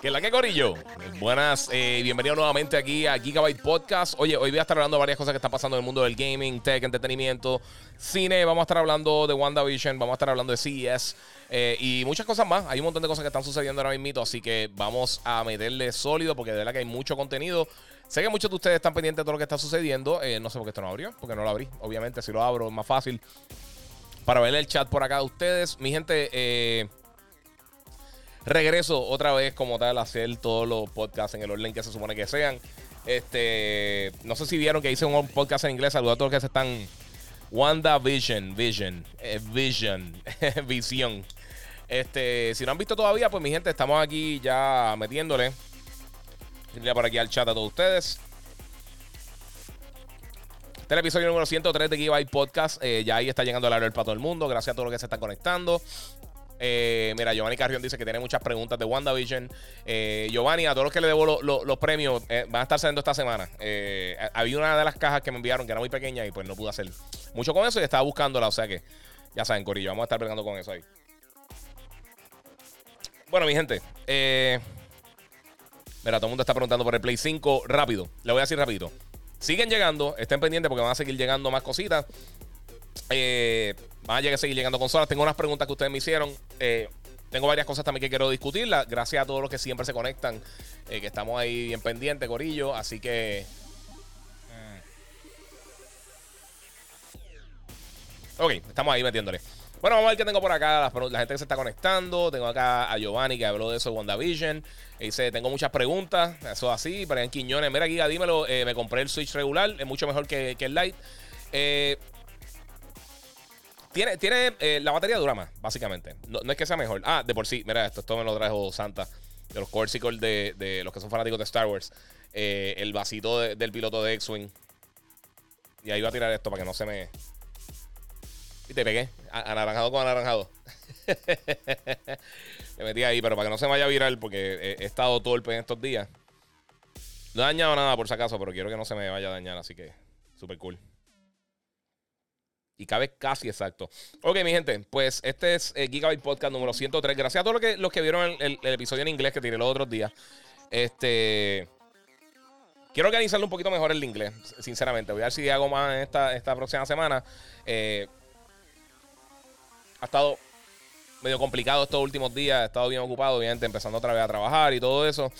¿Qué es la que corillo? Buenas, eh, bienvenido nuevamente aquí a Gigabyte Podcast. Oye, hoy voy a estar hablando de varias cosas que están pasando en el mundo del gaming, tech, entretenimiento, cine. Vamos a estar hablando de WandaVision, vamos a estar hablando de CES eh, y muchas cosas más. Hay un montón de cosas que están sucediendo ahora mismo, así que vamos a meterle sólido porque de verdad que hay mucho contenido. Sé que muchos de ustedes están pendientes de todo lo que está sucediendo. Eh, no sé por qué esto no abrió, porque no lo abrí. Obviamente, si lo abro es más fácil para ver el chat por acá de ustedes. Mi gente, eh regreso otra vez como tal a hacer todos los podcasts en el orden que se supone que sean. Este, no sé si vieron que hice un podcast en inglés. Saludos a todos los que se están. Wanda Vision, Vision, eh, Vision, Visión. Este, si no han visto todavía, pues mi gente, estamos aquí ya metiéndole. Iría por aquí al chat a todos ustedes. Este es el episodio número 103 de Giveaway Podcast. Eh, ya ahí está llegando el alert para todo el mundo. Gracias a todos los que se están conectando. Eh, mira, Giovanni Carrión dice que tiene muchas preguntas de WandaVision. Eh, Giovanni, a todos los que le debo los premios, eh, van a estar saliendo esta semana. Había una de las cajas que me enviaron que era muy pequeña y pues no pude hacer mucho con eso y estaba buscándola. O sea que, ya saben, Corillo, vamos a estar pegando con eso ahí. Bueno, mi gente. mira, todo el mundo está preguntando por el Play 5. Rápido, le voy a decir rápido. Siguen llegando, estén pendientes porque van a seguir llegando más cositas. Eh, van a llegar a seguir llegando consolas. Tengo unas preguntas que ustedes me hicieron. Eh, tengo varias cosas también que quiero discutirlas. Gracias a todos los que siempre se conectan. Eh, que estamos ahí bien pendientes, Corillo. Así que. Ok, estamos ahí metiéndole. Bueno, vamos a ver qué tengo por acá. La, gente que se está conectando. Tengo acá a Giovanni que habló de eso WandaVision. dice: Tengo muchas preguntas. Eso así. En Quiñones. Mira, Giga, dímelo. me compré el Switch regular. Es mucho mejor que, que el Lite. Eh, tiene, tiene eh, la batería dura más, básicamente. No, es que sea mejor. Ah, de por sí, mira esto, esto me lo trajo Santa. De los Corsicles de, de los que son fanáticos de Star Wars. Eh, el vasito del piloto de X-Wing. Y ahí voy a tirar esto para que no se me. Y te pegué. Anaranjado con anaranjado. me metí ahí, pero para que no se me vaya a virar, porque he, estado torpe en estos días. No he dañado nada por si acaso, pero quiero que no se me vaya a dañar, así que super cool. Y cabe casi exacto. Ok, mi gente, pues este es el Gigabyte Podcast número 103. Gracias a todos los que, los que vieron el, episodio en inglés que tiré los otros días. Este. Quiero organizarlo un poquito mejor el inglés, sinceramente. Voy a ver si hago más en esta, esta próxima semana. Eh, ha estado medio complicado estos últimos días. He estado bien ocupado, obviamente, empezando otra vez a trabajar y todo eso.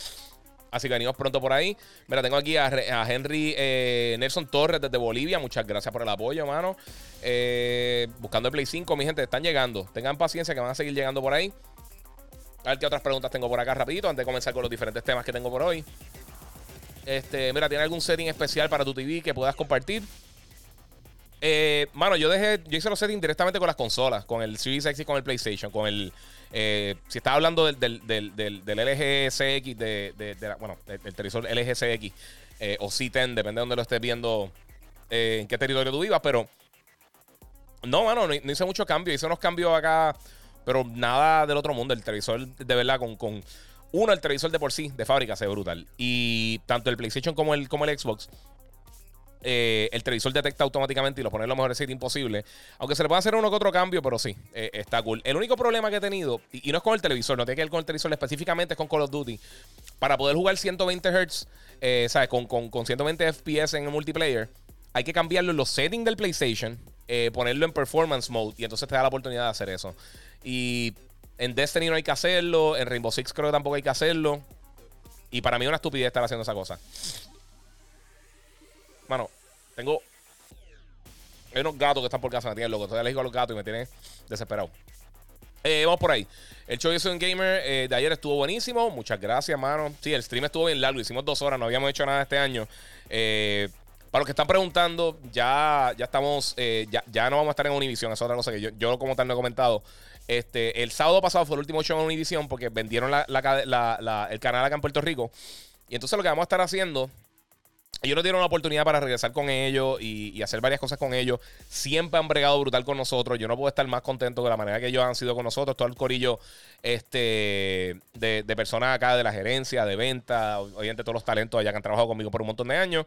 Así que venimos pronto por ahí. Mira, tengo aquí a, Henry eh, Nelson Torres desde Bolivia. Muchas gracias por el apoyo, hermano. Eh, buscando el Play 5, mi gente, están llegando. Tengan paciencia que van a seguir llegando por ahí. A ver qué otras preguntas tengo por acá rapidito antes de comenzar con los diferentes temas que tengo por hoy. Este, mira, ¿tiene algún setting especial para tu TV que puedas compartir? Eh, mano, yo dejé, yo hice los settings directamente con las consolas, con el Series X y con el PlayStation, con el eh, si estás hablando del, del, del, del LG CX, de, bueno, el televisor LG CX eh, o C10, depende de donde lo estés viendo, eh, en qué territorio tú vivas, pero no, mano, no, hice mucho cambio. Hice unos cambios acá, pero nada del otro mundo. El televisor, de verdad, con, con uno, el televisor de por sí, de fábrica, se ve brutal. Y tanto el PlayStation como el, como el Xbox eh, el televisor detecta automáticamente y lo pone en lo mejor setting posible. Aunque se le puede hacer uno que otro cambio, pero sí, eh, está cool. El único problema que he tenido, y, no es con el televisor, no tiene que ver con el televisor específicamente, es con Call of Duty. Para poder jugar 120 Hz, eh, ¿sabes? Con, con, 120 FPS en el multiplayer, hay que cambiarlo en los settings del PlayStation, ponerlo en performance mode, y entonces te da la oportunidad de hacer eso. Y en Destiny no hay que hacerlo, en Rainbow Six creo que tampoco hay que hacerlo. Y para mí es una estupidez estar haciendo esa cosa. Bueno, tengo. Hay unos gatos que están por casa, me tienen loco. Les digo a los gatos y me tienen desesperado. Eh, vamos por ahí. El show de Gamer eh, de ayer estuvo buenísimo. Muchas gracias, mano. Sí, el stream estuvo bien largo. Hicimos dos horas, no habíamos hecho nada este año. Eh, para los que están preguntando, ya, ya estamos. ya, ya, no vamos a estar en Univision. Es otra cosa que yo, yo como tal no he comentado. Este, el sábado pasado fue el último show en Univision porque vendieron la, el canal acá en Puerto Rico. Y entonces lo que vamos a estar haciendo ellos nos dieron una oportunidad para regresar con ellos y, hacer varias cosas con ellos. Siempre han bregado brutal con nosotros. Yo no puedo estar más contento de la manera que ellos han sido con nosotros. Todo el corillo este, de, personas acá de la gerencia, de venta, obviamente todos los talentos allá que han trabajado conmigo por un montón de años.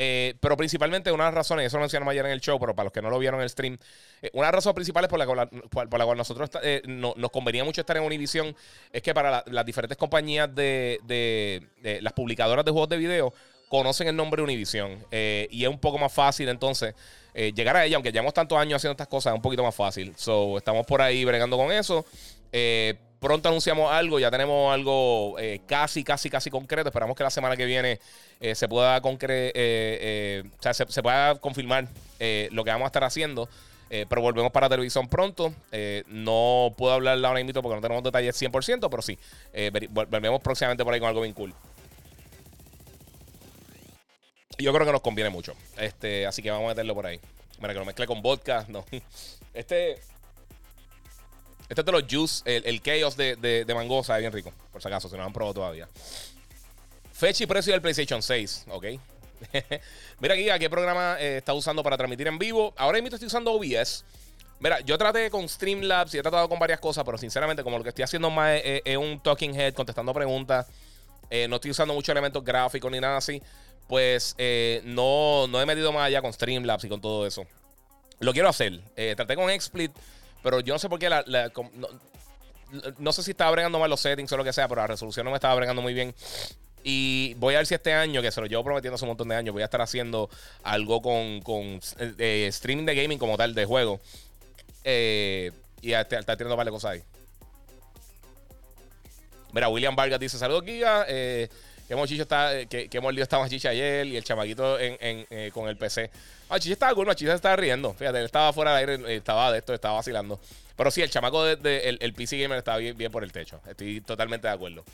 Eh, pero principalmente una de las razones, eso lo mencionamos ayer en el show, pero para los que no lo vieron en el stream, eh, una de las razones principales por la, cual, por, la cual nosotros eh, nos convenía mucho estar en Univision es que para las diferentes compañías de, de, las publicadoras de juegos de video, conocen el nombre Univision eh, y es un poco más fácil entonces eh, llegar a ella, aunque llevamos tantos años haciendo estas cosas, es un poquito más fácil. So, estamos por ahí bregando con eso. Eh, pronto anunciamos algo, ya tenemos algo casi, casi, casi concreto. Esperamos que la semana que viene se pueda concre se, pueda confirmar lo que vamos a estar haciendo. pero volvemos para televisión pronto. no puedo hablar ahora mismo porque no tenemos detalles 100%, pero sí. volvemos próximamente por ahí con algo bien cool yo creo que nos conviene mucho. Este, así que vamos a meterlo por ahí. Mira, que lo mezcle con vodka. No. Este. Este es de los juice, el, chaos de, de, de mango, bien rico. Por si acaso, si no lo han probado todavía. Fecha y precio del PlayStation 6, ok. Mira aquí, ¿a qué programa eh, está usando para transmitir en vivo? Ahora mismo estoy usando OBS. Mira, yo traté con Streamlabs y he tratado con varias cosas, pero sinceramente, como lo que estoy haciendo más es, un talking head contestando preguntas, eh, no estoy usando muchos elementos gráficos ni nada así pues eh, no, no he metido más allá con Streamlabs y con todo eso. Lo quiero hacer. Eh, traté con XSplit, pero yo no sé por qué la, no, sé si estaba bregando mal los settings o lo que sea, pero la resolución no me estaba bregando muy bien. Y voy a ver si este año, que se lo llevo prometiendo hace un montón de años, voy a estar haciendo algo con, con eh, streaming de gaming como tal, de juego. y estar tirando un par de cosas ahí. Mira, William Vargas dice: Saludos, Giga. Eh, que Mochicho está, eh, que, que mordido estaba Chicha ayer y el chamaquito en, eh, con el PC. Ah, Chicha estaba cool, Chicha estaba riendo. Fíjate, él estaba fuera de aire, estaba de esto, estaba vacilando. Pero sí, el chamaco de, el, PC Gamer estaba bien, por el techo. Estoy totalmente de acuerdo.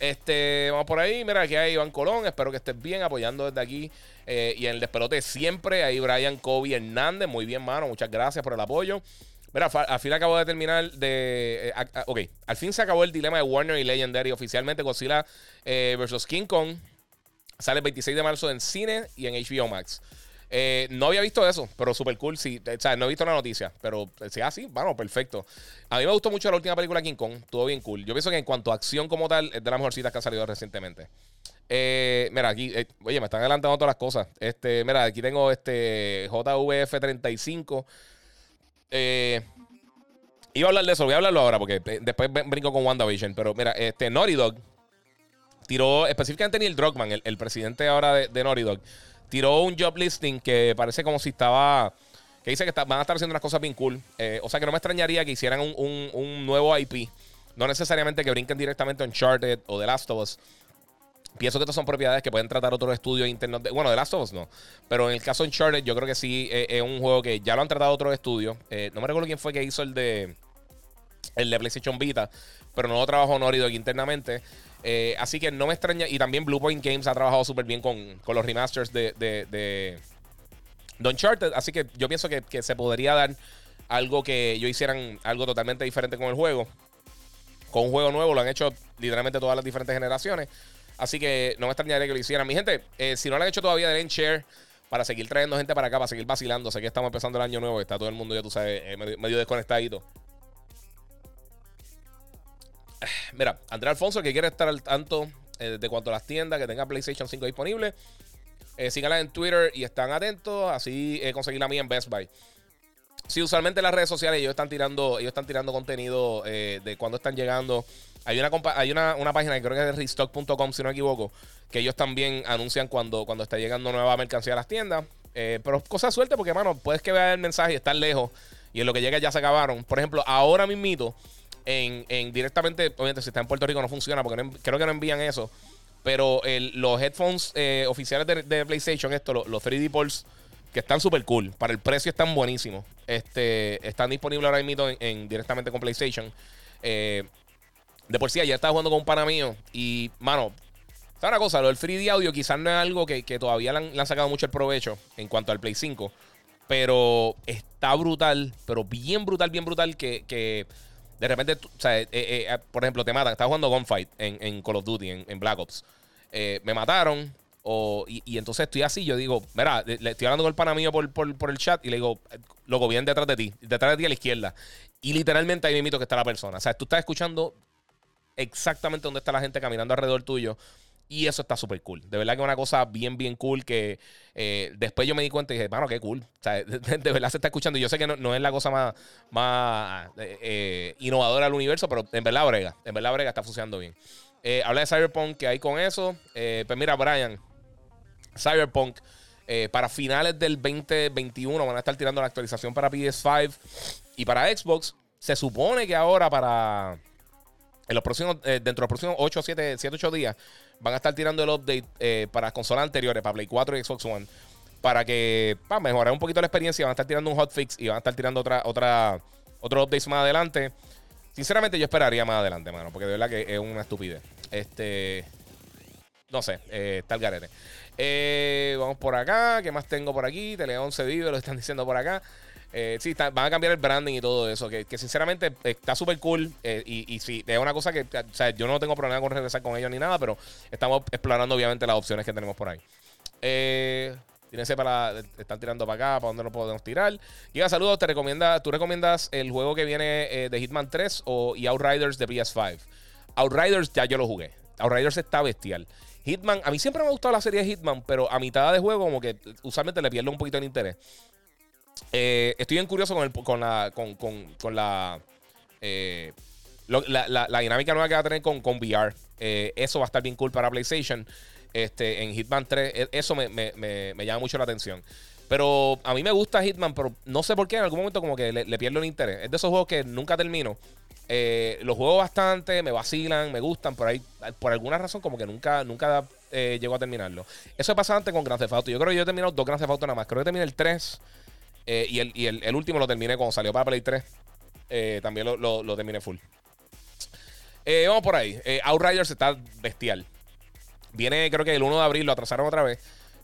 Este, vamos por ahí. Mira, aquí hay Iván Colón. Espero que estés bien apoyando desde aquí. Eh, y en el despelote siempre. Ahí Brian Kobe Hernández. Muy bien, mano. Muchas gracias por el apoyo. Mira, al fin acabo de terminar de. Eh, ok, al fin se acabó el dilema de Warner y Legendary. Oficialmente Godzilla eh, vs. King Kong sale el 26 de marzo en cine y en HBO Max. Eh, no había visto eso, pero súper cool. Sí, o sea, no he visto la noticia, pero sí, así, ah, bueno, perfecto. A mí me gustó mucho la última película King Kong, estuvo bien cool. Yo pienso que en cuanto a acción como tal, es de las mejorcitas que ha salido recientemente. mira, aquí, oye, me están adelantando todas las cosas. Este, mira, aquí tengo este JVF35. Eh, iba a hablar de eso, voy a hablarlo ahora porque eh, después brinco con WandaVision. Pero mira, este Naughty Dog tiró, específicamente Neil Druckmann, el, presidente ahora de, de, Naughty Dog, tiró un job listing que parece como si estaba. Que dice que van a estar haciendo unas cosas bien cool. Eh, o sea que no me extrañaría que hicieran un, nuevo IP. No necesariamente que brinquen directamente Uncharted o The Last of Us. Pienso que estas son propiedades que pueden tratar otros estudios internos. bueno, de Last of Us no. Pero en el caso de Uncharted, yo creo que sí eh, es un juego que ya lo han tratado otros estudios. Eh, no me recuerdo quién fue que hizo el de. El de PlayStation Vita. Pero no lo trabajó Norido aquí internamente. Eh, así que no me extraña. Y también Bluepoint Games ha trabajado súper bien con, los remasters de, de, de, Uncharted. Así que yo pienso que, que se podría dar algo que ellos hicieran algo totalmente diferente con el juego. Con un juego nuevo lo han hecho literalmente todas las diferentes generaciones. Así que no me extrañaría que lo hicieran. Mi gente, eh, si no lo han hecho todavía, den share para seguir trayendo gente para acá, para seguir vacilando. Sé que estamos empezando el año nuevo, está todo el mundo, ya tú sabes, eh, medio, desconectadito. Mira, Andrés Alfonso, que quiere estar al tanto eh, de cuanto a las tiendas que tenga PlayStation 5 disponible, síganla en Twitter y están atentos. Así conseguir la mía en Best Buy. Sí, usualmente en las redes sociales ellos están tirando, ellos están tirando contenido de cuando están llegando hay una, hay una, página que creo que es restock.com, si no me equivoco, que ellos también anuncian cuando, cuando está llegando nueva mercancía a las tiendas. Eh, pero cosa de suerte porque, mano, puedes que veas el mensaje y estar lejos y en lo que llega ya se acabaron. Por ejemplo, ahora mismito, en, en directamente, obviamente, si está en Puerto Rico no funciona porque creo que no envían eso. Pero los headphones eh, oficiales de, PlayStation, esto, los, 3D Pulse, que están súper cool. Para el precio están buenísimos. Este, están disponibles ahora mismo en, directamente con PlayStation. Eh, de por sí, ayer estaba jugando con un pana mío y, mano, ¿sabes una cosa? Lo del 3D audio quizás no es algo que, todavía le han, sacado mucho el provecho en cuanto al Play 5. Pero está brutal, pero bien brutal, bien brutal que, de repente, o sea, eh, eh, por ejemplo, te matan. Estás jugando Gunfight en, en Call of Duty, en, Black Ops. me mataron. Y, entonces estoy así, yo digo, mira, le, estoy hablando con el pana mío por, el chat y le digo, loco, vienen detrás de ti, detrás de ti a la izquierda. Y literalmente ahí mismo que está la persona. O sea, tú estás escuchando exactamente dónde está la gente caminando alrededor tuyo. Y eso está súper cool. De verdad que es una cosa bien, bien cool que eh, después yo me di cuenta y dije, bueno, qué cool. O sea, de, verdad se está escuchando. Y yo sé que no, es la cosa más, más eh, eh, innovadora del universo, pero en verdad brega. En verdad brega está funcionando bien. habla de Cyberpunk, que hay con eso. pues mira, Brian, Cyberpunk, para finales del 2021 van a estar tirando la actualización para PS5 y para Xbox. Se supone que ahora para... En los próximos, dentro de los próximos 8, 7, 7, 8 días van a estar tirando el update eh, para consolas anteriores, para Play 4 y Xbox One, para que para mejorar un poquito la experiencia. Van a estar tirando un hotfix y van a estar tirando otra, otra, otro updates más adelante. Sinceramente, yo esperaría más adelante, mano, porque de verdad que es una estupidez. Este. No sé, eh, está el garete. Eh, vamos por acá. ¿Qué más tengo por aquí? Tele 11 vive, lo están diciendo por acá. Eh, sí, van a cambiar el branding y todo eso, que, sinceramente está súper cool. Eh, y, y, sí, es una cosa que, o sea, yo no tengo problema con regresar con ellos ni nada, pero estamos explorando obviamente las opciones que tenemos por ahí. Eh, para. Están tirando para acá, para donde lo podemos tirar. Llega, saludos. Te recomienda, ¿Tú recomiendas el juego que viene eh, de Hitman 3 o, y Outriders de PS5? Outriders ya yo lo jugué. Outriders está bestial. Hitman, a mí siempre me ha gustado la serie de Hitman, pero a mitad de juego, como que usualmente le pierdo un poquito el interés. Eh, estoy bien curioso con, el, con la. Con, con, la, eh, la, la, dinámica nueva que va a tener con, con VR. Eh, eso va a estar bien cool para PlayStation. Este, en Hitman 3. E, eso me, me, me, llama mucho la atención. Pero a mí me gusta Hitman, pero no sé por qué en algún momento como que le, pierdo el interés. Es de esos juegos que nunca termino. los juego bastante, me vacilan, me gustan, por ahí, por alguna razón como que nunca, nunca llego a terminarlo. Eso pasa antes con Grand Theft Auto. Yo creo que yo he terminado dos Grand Theft Auto nada más. Creo que terminé el 3 eh, y, el, y el, último lo terminé cuando salió para Play 3. Eh, también lo, lo, terminé full. Eh, vamos por ahí. Outriders está bestial. Viene, creo que el 1 de abril lo atrasaron otra vez.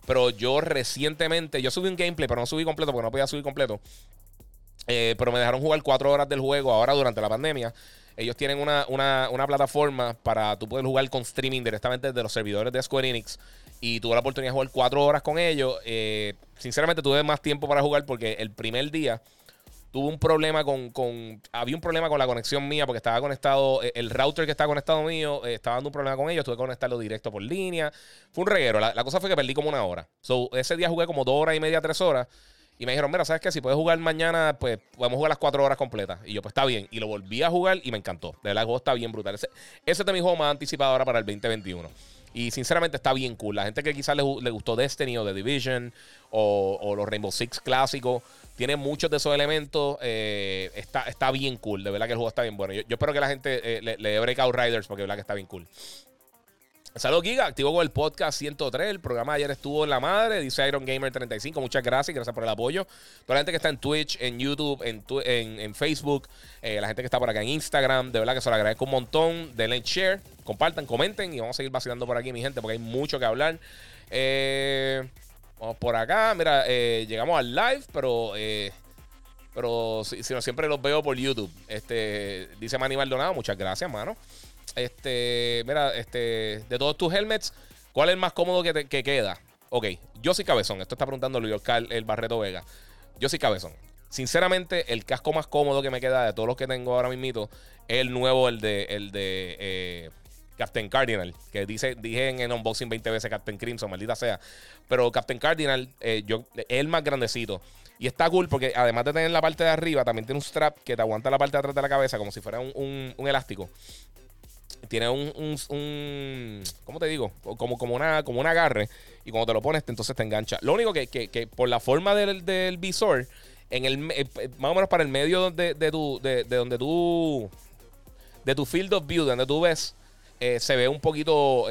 Pero yo recientemente, yo subí un gameplay, pero no subí completo porque no podía subir completo. pero me dejaron jugar 4 horas del juego ahora durante la pandemia. Ellos tienen una, una, una, plataforma para tú poder jugar con streaming directamente desde los servidores de Square Enix y tuve la oportunidad de jugar cuatro horas con ellos. Eh, sinceramente tuve más tiempo para jugar porque el primer día tuve un problema con, con, Había un problema con la conexión mía porque estaba conectado... Eh, el router que estaba conectado mío eh, estaba dando un problema con ellos. Tuve que conectarlo directo por línea. Fue un reguero. La, cosa fue que perdí como una hora. So, ese día jugué como dos horas y media, tres horas. Y me dijeron, mira, ¿sabes qué? Si puedes jugar mañana, pues podemos jugar las cuatro horas completas. Y yo, pues está bien. Y lo volví a jugar y me encantó. De verdad, el juego está bien brutal. Ese, ese es mi juego más anticipado ahora para el 2021. Y sinceramente está bien cool. La gente que quizás le, gustó Destiny o The Division o, los Rainbow Six clásicos, tiene muchos de esos elementos. Eh, está, está bien cool. De verdad que el juego está bien bueno. Yo, espero que la gente eh, le, le dé Breakout Riders porque de verdad que está bien cool. Saludos, Giga. Activo con el podcast 103. El programa de ayer estuvo en la madre. Dice Iron Gamer 35. Muchas gracias. Gracias por el apoyo. Toda la gente que está en Twitch, en YouTube, en, en, Facebook, eh, la gente que está por acá en Instagram. De verdad que se lo agradezco un montón. Denle share, compartan, comenten y vamos a seguir vacilando por aquí, mi gente, porque hay mucho que hablar. Eh, vamos por acá. Mira, eh, llegamos al live, pero. pero si, no, siempre los veo por YouTube. Este, dice Manny Maldonado. Muchas gracias, mano. Este, mira, este, de todos tus helmets, ¿cuál es el más cómodo que, te, que queda? Ok, yo soy cabezón. Esto está preguntando Luis el Barreto Vega. Yo soy cabezón. Sinceramente, el casco más cómodo que me queda de todos los que tengo ahora mismo es el nuevo, el de, el de eh, Captain Cardinal. Que dice, dije en el unboxing 20 veces Captain Crimson, maldita sea. Pero Captain Cardinal, eh, yo, es el más grandecito. Y está cool porque además de tener la parte de arriba, también tiene un strap que te aguanta la parte de atrás de la cabeza como si fuera un, un elástico tiene un, un, ¿cómo te digo? Como, como, una, como un agarre. Y cuando te lo pones, entonces te engancha. Lo único que, que, que por la forma del, del visor, en el, eh, más o menos para el medio de, de, tu, de, donde tú, de tu field of view, donde tú ves, eh, se ve un poquito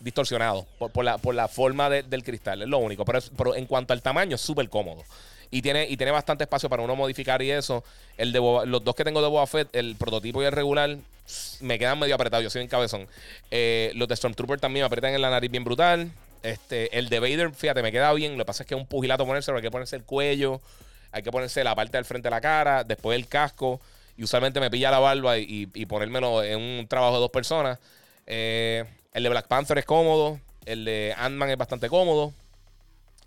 distorsionado por, la, por la forma del cristal. Es lo único. Pero, pero en cuanto al tamaño, es súper cómodo. Y tiene, y tiene bastante espacio para uno modificar y eso. El de los dos que tengo de Boba Fett, el prototipo y el regular, me quedan medio apretados. Yo soy un cabezón. Eh, los de Stormtrooper también me apretan en la nariz bien brutal. Este, el de Vader, fíjate, me queda bien. Lo que pasa es que es un pugilato ponerse, hay que ponerse el cuello, hay que ponerse la parte del frente de la cara, después el casco. Y usualmente me pilla la barba y, y, ponérmelo en un trabajo de dos personas. Eh, El de Black Panther es cómodo. El de Ant-Man es bastante cómodo.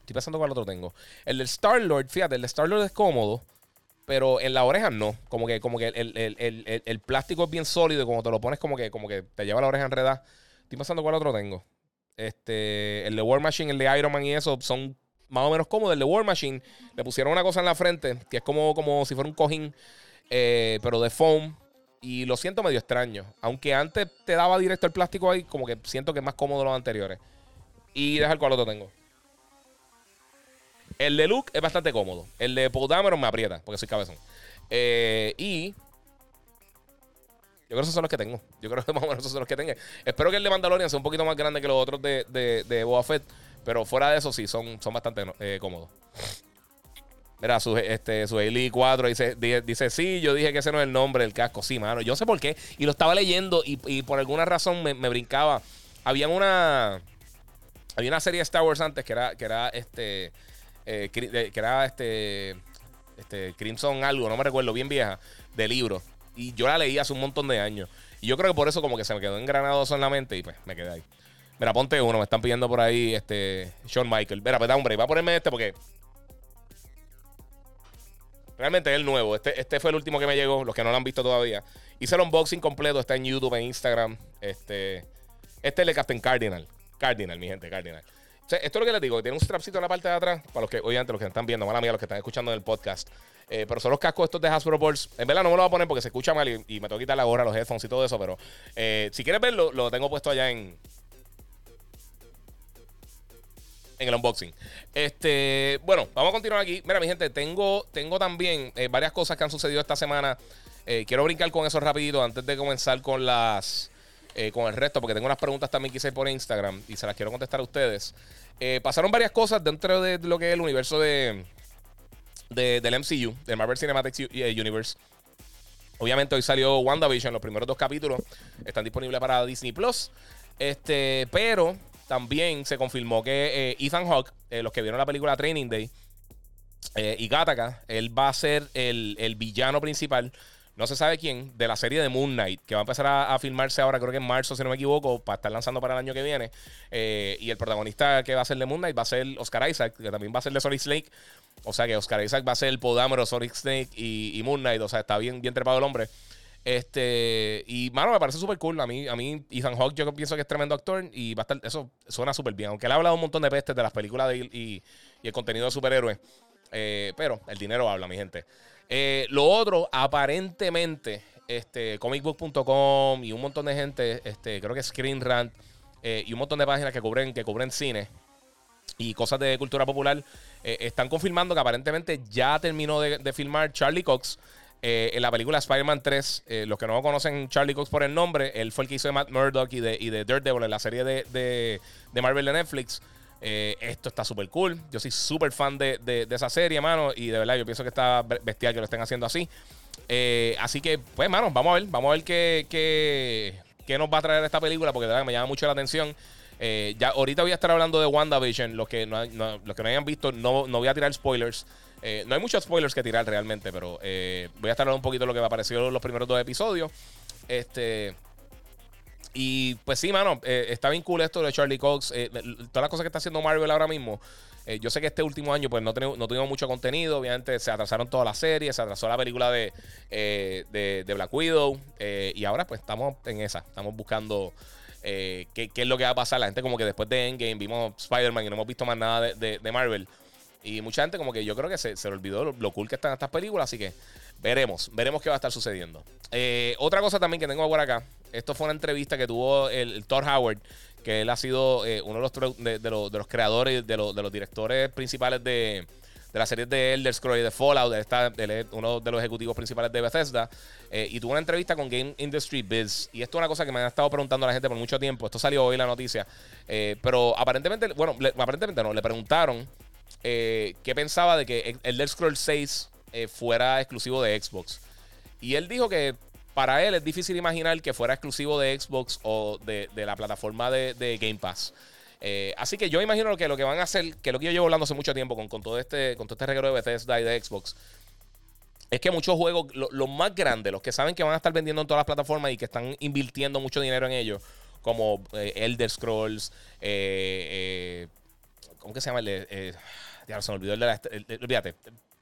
Estoy pensando cuál otro tengo. El del Star-Lord, fíjate, el de Star-Lord es cómodo. Pero en la oreja no. Como que, como que el, plástico es bien sólido y como te lo pones como que, como que te lleva la oreja enredada. Estoy pensando cuál otro tengo. Este, el de War Machine, el de Iron Man y eso son más o menos cómodos. El de War Machine le pusieron una cosa en la frente que es como, como si fuera un cojín, eh, pero de foam. Y lo siento medio extraño. Aunque antes te daba directo el plástico ahí, como que siento que es más cómodo los anteriores. Y deja el cual otro tengo. El de Luke es bastante cómodo. El de Paul me aprieta, porque soy cabezón. Eh, y. Yo creo que esos son los que tengo. Yo creo que más o menos esos son los que tengo. Espero que el de Mandalorian sea un poquito más grande que los otros de, de, de Boba Fett. Pero fuera de eso, sí, son, son bastante eh, cómodos. Mira, su, este, su 4 dice, dice, sí, yo dije que ese no es el nombre del casco. Sí, mano, yo sé por qué. Y lo estaba leyendo y, por alguna razón me, brincaba. Había una... Había una serie Star Wars antes que era, que era este... Eh, que era este... Este, Crimson algo, no me recuerdo, bien vieja, de libro. Y yo la leí hace un montón de años. Y yo creo que por eso como que se me quedó engranado eso en la mente y pues me quedé ahí. Mira, ponte uno, me están pidiendo por ahí este Shawn Michael. Mira, pues da break. Va a ponerme este porque Realmente es el nuevo. Este, este fue el último que me llegó, los que no lo han visto todavía. Hice el unboxing completo, está en YouTube, en Instagram. Este, este es el de Captain Cardinal. Cardinal, mi gente, Cardinal. esto es lo que les digo, tiene un strapcito en la parte de atrás, para los que, obviamente, los que están viendo, mala mía, los que están escuchando en el podcast. Eh, pero son los cascos estos de Hasbro Pulse. En verdad no me lo voy a poner porque se escucha mal y, me tengo que quitar la gorra, los headphones y todo eso, pero eh, si quieres verlo, lo tengo puesto allá en, en el unboxing. Este, bueno, vamos a continuar aquí. Mira, mi gente, tengo, tengo también eh, varias cosas que han sucedido esta semana. Eh, quiero brincar con eso rapidito antes de comenzar con las eh, con el resto, porque tengo unas preguntas también que hice por Instagram y se las quiero contestar a ustedes. pasaron varias cosas dentro de lo que es el universo de, del MCU, del Marvel Cinematic Universe. Obviamente hoy salió WandaVision, los primeros dos capítulos están disponibles para Disney Plus. Este, pero también se confirmó que eh, Ethan Hawke, eh, los que vieron la película Training Day, eh, y Gattaca, él va a ser el, villano principal, no se sabe quién, de la serie de Moon Knight, que va a empezar a, filmarse ahora, creo que en marzo, si no me equivoco, para estar lanzando para el año que viene. y el protagonista que va a ser de Moon Knight va a ser Oscar Isaac, que también va a ser de Solid Snake. O sea que Oscar Isaac va a ser el podámero Solid Snake y, y Moon Knight. O sea, está bien, bien trepado el hombre. Este, y mano, me parece súper cool. A mí, a mí, Ethan Hawke, yo pienso que es tremendo actor y va a estar, eso suena súper bien. Aunque él ha hablado un montón de pestes de las películas de, y, y, el contenido de superhéroes. Eh, pero el dinero habla, mi gente. Eh, lo otro, aparentemente, este, comicbook.com y un montón de gente, este, creo que Screen Rant eh, y un montón de páginas que cubren, que cubren cine y cosas de cultura popular, están confirmando que aparentemente ya terminó de, de filmar Charlie Cox. Eh, en la película Spider-Man 3, eh, los que no conocen Charlie Cox por el nombre, él fue el que hizo de Matt Murdock y de, y de Daredevil en la serie de, de, Marvel de Netflix. Eh, esto está súper cool. Yo soy súper fan de, esa serie, mano. Y de verdad, yo pienso que está bestial que lo estén haciendo así. así que, pues, mano, vamos a ver. Vamos a ver qué, qué, nos va a traer esta película. Porque de verdad me llama mucho la atención. ya ahorita voy a estar hablando de WandaVision. Los que no, los que no hayan visto, no, no voy a tirar spoilers. Eh, no hay muchos spoilers que tirar realmente, pero eh, voy a estar un poquito de lo que me apareció en los primeros dos episodios. Este. Y pues sí, mano, eh, está bien cool esto de Charlie Cox. todas las cosas que está haciendo Marvel ahora mismo. yo sé que este último año pues no, no tuvimos mucho contenido. Obviamente se atrasaron todas las series, se atrasó la película de, de, Black Widow. y ahora pues estamos en esa. Estamos buscando qué, es lo que va a pasar. La gente como que después de Endgame vimos Spider-Man y no hemos visto más nada de, de Marvel. Y mucha gente como que yo creo que se, se le olvidó lo, cool que están estas películas, así que veremos, veremos qué va a estar sucediendo. Eh, otra cosa también que tengo por acá, esto fue una entrevista que tuvo el, Thor Howard, que él ha sido eh, uno de los, de, los, creadores, de los, de los directores principales de, de la serie de Elder Scrolls y de Fallout, está, uno de los ejecutivos principales de Bethesda, eh, y tuvo una entrevista con Game Industry Biz. Y esto es una cosa que me han estado preguntando a la gente por mucho tiempo. Esto salió hoy la noticia. pero aparentemente, bueno, aparentemente no, le preguntaron eh, que pensaba de que el Elder Scrolls 6 eh, fuera exclusivo de Xbox. Y él dijo que para él es difícil imaginar que fuera exclusivo de Xbox o de, la plataforma de, Game Pass. Eh, así que yo imagino que lo que van a hacer, que lo que yo llevo hablando hace mucho tiempo con, todo este con todo este de Bethesda y de Xbox, es que muchos juegos, los más grandes, los que saben que van a estar vendiendo en todas las plataformas y que están invirtiendo mucho dinero en ellos, como Elder Scrolls, ¿cómo que se llama? El, ya se me olvidó el de la... olvídate,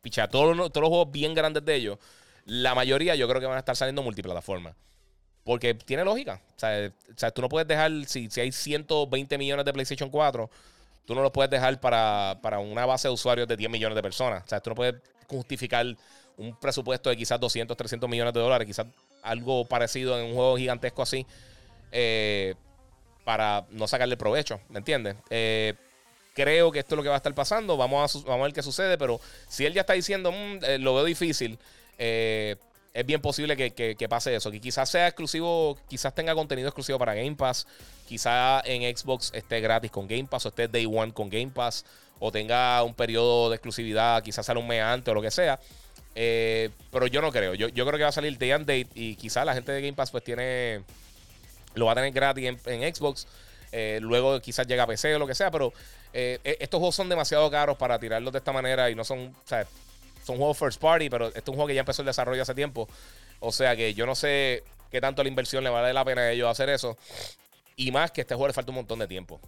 picha, todos los, todos los juegos bien grandes de ellos, la mayoría yo creo que van a estar saliendo multiplataforma. Porque tiene lógica. O sea, tú no puedes dejar, si, si hay 120 millones de PlayStation 4, tú no los puedes dejar para, para, una base de usuarios de 10 millones de personas. O sea, tú no puedes justificar un presupuesto de quizás 200, 300 millones de dólares, quizás algo parecido en un juego gigantesco así, eh, para no sacarle provecho, ¿me entiendes? Eh, creo que esto es lo que va a estar pasando, vamos a, vamos a ver qué sucede, pero si él ya está diciendo, mm, eh, lo veo difícil, es bien posible que, que, pase eso, que quizás sea exclusivo, quizás tenga contenido exclusivo para Game Pass, quizás en Xbox esté gratis con Game Pass o esté Day One con Game Pass o tenga un periodo de exclusividad, quizás sale un mes antes o lo que sea. Eh, pero yo no creo. Yo, yo, creo que va a salir Day and Date y quizás la gente de Game Pass pues tiene. Lo va a tener gratis en, Xbox. Eh, luego quizás llega a PC o lo que sea. Pero eh, e, estos juegos son demasiado caros para tirarlos de esta manera y no son. O sea, son juegos first party, pero este es un juego que ya empezó el desarrollo hace tiempo. O sea que yo no sé qué tanto la inversión le vale la pena a ellos hacer eso. Y más que este juego le falta un montón de tiempo.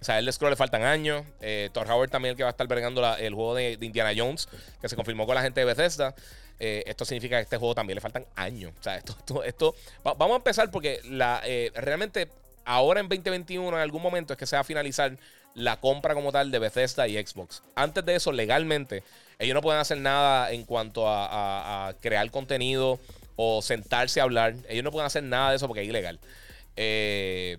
O sea, a el Scroll le faltan años. Eh, Thor Howard también, el que va a estar vergando el juego de, Indiana Jones, que se confirmó con la gente de Bethesda. Eh, esto significa que a este juego también le faltan años. O sea, esto, esto, vamos a empezar porque realmente ahora en 2021, en algún momento, es que se va a finalizar la compra como tal de Bethesda y Xbox. Antes de eso, legalmente, ellos no pueden hacer nada en cuanto a crear contenido o sentarse a hablar. Ellos no pueden hacer nada de eso porque es ilegal. Eh,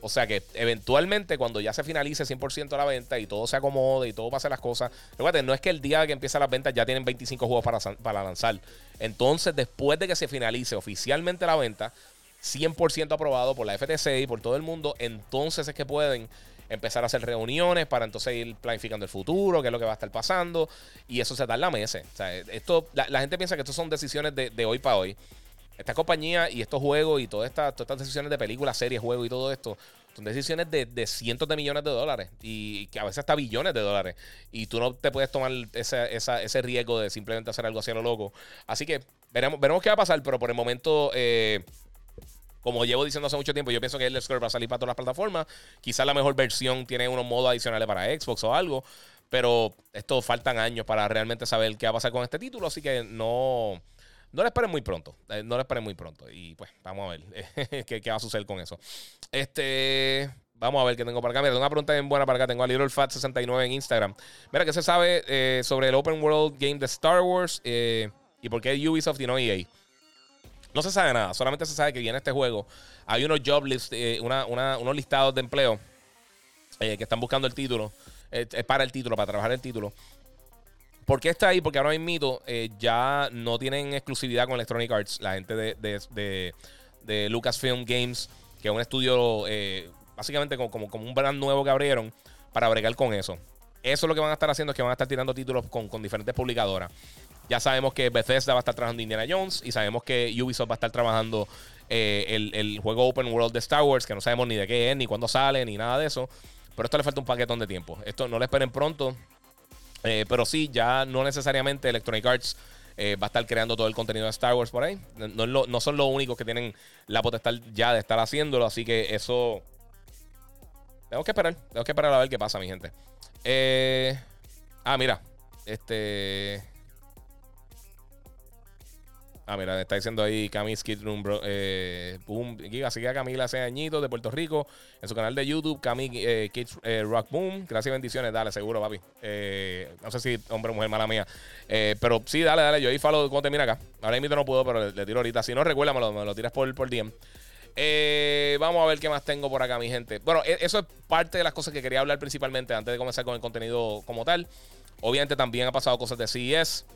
o sea que eventualmente cuando ya se finalice 100% la venta y todo se acomode y todo pase las cosas, recuerden, no es que el día que empieza las ventas ya tienen 25 juegos para, para lanzar. Entonces, después de que se finalice oficialmente la venta, 100% aprobado por la FTC y por todo el mundo, entonces es que pueden empezar a hacer reuniones para entonces ir planificando el futuro, qué es lo que va a estar pasando, y eso se tarda meses. O sea, esto, la, gente piensa que esto son decisiones de, de hoy para hoy. Esta compañía y estos juegos y todas estas, todas estas decisiones de películas, series, juegos y todo esto son decisiones de, cientos de millones de dólares y que a veces hasta billones de dólares. Y tú no te puedes tomar ese, ese riesgo de simplemente hacer algo así a lo loco. Así que veremos, veremos qué va a pasar, pero por el momento, eh, como llevo diciendo hace mucho tiempo, yo pienso que el Scroll va a salir para todas las plataformas. Quizás la mejor versión tiene unos modos adicionales para Xbox o algo. Pero esto faltan años para realmente saber qué va a pasar con este título. Así que no. No lo esperen muy pronto. Eh, no lo esperen muy pronto. Y pues, vamos a ver qué, va a suceder con eso. Este. Vamos a ver qué tengo para acá. Mira, una pregunta bien buena para acá. Tengo a LittleFat69 en Instagram. Mira, ¿qué se sabe eh, sobre el Open World Game de Star Wars? Eh, y por qué Ubisoft y no EA. No se sabe nada. Solamente se sabe que viene este juego. Hay unos job lists, unos listados de empleo que están buscando el título. para el título, para trabajar el título. ¿Por qué está ahí? Porque ahora mismo eh, ya no tienen exclusividad con Electronic Arts, la gente de, Lucasfilm Games, que es un estudio eh, básicamente como, como, un brand nuevo que abrieron para bregar con eso. Eso es lo que van a estar haciendo, es que van a estar tirando títulos con, diferentes publicadoras. Ya sabemos que Bethesda va a estar trabajando Indiana Jones y sabemos que Ubisoft va a estar trabajando eh, el, el, juego Open World de Star Wars, que no sabemos ni de qué es, ni cuándo sale, ni nada de eso. Pero esto le falta un paquetón de tiempo. Esto no lo esperen pronto. Eh, pero sí, ya no necesariamente Electronic Arts eh, va a estar creando todo el contenido de Star Wars por ahí. No, son los únicos que tienen la potestad ya de estar haciéndolo, así que eso. Tengo que esperar, tengo que esperar a ver qué pasa, mi gente. Eh, ah, mira, este. Ah, mira, está diciendo ahí Camille Skid Room, eh, boom, así que a Camila hace añitos de Puerto Rico en su canal de YouTube, Camille eh, Kids eh, Rock Boom. Gracias y bendiciones, dale, seguro, papi. Eh, no sé si hombre o mujer, mala mía. pero sí, dale, dale. Yo ahí follow cuando termina acá. Ahora mismo no puedo, pero le, tiro ahorita. Si no recuerda, me lo, tiras por, por DM. vamos a ver qué más tengo por acá, mi gente. Bueno, e, eso es parte de las cosas que quería hablar principalmente antes de comenzar con el contenido como tal. Obviamente también ha pasado cosas de CES.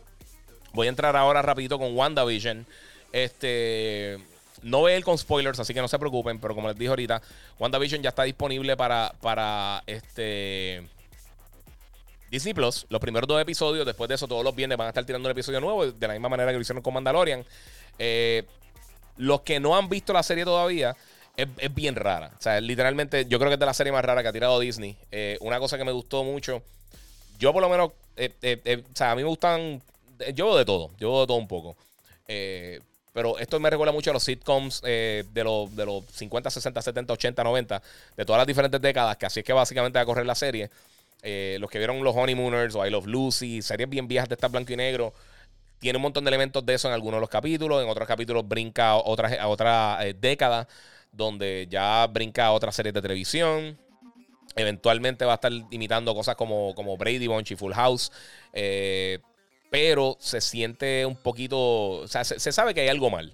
Voy a entrar ahora rapidito con WandaVision. Este. No ve él con spoilers, así que no se preocupen. Pero como les dije ahorita, WandaVision ya está disponible para, para este. Disney Plus, los primeros dos episodios, después de eso todos los viernes van a estar tirando un episodio nuevo, de la misma manera que lo hicieron con Mandalorian. Eh, los que no han visto la serie todavía, es, bien rara. O sea, literalmente, yo creo que es de la serie más rara que ha tirado Disney. Eh, una cosa que me gustó mucho, yo por lo menos, eh, o sea, a mí me gustan yo veo de todo, yo veo de todo un poco. Eh, Pero esto me recuerda mucho a los sitcoms eh, de, los, de los 50, 60, 70, 80, 90, de todas las diferentes décadas, que así es que básicamente va a correr la serie. Eh, los que vieron los Honeymooners o I Love Lucy, series bien viejas de estas blanco y negro, tiene un montón de elementos de eso en algunos de los capítulos, en otros capítulos brinca a otra, eh, décadas, donde ya brinca a otras series de televisión. Eventualmente va a estar imitando cosas como, como Brady Bunch y Full House. Eh, pero se siente un poquito. O sea, se, sabe que hay algo mal.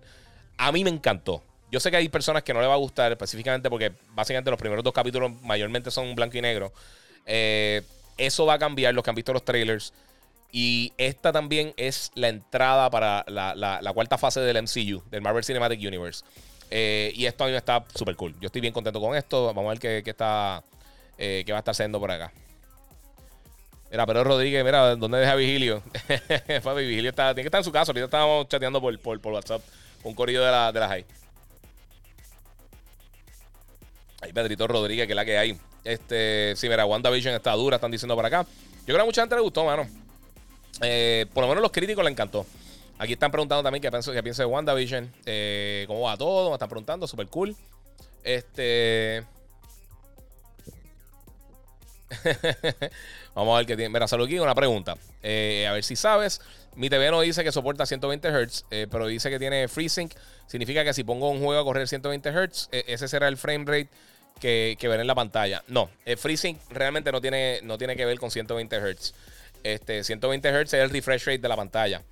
A mí me encantó. Yo sé que hay personas que no le va a gustar específicamente porque básicamente los primeros dos capítulos mayormente son blanco y negro. Eh, eso va a cambiar los que han visto los trailers. Y esta también es la entrada para la, cuarta fase del MCU, del Marvel Cinematic Universe. Eh, y esto a mí me está súper cool. Yo estoy bien contento con esto. Vamos a ver qué, está, eh, qué va a estar haciendo por acá. Mira, pero Rodríguez, mira, ¿dónde deja Vigilio? Papi, Vigilio está, tiene que estar en su casa. Ahorita estábamos chateando por, por, por WhatsApp. Un corrido de la, de la high. Ahí Pedrito Rodríguez, que es la que hay. Este, sí, mira, WandaVision está dura, están diciendo por acá. Yo creo que a mucha gente le gustó, mano. Eh, por lo menos los críticos le encantó. Aquí están preguntando también qué pienso, qué de WandaVision. Eh, ¿Cómo va todo? Me están preguntando, súper cool. Este. Vamos a ver qué tiene. Mira, salud aquí una pregunta. Eh, a ver si sabes. Mi TV no dice que soporta 120 Hz, eh, pero dice que tiene FreeSync. Significa que si pongo un juego a correr 120 Hz, eh, ese será el frame rate que, que veré en la pantalla. No, FreeSync realmente no tiene, no tiene que ver con 120 Hz. Este, 120 Hz es el refresh rate de la pantalla.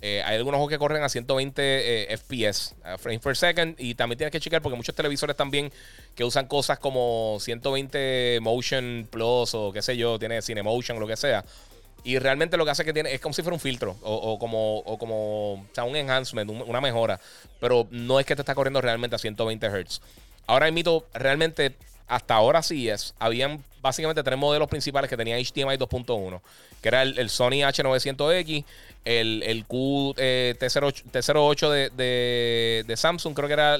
Eh, hay algunos juegos que corren a 120 eh, FPS, frames per second. Y también tienes que checar porque muchos televisores también que usan cosas como 120 Motion Plus o qué sé yo, tiene Cinemotion o lo que sea. Y realmente lo que hace que tiene es como si fuera un filtro o, como, o como o sea, un enhancement, una mejora. Pero no es que te está corriendo realmente a 120 Hz. Ahora mito realmente hasta ahora sí es. Habían básicamente tres modelos principales que tenían HDMI 2.1, que era el, Sony H900X, el, el Q eh, T08, de, de, Samsung, creo que era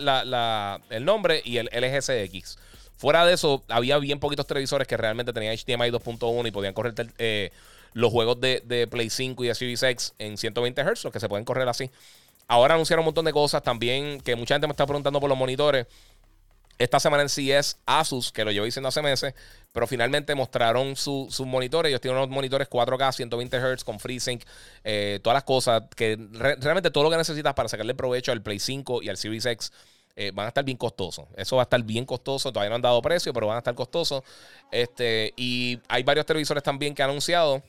el nombre, y el LG CX. Fuera de eso, había bien poquitos televisores que realmente tenían HDMI 2.1 y podían correr eh, los juegos de, Play 5 y de Series X en 120 Hz, los que se pueden correr así. Ahora anunciaron un montón de cosas también que mucha gente me está preguntando por los monitores. Esta semana en es Asus, que lo llevo diciendo hace meses, pero finalmente mostraron sus monitores. Ellos tienen unos monitores 4K, 120 Hz con FreeSync, eh, todas las cosas, que realmente todo lo que necesitas para sacarle provecho al Play 5 y al Series X eh, van a estar bien costosos. Eso va a estar bien costoso. Todavía no han dado precio, pero van a estar costosos. Este, y hay varios televisores también que han anunciado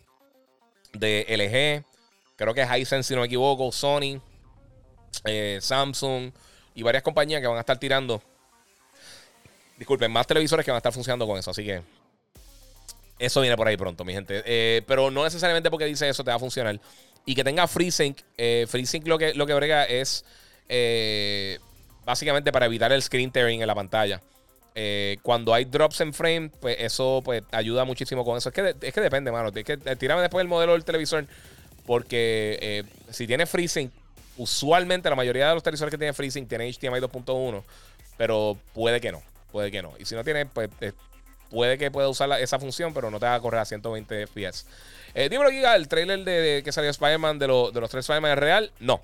de LG, creo que es Hisense, si no me equivoco, Sony, eh, Samsung y varias compañías que van a estar tirando Disculpen, más televisores que van a estar funcionando con eso. Así que eso viene por ahí pronto, mi gente. Eh, pero no necesariamente porque dice eso te va a funcionar. Y que tenga FreeSync. Eh, FreeSync lo que, lo que brega es eh, básicamente para evitar el screen tearing en la pantalla. cuando hay drops en frame, pues eso pues, ayuda muchísimo con eso. Es que, es que depende, mano. Es que tirame después el modelo del televisor. Porque si tiene FreeSync, usualmente la mayoría de los televisores que tienen FreeSync tienen HDMI 2.1. Pero puede que no puede que no. Y si no tiene, pues eh, puede que pueda usar esa función, pero no te va a correr a 120 FPS. Eh, dímelo, Giga, el trailer de, que salió Spider-Man de, de los tres Spider-Man es real. No.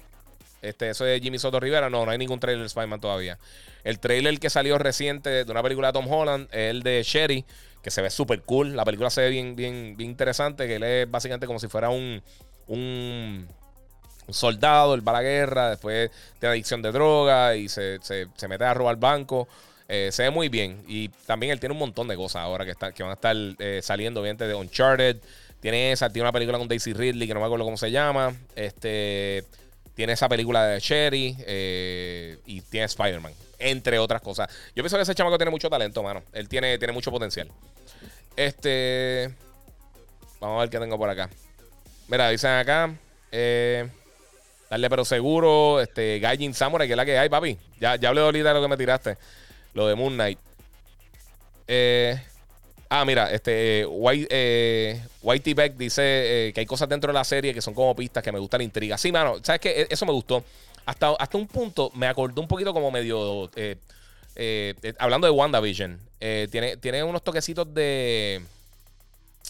Este, eso de Jimmy Soto Rivera, no, no hay ningún trailer de Spider-Man todavía. El trailer que salió reciente de una película de Tom Holland es el de Sherry, que se ve súper cool. La película se ve bien, bien, bien interesante, que él es básicamente como si fuera un, un, soldado, él va a la guerra, después tiene adicción de droga y se, se, se mete a robar banco. Eh, se ve muy bien. Y también él tiene un montón de cosas ahora que, está, que van a estar eh, saliendo, obviamente, de Uncharted. Tiene esa, tiene una película con Daisy Ridley, que no me acuerdo cómo se llama. Este. Tiene esa película de Sherry. Eh, y tiene Spider-Man. Entre otras cosas. Yo pienso que ese chamaco tiene mucho talento, mano. Él tiene, tiene mucho potencial. Este. Vamos a ver qué tengo por acá. Mira, dicen acá. darle pero seguro. Este. Gaijin Samurai, que es la que hay, papi. Ya, ya hablé ahorita de lo que me tiraste. Lo de Moon Knight. Eh, ah, mira, este White, eh, Whitey Beck dice eh, que hay cosas dentro de la serie que son como pistas que me gusta la intriga. Sí, mano, ¿sabes qué? E, eso me gustó. Hasta, hasta un punto me acordó un poquito como medio. hablando de WandaVision, tiene, tiene unos toquecitos de.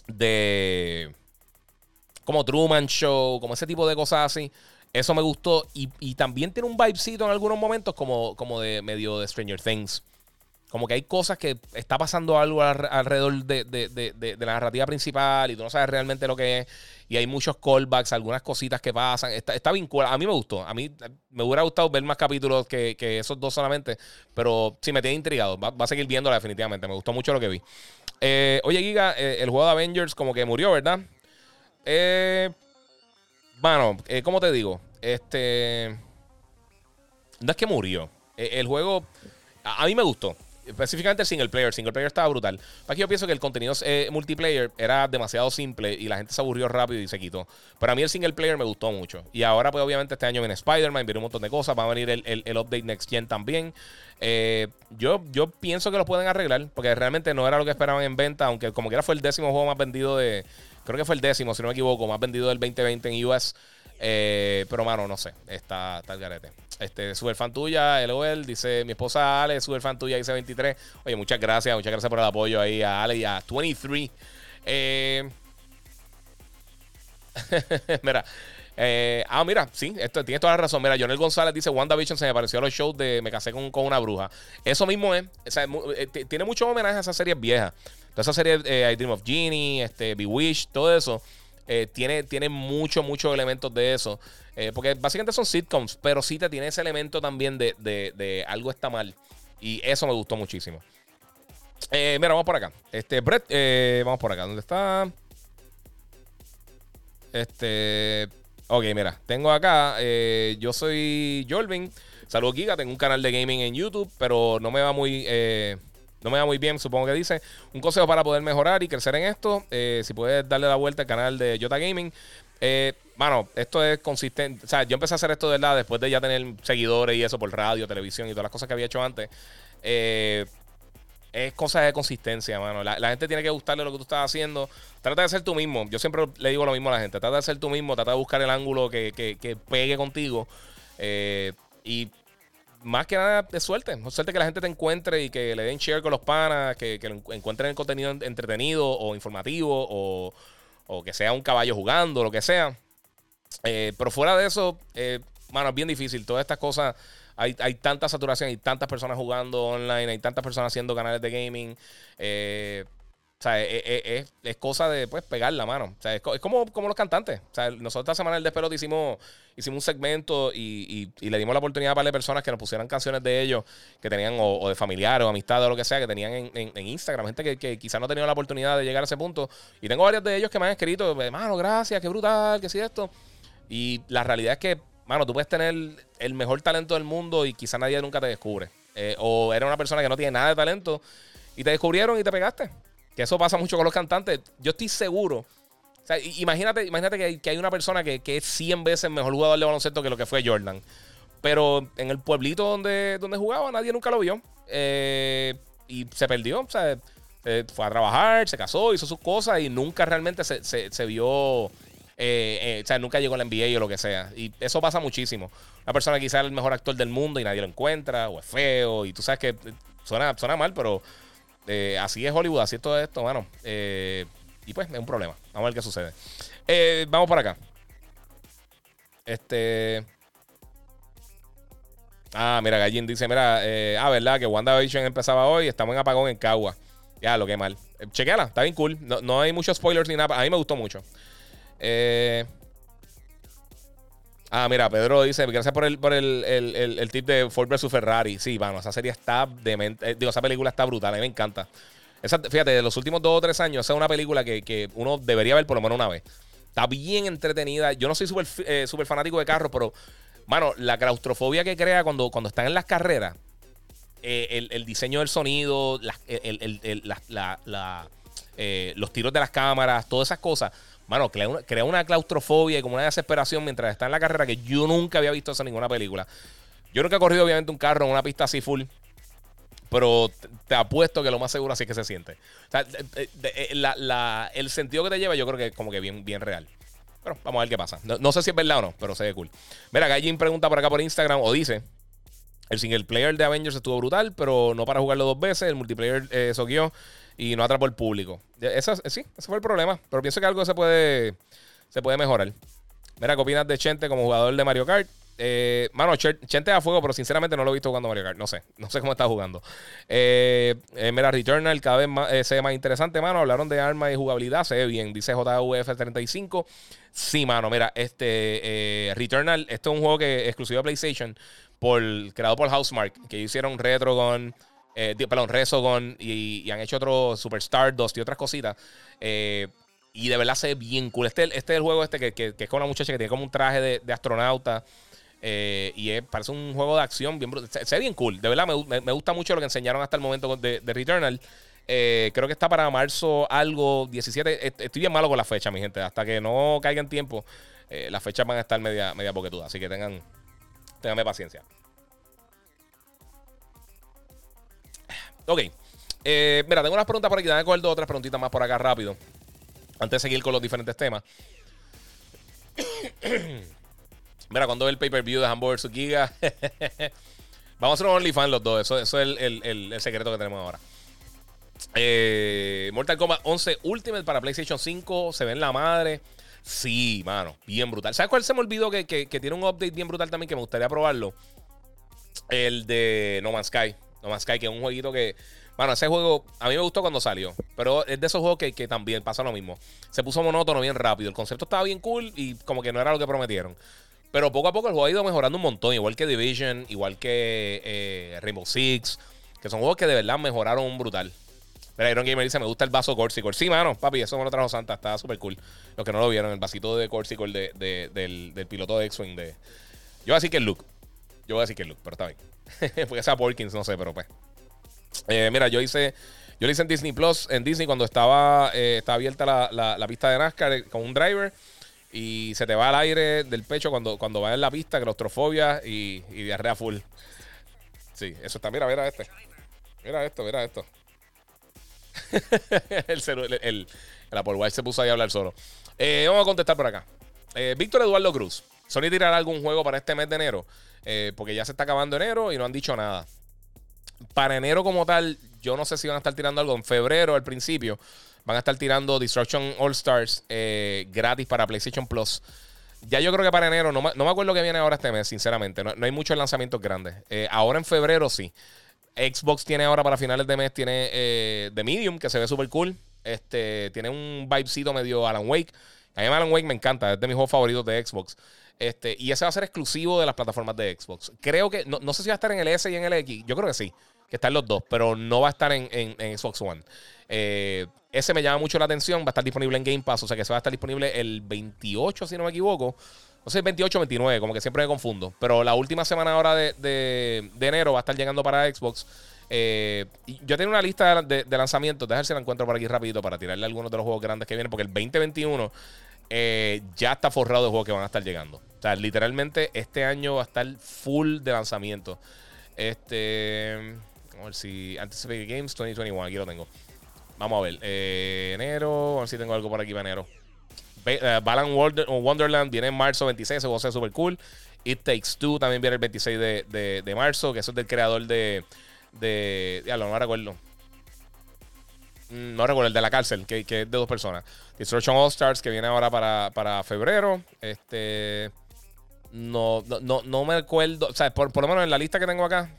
de. como Truman Show, como ese tipo de cosas así. Eso me gustó. Y, también tiene un vibecito en algunos momentos como, como de medio de Stranger Things. Como que hay cosas que está pasando algo alrededor de, la narrativa principal y tú no sabes realmente lo que es. Y hay muchos callbacks, algunas cositas que pasan. Está, está vinculado. A mí me gustó. A mí me hubiera gustado ver más capítulos que, esos dos solamente. Pero sí me tiene intrigado. Va, a seguir viéndola definitivamente. Me gustó mucho lo que vi. Eh, oye, Giga, eh, el juego de Avengers como que murió, ¿verdad? Bueno, eh, ¿cómo te digo? Este. No es que murió. el juego. a, mí me gustto específicamente el single player. El single player estaba brutal. Aquí yo pienso que el contenido eh, multiplayer era demasiado simple y la gente se aburrió rápido y se quitó. Pero a mí el single player me gustó mucho. Y ahora, pues obviamente este año viene Spider-Man, viene un montón de cosas. Va a venir el, update Next Gen también. Eh, yo, yo pienso que lo pueden arreglar porque realmente no era lo que esperaban en venta, aunque como que era fue el décimo juego más vendido de... Creo que fue el décimo, si no me equivoco, más vendido del 2020 en US. Eh, pero, mano, no sé. Está, está el garete. Este, super fan tuya, LOL, dice mi esposa Ale, super fan tuya, dice 23. Oye, muchas gracias, muchas gracias por el apoyo ahí a Ale y a 23. Eh, mira, eh, ah, mira, sí, esto, tienes toda la razón. Mira, Jonel González dice: WandaVision se me pareció a los shows de Me casé con, con una bruja. Eso mismo es. tiene mucho homenaje a esas series viejas. Toda esa serie, I Dream of Genie, este, Bewitched, todo eso. Eh, tiene, tiene muchos, muchos elementos de eso. Eh, porque básicamente son sitcoms, pero sí te tiene ese elemento también de, algo está mal. Y eso me gustó muchísimo. Eh, mira, vamos por acá. Este, Brett, vamos por acá. ¿Dónde está? Este. Ok, mira, tengo acá. yo soy Jorvin. Saludos, Giga. Tengo un canal de gaming en YouTube, pero no me va muy. No me va muy bien, supongo que dice. Un consejo para poder mejorar y crecer en esto. Eh, si puedes darle la vuelta al canal de Jota Gaming. Eh, mano, esto es consistente. O sea, yo empecé a hacer esto de verdad después de ya tener seguidores y eso por radio, televisión y todas las cosas que había hecho antes. Eh, es cosa de consistencia, mano. La, gente tiene que gustarle lo que tú estás haciendo. Trata de ser tú mismo. Yo siempre le digo lo mismo a la gente. Trata de ser tú mismo. Trata de buscar el ángulo que, que pegue contigo. y más que nada de suerte. Suerte que la gente te encuentre y que le den share con los panas, que, que encuentren el contenido entretenido o informativo o, o, que sea un caballo jugando, lo que sea. Eh, pero fuera de eso, eh, mano, es bien difícil. Todas estas cosas, hay, hay tanta saturación, hay tantas personas jugando online, hay tantas personas haciendo canales de gaming. Eh, sea, es, es, cosa de pues pegar la mano. O sea, es, como, como los cantantes. O sea, nosotros esta semana el Despelote hicimos, hicimos un segmento y, y, le dimos la oportunidad a varias personas que nos pusieran canciones de ellos que tenían, o, de familiares o amistades o lo que sea, que tenían en, en, Instagram. Gente que, que quizás no ha tenido la oportunidad de llegar a ese punto. Y tengo varios de ellos que me han escrito, mano, gracias, qué brutal, que sí esto. Y la realidad es que, mano, tú puedes tener el mejor talento del mundo y quizás nadie nunca te descubre. Eh, o eres una persona que no tiene nada de talento y te descubrieron y te pegaste. Que eso pasa mucho con los cantantes. Yo estoy seguro. O sea, imagínate, imagínate que, hay una persona que, es 100 veces mejor jugador de baloncesto que lo que fue Jordan. Pero en el pueblito donde, donde jugaba, nadie nunca lo vio. Eh, y se perdió. O sea, fue a trabajar, se casó, hizo sus cosas y nunca realmente se, vio. Eh, eh, o sea, nunca llegó a la NBA o lo que sea. Y eso pasa muchísimo. Una persona quizás es el mejor actor del mundo y nadie lo encuentra, o es feo, y tú sabes que suena, suena mal, pero eh, así es Hollywood, así es todo esto, bueno. Eh, y pues es un problema. Vamos a ver qué sucede. Eh, vamos para acá. Este. Ah, mira, Gallín dice: Mira, ah, verdad que WandaVision empezaba hoy. Estamos en apagón en Cagua. Ya, lo que mal. chequeala, está bien cool. No, no, hay muchos spoilers ni nada. A mí me gustó mucho. Eh. Ah, mira, Pedro dice, gracias por el, por el, tip de Ford vs Ferrari. Sí, bueno, esa serie está demente. Eh, digo, esa película está brutal, a mí me encanta. Esa, fíjate, de los últimos dos o tres años, esa es una película que, uno debería ver por lo menos una vez. Está bien entretenida. Yo no soy súper eh, super fanático de carros, pero, mano, la claustrofobia que crea cuando, cuando están en las carreras, eh, el, diseño del sonido, los tiros de las cámaras, todas esas cosas mano, crea una, claustrofobia y como una desesperación mientras está en la carrera que yo nunca había visto eso en ninguna película. Yo nunca he corrido, obviamente, un carro en una pista así full. Pero te apuesto que lo más seguro así es que se siente. O sea, eh, el sentido que te lleva, yo creo que es como que bien, bien real. Pero vamos a ver qué pasa. No, sé si es verdad o no, pero se ve cool. Mira, Gallin pregunta por acá por Instagram o dice: El single player de Avengers estuvo brutal, pero no para jugarlo dos veces. El multiplayer eh, soqueó y no atrapó el público. Eso, sí, ese fue el problema. Pero pienso que algo se puede, se puede mejorar. Mira, ¿qué opinas de Chente como jugador de Mario Kart? Eh, mano, Chente a fuego, pero sinceramente no lo he visto jugando Mario Kart. No sé, no sé cómo está jugando. Eh, eh, mira, Returnal cada vez más, se ve más interesante, mano. Hablaron de armas y jugabilidad, se ve bien. Dice JVF35. Sí, mano, mira, este Returnal, este es un juego que exclusivo de PlayStation, por, creado por Housemark, que hicieron Retrogon, perdón, Resogon y, y, han hecho otro Super Stardust y otras cositas. y de verdad se ve bien cool. Este, este es el juego este que, que, es con una muchacha que tiene como un traje de, astronauta. Eh, y parece un juego de acción bien. Se, ve bien cool. De verdad, me, gusta mucho lo que enseñaron hasta el momento de, Returnal. Eh, creo que está para marzo algo 17. Estoy bien malo con la fecha, mi gente. Hasta que no caiga en tiempo, eh, las fechas van a estar media, media boquetudas. Así que tengan, tenganme paciencia. Ok. mira, tengo unas preguntas por aquí. Dame coger dos otras preguntitas más por acá rápido. Antes de seguir con los diferentes temas. Mira, cuando ve el pay-per-view de Hamburger vs. Giga. Vamos a hacer un OnlyFans los dos. Eso, es el, secreto que tenemos ahora. Eh, Mortal Kombat 11 Ultimate para PlayStation 5. Se ve en la madre. Sí, mano. Bien brutal. ¿Sabes cuál se me olvidó que, tiene un update bien brutal también que me gustaría probarlo? El de No Man's Sky. No Sky, que es un jueguito que. Bueno, ese juego a mí me gustó cuando salió. Pero es de esos juegos que, que también pasa lo mismo. Se puso monótono bien rápido. El concepto estaba bien cool y como que no era lo que prometieron. Pero poco a poco el juego ha ido mejorando un montón, igual que Division, igual que eh, Rainbow Six, que son juegos que de verdad mejoraron brutal. Mira, Iron Gamer dice, me gusta el vaso Corsicore. Sí, mano, papi, eso me lo trajo Santa, está súper cool. Los que no lo vieron, el vasito de Corsicore de, del, piloto de X-Wing de... Yo voy a decir que es Luke. Yo voy a decir que es Luke, pero está bien. Porque sea Porkins, no sé, pero pues. Eh, mira, yo hice... Yo lo hice en Disney Plus, en Disney, cuando estaba, eh, estaba abierta la, la, pista de NASCAR con un driver y se te va al aire del pecho cuando, cuando vas en la pista, claustrofobia y, y diarrea full. Sí, eso está. Mira, mira este. Mira esto, mira esto. el, el, Apple Watch se puso ahí a hablar solo. Eh, vamos a contestar por acá. Eh, Víctor Eduardo Cruz. Sony tirará algún juego para este mes de enero. Eh, porque ya se está acabando enero y no han dicho nada. Para enero como tal, yo no sé si van a estar tirando algo en febrero al principio. Van a estar tirando Destruction All Stars eh, gratis para PlayStation Plus. Ya yo creo que para enero, no, me acuerdo que viene ahora este mes, sinceramente. No, hay muchos lanzamientos grandes. Eh, ahora en febrero sí. Xbox tiene ahora para finales de mes, tiene The Medium, que se ve súper cool. Este, tiene un vibecito medio Alan Wake. A mí Alan Wake me encanta, es de mis juegos favoritos de Xbox. Este, y ese va a ser exclusivo de las plataformas de Xbox. Creo que, no, sé si va a estar en el S y en el X. Yo creo que sí, que están los dos, pero no va a estar en, en Xbox One. Eh, ese me llama mucho la atención. Va a estar disponible en Game Pass. O sea que se va a estar disponible el 28, si no me equivoco. No sé, 28 o 29, como que siempre me confundo. Pero la última semana ahora de, de, enero va a estar llegando para Xbox. Eh, yo tengo una lista de, lanzamientos. Déjame ver si la encuentro por aquí rapidito para tirarle algunos de los juegos grandes que vienen. Porque el 2021 eh, ya está forrado de juegos que van a estar llegando. O sea, literalmente este año va a estar full de lanzamiento. Este. Vamos a ver si. Anticipated Games 2021. Aquí lo tengo. Vamos a ver. Eh, enero. A ver si tengo algo por aquí para enero. Uh, Balan Wonderland viene en marzo 26. Ese a ser súper cool. It Takes Two también viene el 26 de, de, marzo. Que eso es del creador de. de ya no recuerdo. Mm, no recuerdo, el de la cárcel, que, que es de dos personas. Destruction All Stars, que viene ahora para, para febrero. Este. No, no, no, me acuerdo. O sea, por, por, lo menos en la lista que tengo acá,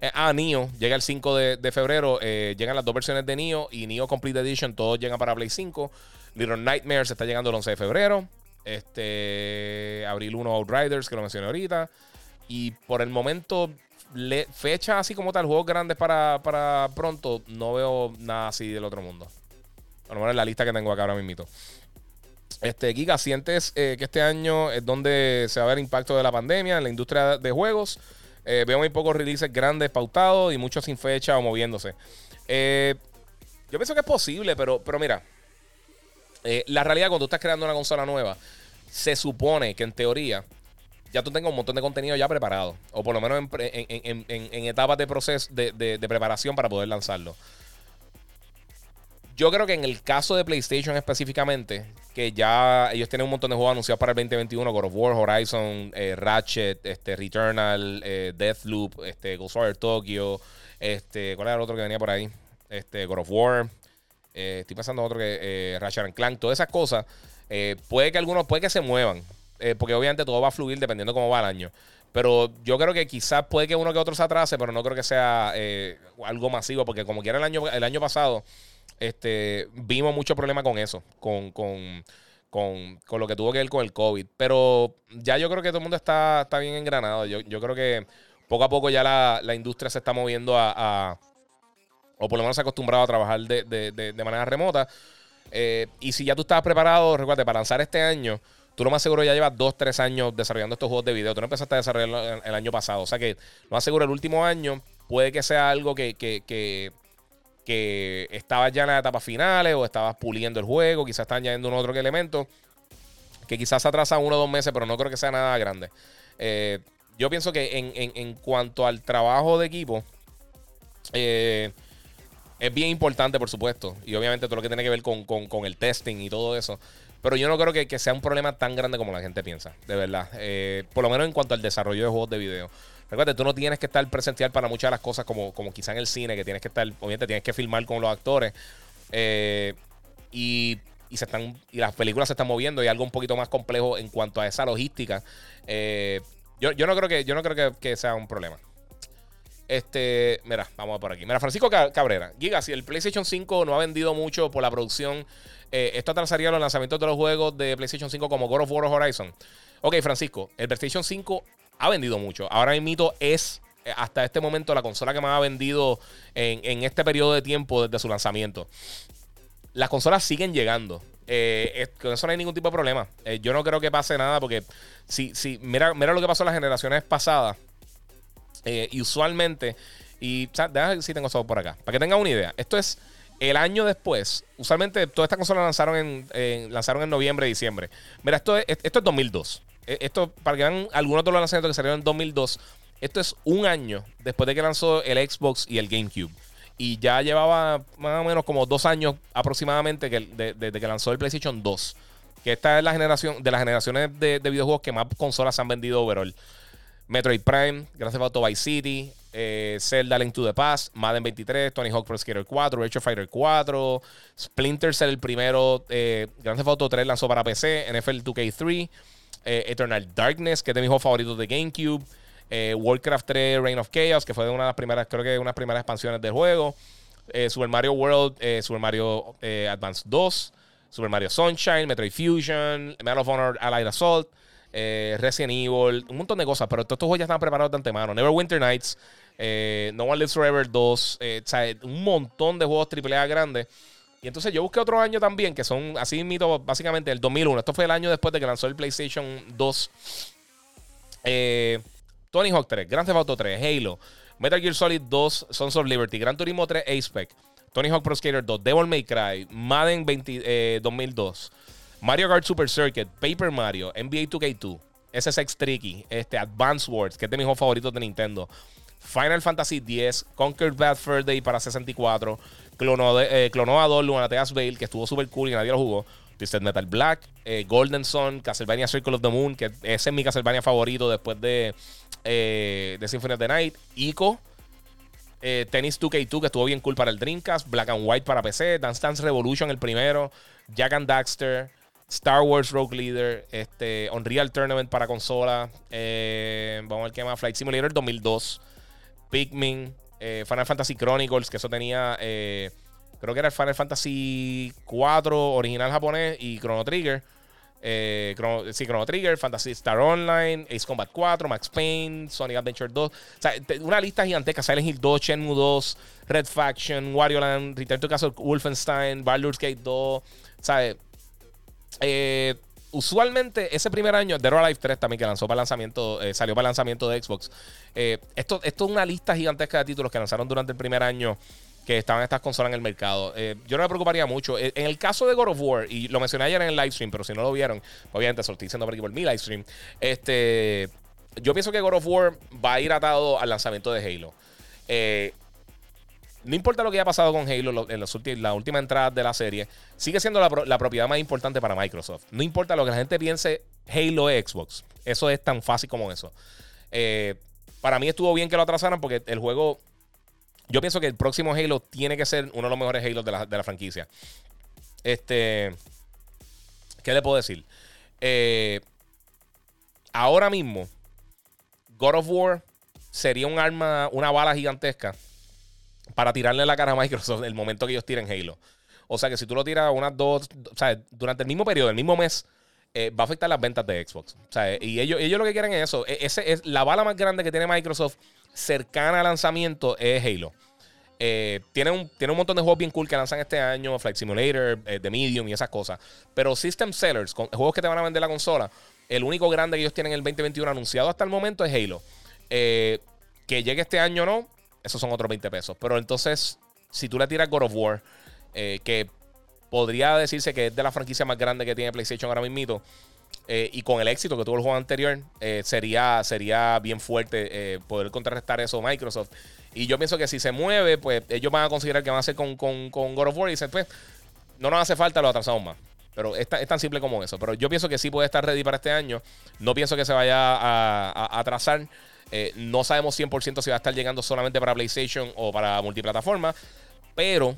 eh, ah, Nio llega el 5 de, febrero. Eh, llegan las dos versiones de Nio y Nio Complete Edition. Todos llegan para Play 5. Little Nightmares está llegando el 11 de febrero. Este, abril 1 Outriders, que lo mencioné ahorita. Y por el momento, fecha así como tal, juegos grandes para, para pronto, no veo nada así del otro mundo. Lo mejor en la lista que tengo acá ahora mismo. Este, Giga, ¿sientes eh, que este año es donde se va a ver impacto de la pandemia en la industria de juegos? Eh, veo muy pocos releases grandes pautados y muchos sin fecha o moviéndose. Eh, yo pienso que es posible, pero, pero mira, la realidad cuando tú estás creando una consola nueva, se supone que en teoría ya tú tengas un montón de contenido ya preparado, o por lo menos en, etapas de proceso de, preparación para poder lanzarlo. Yo creo que en el caso de PlayStation específicamente, que ya ellos tienen un montón de juegos anunciados para el 2021, God of War, Horizon, eh, Ratchet, este, Returnal, eh, Deathloop, este, Ghostwire Tokyo, este, ¿cuál era el otro que venía por ahí? Este, God of War, eh, estoy pensando en otro que Ratchet and Clank, todas esas cosas, puede que algunos, puede que se muevan, eh, porque obviamente todo va a fluir dependiendo cómo va el año. Pero yo creo que quizás puede que uno que otro se atrase, pero no creo que sea eh, algo masivo, porque como quiera el año, el año pasado, este, vimos mucho problema con eso, con, con, con, con, lo que tuvo que ver con el COVID. Pero ya yo creo que todo el mundo está, está bien engranado. Yo, yo creo que poco a poco ya la, la industria se está moviendo a, o por lo menos se ha acostumbrado a trabajar de, de, de, manera remota. Eh, y si ya tú estabas preparado, recuerda, para lanzar este año, tú lo más seguro ya llevas dos, tres años desarrollando estos juegos de video. Tú no empezaste a desarrollarlo el, año pasado. O sea que lo más seguro el último año puede que sea algo que, que, que, estabas ya en las etapas finales o estabas puliendo el juego, quizás están añadiendo un otro elemento que quizás atrasa uno o dos meses, pero no creo que sea nada grande. Eh, yo pienso que en, en, cuanto al trabajo de equipo, eh, es bien importante, por supuesto. Y obviamente todo lo que tiene que ver con, el testing y todo eso. Pero yo no creo que, sea un problema tan grande como la gente piensa, de verdad. Eh, por lo menos en cuanto al desarrollo de juegos de video. Recuerda, tú no tienes que estar presencial para muchas de las cosas, como, como quizá en el cine, que tienes que estar, obviamente tienes que filmar con los actores. Eh, y, se están, y las películas se están moviendo y algo un poquito más complejo en cuanto a esa logística. Eh, yo, no creo que, yo no creo que sea un problema. Este, mira, vamos por aquí. Mira, Francisco Cabrera. Giga, si el PlayStation 5 no ha vendido mucho por la producción, eh, esto atrasaría los lanzamientos de los juegos de PlayStation 5 como God of War Horizon. Ok, Francisco, el PlayStation 5 ha vendido mucho. Ahora mismo es eh, hasta este momento la consola que más ha vendido en, este periodo de tiempo desde su lanzamiento. Las consolas siguen llegando. Eh, con eso no hay ningún tipo de problema. yo no creo que pase nada porque si, si mira, mira lo que pasó en las generaciones pasadas y usualmente, y déjame ver si tengo eso por acá, para que tengan una idea. Esto es el año después. Usualmente todas estas consolas lanzaron en, lanzaron en noviembre, diciembre. Mira, esto es, esto es 2002. E, esto, para que vean algunos de los lanzamientos que salieron en 2002, esto es un año después de que lanzó el Xbox y el GameCube. Y ya llevaba más o menos como dos años aproximadamente desde de, que lanzó el PlayStation 2. Que esta es la generación de las generaciones de, de videojuegos que más consolas han vendido overall. Metroid Prime, Grand Theft Auto City, eh, Zelda Link to the Past, Madden 23, Tony Hawk Pro Skater 4, Virtua Fighter 4, Splinter Cell el primero, eh, Grand Theft Auto 3 lanzó para PC, NFL 2K3, eh, Eternal Darkness, que es de mis juegos favoritos de GameCube, eh, Warcraft 3 Reign of Chaos, que fue una de las primeras, creo que de las primeras expansiones del juego, Super Mario World, Super Mario Advance 2, Super Mario Sunshine, Metroid Fusion, Medal of Honor Allied Assault, eh, Resident Evil, un montón de cosas, pero todos estos juegos ya están preparados de antemano. Neverwinter Nights, eh, No One Lives Forever 2, eh, un montón de juegos AAA grandes. Y entonces yo busqué otro año también, que son así mito, básicamente el 2001. Esto fue el año después de que lanzó el PlayStation 2. Tony Hawk 3, Grand Theft Auto 3, Halo, Metal Gear Solid 2, Sons of Liberty, Gran Turismo 3, Ace Tony Hawk Pro Skater 2, Devil May Cry, Madden 2002. Mario Kart Super Circuit, Paper Mario, NBA 2K2, SSX Tricky, este, Advance Wars, que es de mis juegos favoritos de Nintendo. Final Fantasy X, Conquered Bad Fur Day para 64, Clono, eh, Clonoa 2, Lunateas Veil, que estuvo super cool y nadie lo jugó. Twisted Metal Black, eh, Golden Sun, Castlevania Circle of the Moon, que ese es mi Castlevania favorito después de, eh, de Symphony of the Night. Ico, eh, Tennis 2K2, que estuvo bien cool para el Dreamcast, Black and White para PC, Dance Dance Revolution, el primero, Jack and Daxter, Star Wars Rogue Leader, este, Unreal Tournament para consola. Eh, vamos a ver qué más. Flight Simulator 2002. Pikmin. Eh, Final Fantasy Chronicles, que eso tenía. Eh, creo que era el Final Fantasy 4 original japonés y Chrono Trigger. sí, Chrono Trigger, Fantasy Star Online, Ace Combat 4, Max Payne, Sonic Adventure 2. O sea, una lista gigantesca. Silent Hill 2, Shenmue 2, Red Faction, Wario Land, Return to Castle Wolfenstein, Baldur's Gate 2. ¿Sabes? Eh, usualmente ese primer año, Dead or Alive 3 también que lanzó para lanzamiento, eh, salió para lanzamiento de Xbox. Eh, esto, esto es una lista gigantesca de títulos que lanzaron durante el primer año que estaban estas consolas en el mercado. yo no me preocuparía mucho. En el caso de God of War, y lo mencioné ayer en el live stream, pero si no lo vieron, obviamente se lo diciendo por aquí por mi live stream. Este, yo pienso que God of War va a ir atado al lanzamiento de Halo. Eh, no importa lo que haya pasado con Halo en la última entrada de la serie, sigue siendo la, propiedad más importante para Microsoft. No importa lo que la gente piense, Halo es Xbox. Eso es tan fácil como eso. Eh, para mí estuvo bien que lo atrasaran porque el juego. Yo pienso que el próximo Halo tiene que ser uno de los mejores Halos de la, franquicia. Este. ¿Qué le puedo decir? Eh, ahora mismo, God of War sería un arma, una bala gigantesca para tirarle la cara a Microsoft el momento que ellos tiren Halo. O sea que si tú lo tiras unas dos, o sea, durante el mismo periodo, el mismo mes, eh, va a afectar las ventas de Xbox. O sea, y ellos, ellos lo que quieren es eso. E, ese es la bala más grande que tiene Microsoft cercana al lanzamiento es Halo. Eh, tiene, un, tiene un montón de juegos bien cool que lanzan este año, Flight Simulator, eh, The Medium y esas cosas. Pero System Sellers, con, juegos que te van a vender la consola, el único grande que ellos tienen en el 2021 anunciado hasta el momento es Halo. que llegue este año o no, esos son otros 20 pesos. Pero entonces, si tú le tiras God of War, que podría decirse que es de la franquicia más grande que tiene PlayStation ahora mismo. Eh, y con el éxito que tuvo el juego anterior, eh, sería, sería bien fuerte eh, poder contrarrestar eso Microsoft. Y yo pienso que si se mueve, pues ellos van a considerar que van a hacer con, con, con God of War y dicen, pues, no nos hace falta, lo atrasamos más. Pero es, es, tan simple como eso. Pero yo pienso que sí puede estar ready para este año. No pienso que se vaya a, a atrasar. No sabemos 100% si va a estar llegando solamente para PlayStation o para multiplataforma. Pero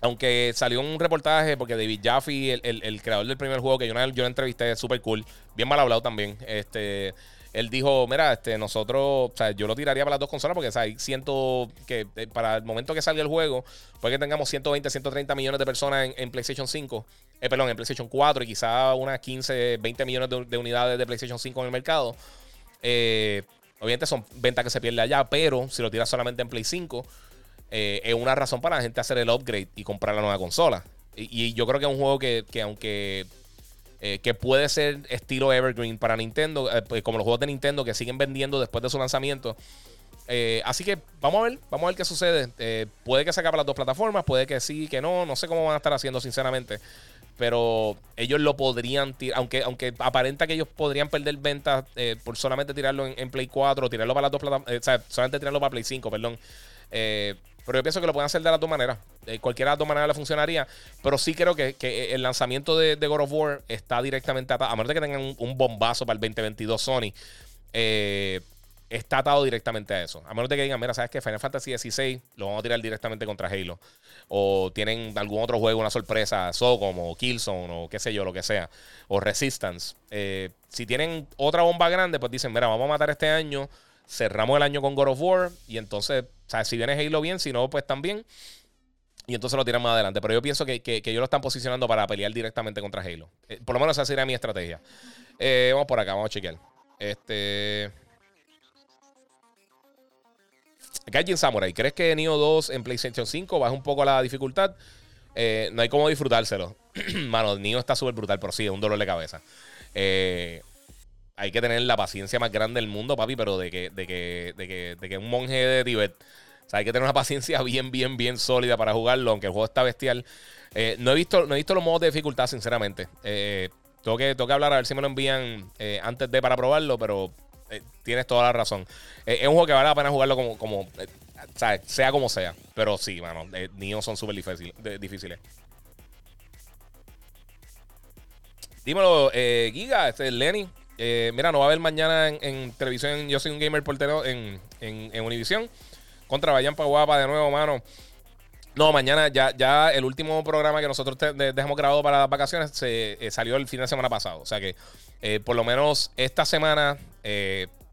aunque salió un reportaje, porque David Jaffe, el, creador del primer juego, que yo, yo lo entrevisté, súper cool, bien mal hablado también. Este, él dijo, mira, este, nosotros, o sea, yo lo tiraría para las dos consolas porque, o siento que eh, para el momento que salga el juego, puede que tengamos 120, 130 millones de personas en, PlayStation 5, eh, perdón, en PlayStation 4 y quizá unas 15, 20 millones de, unidades de PlayStation 5 en el mercado. Eh, obviamente son ventas que se pierden allá, pero si lo tiras solamente en Play 5, eh, es una razón para la gente hacer el upgrade y comprar la nueva consola. Y, yo creo que es un juego que, aunque eh, que puede ser estilo Evergreen para Nintendo, eh, pues, como los juegos de Nintendo que siguen vendiendo después de su lanzamiento. así que vamos a ver, vamos a ver qué sucede. puede que se acabe las dos plataformas, puede que sí, que no. No sé cómo van a estar haciendo, sinceramente. Pero ellos lo podrían tirar, aunque, aunque aparenta que ellos podrían perder ventas por solamente tirarlo en, Play 4 o tirarlo para las dos plataformas, o sea, solamente tirarlo para Play 5, perdón. Eh, pero yo pienso que lo pueden hacer de las dos maneras. Eh, cualquiera de las dos maneras le funcionaría. Pero sí creo que, el lanzamiento de, God of War está directamente atado. A menos de que tengan un, bombazo para el 2022 Sony. Eh, está atado directamente a eso. A menos de que digan, mira, ¿sabes qué? Final Fantasy XVI lo vamos a tirar directamente contra Halo. O tienen algún otro juego, una sorpresa, SOCOM o Killzone o qué sé yo, lo que sea. O Resistance. Eh, si tienen otra bomba grande, pues dicen, mira, vamos a matar este año cerramos el año con God of War y entonces, sea, si viene Halo bien, si no, pues también. Y entonces lo tiran más adelante. Pero yo pienso que, que, ellos lo están posicionando para pelear directamente contra Halo. Eh, por lo menos esa sería mi estrategia. Eh, vamos por acá, vamos a chequear. Este. Gaijin Samurai, ¿crees que Neo 2 en PlayStation 5 baja un poco la dificultad? Eh, no hay cómo disfrutárselo. Mano, Neo está súper brutal, pero sí, es un dolor de cabeza. Eh, hay que tener la paciencia más grande del mundo, papi, pero de que, de que, de que, de que un monje de Tibet. O sea, hay que tener una paciencia bien, bien, bien sólida para jugarlo, aunque el juego está bestial. Eh, no, he visto, no he visto los modos de dificultad, sinceramente. Tengo, que, tengo que hablar a ver si me lo envían antes de para probarlo, pero tienes toda la razón. es un juego que vale la pena jugarlo como, como sea, sea como sea. Pero sí, mano, niños son súper difíciles. Dímelo, Giga, este es Lenny. Eh, mira, no va a haber mañana en, televisión. Yo soy un gamer portero en, en, Univision. Contra Vayan Guapa de nuevo, mano. No, mañana ya, ya el último programa que nosotros dejamos grabado para las vacaciones se eh, salió el fin de semana pasado. O sea que eh, por lo menos esta semana,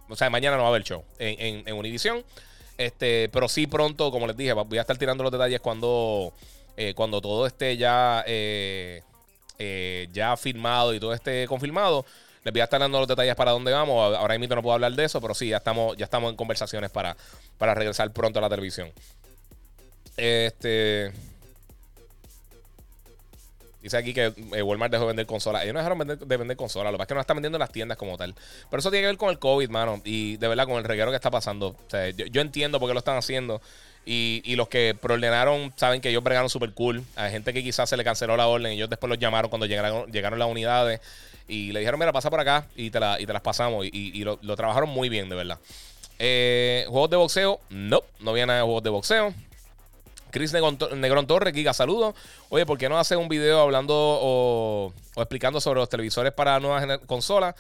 o sea, mañana no va a haber show en, en, Univision. Este, pero sí pronto, como les dije, voy a estar tirando los detalles cuando, cuando todo esté ya, ya firmado y todo esté confirmado. Les voy a estar dando los detalles para dónde vamos. Ahora mismo no puedo hablar de eso, pero sí, ya estamos, ya estamos en conversaciones para, para regresar pronto a la televisión. Este. Dice aquí que eh, Walmart dejó de vender consolas. Ellos no dejaron de vender consolas. Lo que pasa es que no están vendiendo en las tiendas como tal. Pero eso tiene que ver con el COVID, mano. Y de verdad, con el reguero que está pasando. yo, entiendo por qué lo están haciendo. Y, los que preordenaron saben que ellos bregaron súper cool. Hay gente que quizás se le canceló la orden. Y ellos después los llamaron cuando llegaron, llegaron las unidades. Y le dijeron, mira, pasa por acá y te, la, y te las pasamos. Y, lo, trabajaron muy bien, de verdad. Eh, juegos de boxeo, no, no había nada de juegos de boxeo. Chris Negrón, Torres, Giga, saludos. Oye, ¿por qué no hace un video hablando o, explicando sobre los televisores para nuevas consolas?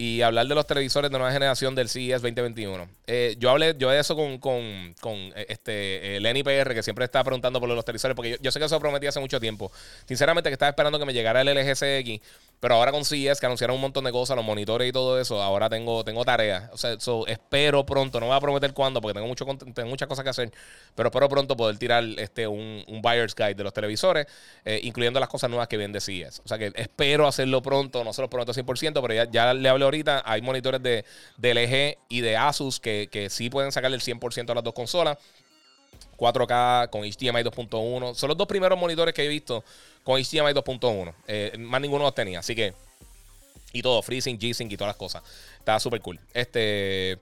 Y hablar de los televisores de nueva generación del CES 2021. Eh, yo hablé yo de eso con, con, con eh, este, el NIPR, que siempre está preguntando por los televisores, porque yo, sé que eso prometí hace mucho tiempo. Sinceramente, que estaba esperando que me llegara el LG CX, pero ahora con CES, que anunciaron un montón de cosas, los monitores y todo eso, ahora tengo, tengo tareas. O sea, espero pronto, no voy a prometer cuándo, porque tengo, mucho, tengo muchas cosas que hacer, pero espero pronto poder tirar este, un, un buyer's guide de los televisores, eh, incluyendo las cosas nuevas que viene de CES. O sea que espero hacerlo pronto, no se lo prometo 100%, pero ya, ya le hablé ahorita, hay monitores de, de LG y de Asus que, que sí pueden sacarle el 100% a las dos consolas. 4K con HDMI 2.1. Son los dos primeros monitores que he visto con HDMI 2.1. Eh, más ninguno los tenía. Así que. Y todo, FreeSync, G-Sync y todas las cosas. Está súper cool. Este.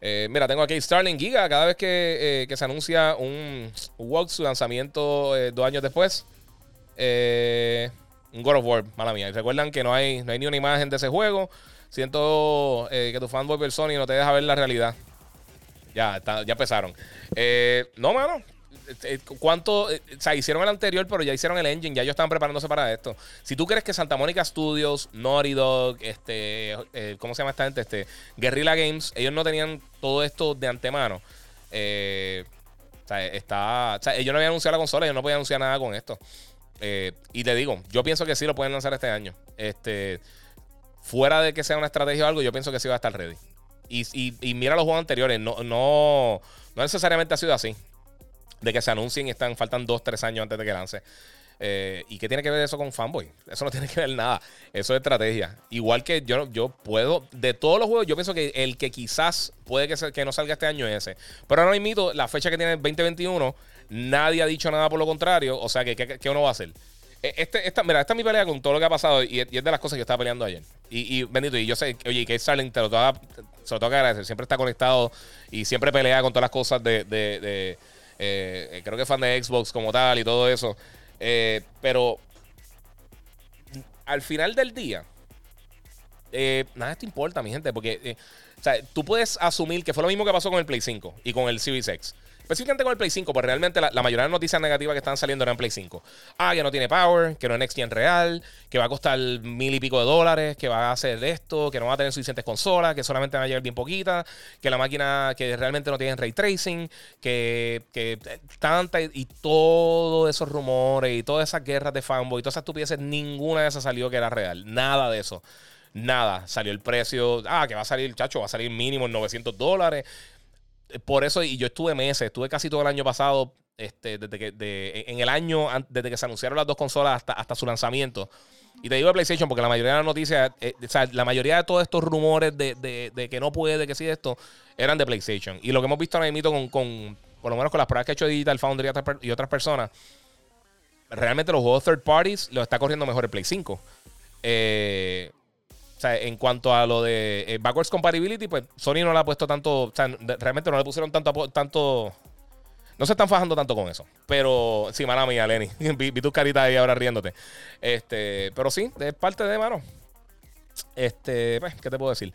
Eh, mira, tengo aquí Starling Giga. Cada vez que, eh, que se anuncia un, un su lanzamiento dos años después. un God of War, mala mía. recuerdan que no hay, no hay ni una imagen de ese juego. Siento eh, que tu fanboy del Sony no te deja ver la realidad. Ya, ya empezaron. Eh, no, mano. Eh, ¿Cuánto? o sea, hicieron el anterior, pero ya hicieron el engine. Ya ellos estaban preparándose para esto. Si tú crees que Santa Mónica Studios, Naughty Dog, este, ¿cómo se llama esta gente? Este, Guerrilla Games, ellos no tenían todo esto de antemano. o sea, está, o sea, ellos no habían anunciado la consola, ellos no podían anunciar nada con esto. y te digo, yo pienso que sí lo pueden lanzar este año. Este fuera de que sea una estrategia o algo, yo pienso que sí va a estar ready. Y, mira los juegos anteriores, no, no, no necesariamente ha sido así. De que se anuncien y están, faltan 2, 3 años antes de que lance. Eh, ¿Y qué tiene que ver eso con fanboy? Eso no tiene que ver nada. Eso es estrategia. Igual que yo, yo puedo, de todos los juegos, yo pienso que el que quizás puede que, que no salga este año es ese. Pero ahora mismo, la fecha que tiene el 2021, nadie ha dicho nada por lo contrario. O sea, que ¿qué uno va a hacer? Eh, este, esta, mira, esta es mi pelea con todo lo que ha pasado y, es de las cosas que estaba peleando ayer. Y, bendito, y yo sé, oye, que Starling te lo tengo, agradecer. Siempre está conectado y siempre pelea con todas las cosas de. de, eh, creo que es fan de Xbox como tal y todo eso. Eh, pero al final del día, nada esto importa, mi gente, porque tú puedes asumir que fue lo mismo que pasó con el Play 5 y con el Series. Específicamente con el Play 5, pues realmente la, mayoría de las noticias negativas que están saliendo eran en Play 5. Ah, que no tiene power, que no es Next Gen real, que va a costar mil y pico de dólares, que va a hacer esto, que no va a tener suficientes consolas, que solamente van a llegar bien poquitas, que la máquina que realmente no tiene ray tracing, que, que tanta y todos esos rumores y todas esas guerras de fanboy y todas esas estupideces, ninguna de esas salió que era real. Nada de eso. Nada. Salió el precio. Ah, que va a salir, chacho, va a salir mínimo en 900 dólares por eso, y yo estuve meses, estuve casi todo el año pasado, este, desde que, de, en el año, desde que se anunciaron las dos consolas hasta, hasta su lanzamiento. Y te digo de PlayStation porque la mayoría de las noticias, eh, o sea, la mayoría de todos estos rumores de, de, que no puede, que sí esto, eran de PlayStation. Y lo que hemos visto ahora mismo con, con, por lo menos con las pruebas que ha hecho Digital Foundry y otras, personas, realmente los juegos third parties los está corriendo mejor el Play 5. Eh, o sea, en cuanto a lo de eh, backwards compatibility, pues Sony no le ha puesto tanto. O sea, realmente no le pusieron tanto. tanto no se están fajando tanto con eso. Pero sí, mala mía, Lenny. vi, tus caritas ahí ahora riéndote. Este, pero sí, es parte de, mano. Este, pues, ¿qué te puedo decir?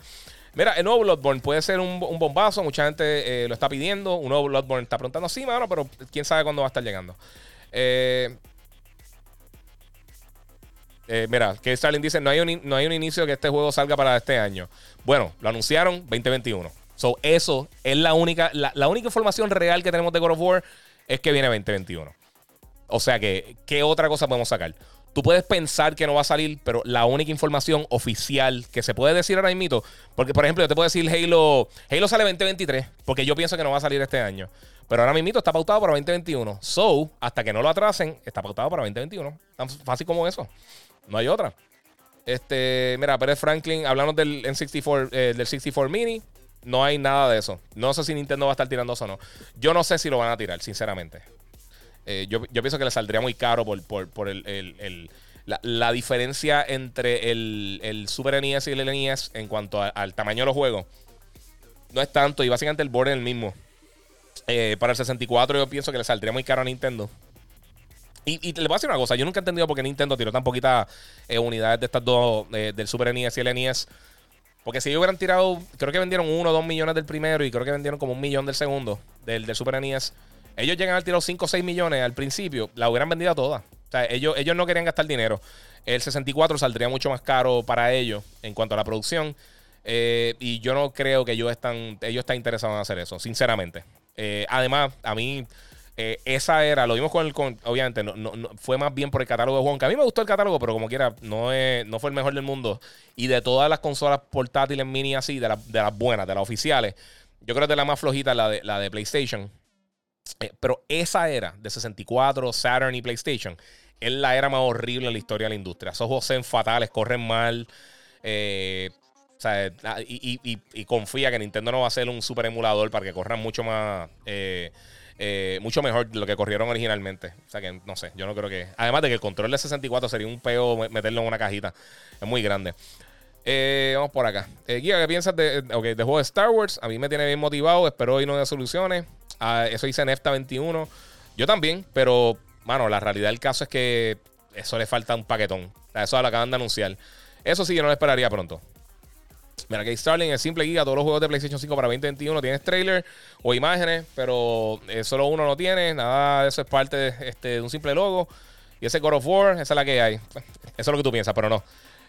Mira, el nuevo Bloodborne puede ser un, bombazo. Mucha gente eh, lo está pidiendo. Un nuevo Bloodborne está preguntando, sí, mano, pero quién sabe cuándo va a estar llegando. Eh, eh, mira, que Starling dice, no hay, un, no hay un inicio que este juego salga para este año. Bueno, lo anunciaron 2021. So, eso es la única, la, única información real que tenemos de God of War es que viene 2021. O sea que, ¿qué otra cosa podemos sacar? Tú puedes pensar que no va a salir, pero la única información oficial que se puede decir ahora mismo, porque por ejemplo, yo te puedo decir Halo, Halo sale 2023, porque yo pienso que no va a salir este año. Pero ahora mismo está pautado para 2021. So, hasta que no lo atrasen, está pautado para 2021. Tan fácil como eso. No hay otra. Este, mira, Pérez Franklin, hablamos del N64, eh, del 64 Mini. No hay nada de eso. No sé si Nintendo va a estar tirando eso o no. Yo no sé si lo van a tirar, sinceramente. Eh, yo, pienso que le saldría muy caro por, el, la, diferencia entre el, Super NES y el NES en cuanto al tamaño de los juegos. No es tanto y básicamente el board es el mismo. Eh, para el 64 yo pienso que le saldría muy caro a Nintendo. Y, y, le voy a decir una cosa, yo nunca he entendido por qué Nintendo tiró tan poquitas eh, unidades de estas dos, eh, del Super NES y el NES. Porque si ellos hubieran tirado, creo que vendieron uno o dos millones del primero y creo que vendieron como un millón del segundo, del, del Super NES. Ellos llegan a haber tirado 5 o 6 millones al principio, la hubieran vendido todas. O sea, ellos, ellos no querían gastar dinero. El 64 saldría mucho más caro para ellos en cuanto a la producción. Eh, y yo no creo que ellos están, ellos están interesados en hacer eso, sinceramente. Además, a mí, eh, esa era, lo vimos con el, obviamente, no, no, fue más bien por el catálogo de Juan, que a mí me gustó el catálogo, pero como quiera, no, es, no fue el mejor del mundo. Y de todas las consolas portátiles mini así, de, de las buenas, de las oficiales, yo creo que de la más flojita la de, la de PlayStation. pero esa era de 64, Saturn y PlayStation es la era más horrible en la historia de la industria. Esos juegos son fatales, corren mal. Eh, o sea, ah, y, confía que Nintendo no va a ser un super emulador para que corran mucho más. Eh, eh, mucho mejor de lo que corrieron originalmente. O sea que no sé, yo no creo que. Además de que el control de 64 sería un peo meterlo en una cajita. Es muy grande. Eh, vamos por acá. Guía, ¿qué piensas de, okay, de juego de Star Wars? A mí me tiene bien motivado. Espero hoy no de soluciones. Ah, eso dice Nefta 21. Yo también, pero, mano, la realidad del caso es que eso le falta un paquetón. Eso lo acaban de anunciar. Eso sí, yo no lo esperaría pronto. Mira, que Starling es simple guía. Todos los juegos de PlayStation 5 para 2021 tienes trailer o imágenes, pero eh, solo uno no tiene. Nada de eso es parte de, este, un simple logo. Y ese God of War, esa es la que hay. Eso es lo que tú piensas, pero no.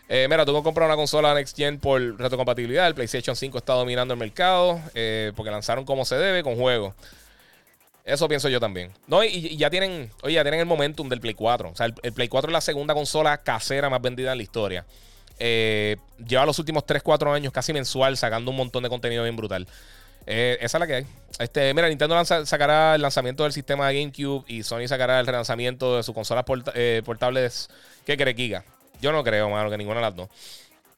Eh, mira, tú comprar una consola Next Gen por retrocompatibilidad. El PlayStation 5 está dominando el mercado eh, porque lanzaron como se debe con juegos. Eso pienso yo también. No, y, ya tienen, oye, ya tienen el momentum del Play 4. O sea, el Play 4 es la segunda consola casera más vendida en la historia. Eh, lleva los últimos 3-4 años casi mensual sacando un montón de contenido bien brutal. Eh, esa es la que hay. Este, mira, Nintendo sacará el lanzamiento del sistema de GameCube y Sony sacará el relanzamiento de sus consolas eh, portables. ¿Qué cree Giga? Yo no creo, mano, que ninguna de las dos.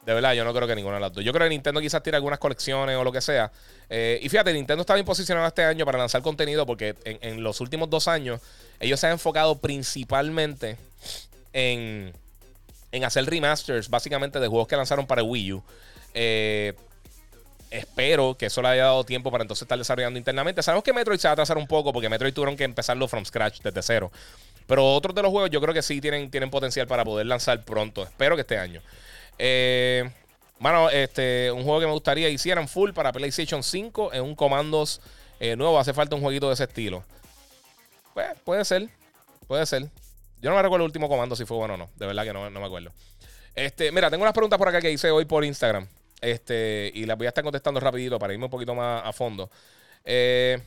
De verdad, yo no creo que ninguna de las dos. Yo creo que Nintendo quizás tire algunas colecciones o lo que sea. y fíjate, Nintendo está bien posicionado este año para lanzar contenido porque en los últimos dos años ellos se han enfocado principalmente en en hacer remasters básicamente de juegos que lanzaron para Wii U. Eh, espero que eso le haya dado tiempo para entonces estar desarrollando internamente. Sabemos que Metroid se va a atrasar un poco porque Metroid tuvieron que empezarlo from scratch desde cero. Pero otros de los juegos yo creo que sí tienen, tienen potencial para poder lanzar pronto. Espero que este año. Eh, este, un juego que me gustaría hicieran full para PlayStation 5 en un comandos eh, nuevo. Hace falta un jueguito de ese estilo. Pues puede ser. Puede ser. Yo no me recuerdo el último comando si fue bueno o no. De verdad que no, me acuerdo. Este, mira, tengo unas preguntas por acá que hice hoy por Instagram. Este, y las voy a estar contestando rapidito para irme un poquito más a fondo. Eh,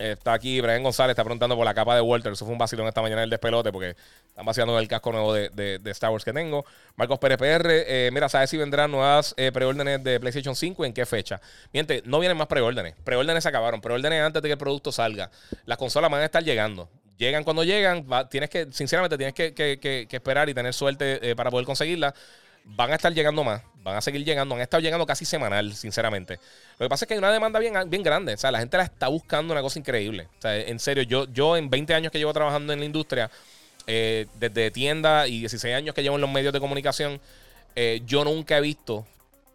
está aquí Brian González, está preguntando por la capa de Walter. Eso fue un vacilón esta mañana el despelote porque están vaciando el casco nuevo de, Star Wars que tengo. Marcos Pérez PR, eh, mira, ¿sabes si vendrán nuevas eh, preórdenes de PlayStation 5? ¿En qué fecha? Miente, no vienen más preórdenes. Preórdenes se acabaron. Preórdenes antes de que el producto salga. Las consolas van a estar llegando llegan cuando llegan, tienes que, sinceramente, tienes que, esperar y tener suerte eh, para poder conseguirla. Van a estar llegando más, van a seguir llegando, han estado llegando casi semanal, sinceramente. Lo que pasa es que hay una demanda bien, grande, o sea, la gente la está buscando una cosa increíble. O sea, en serio, yo, yo en 20 años que llevo trabajando en la industria, eh, desde tienda y 16 años que llevo en los medios de comunicación, eh, yo nunca he visto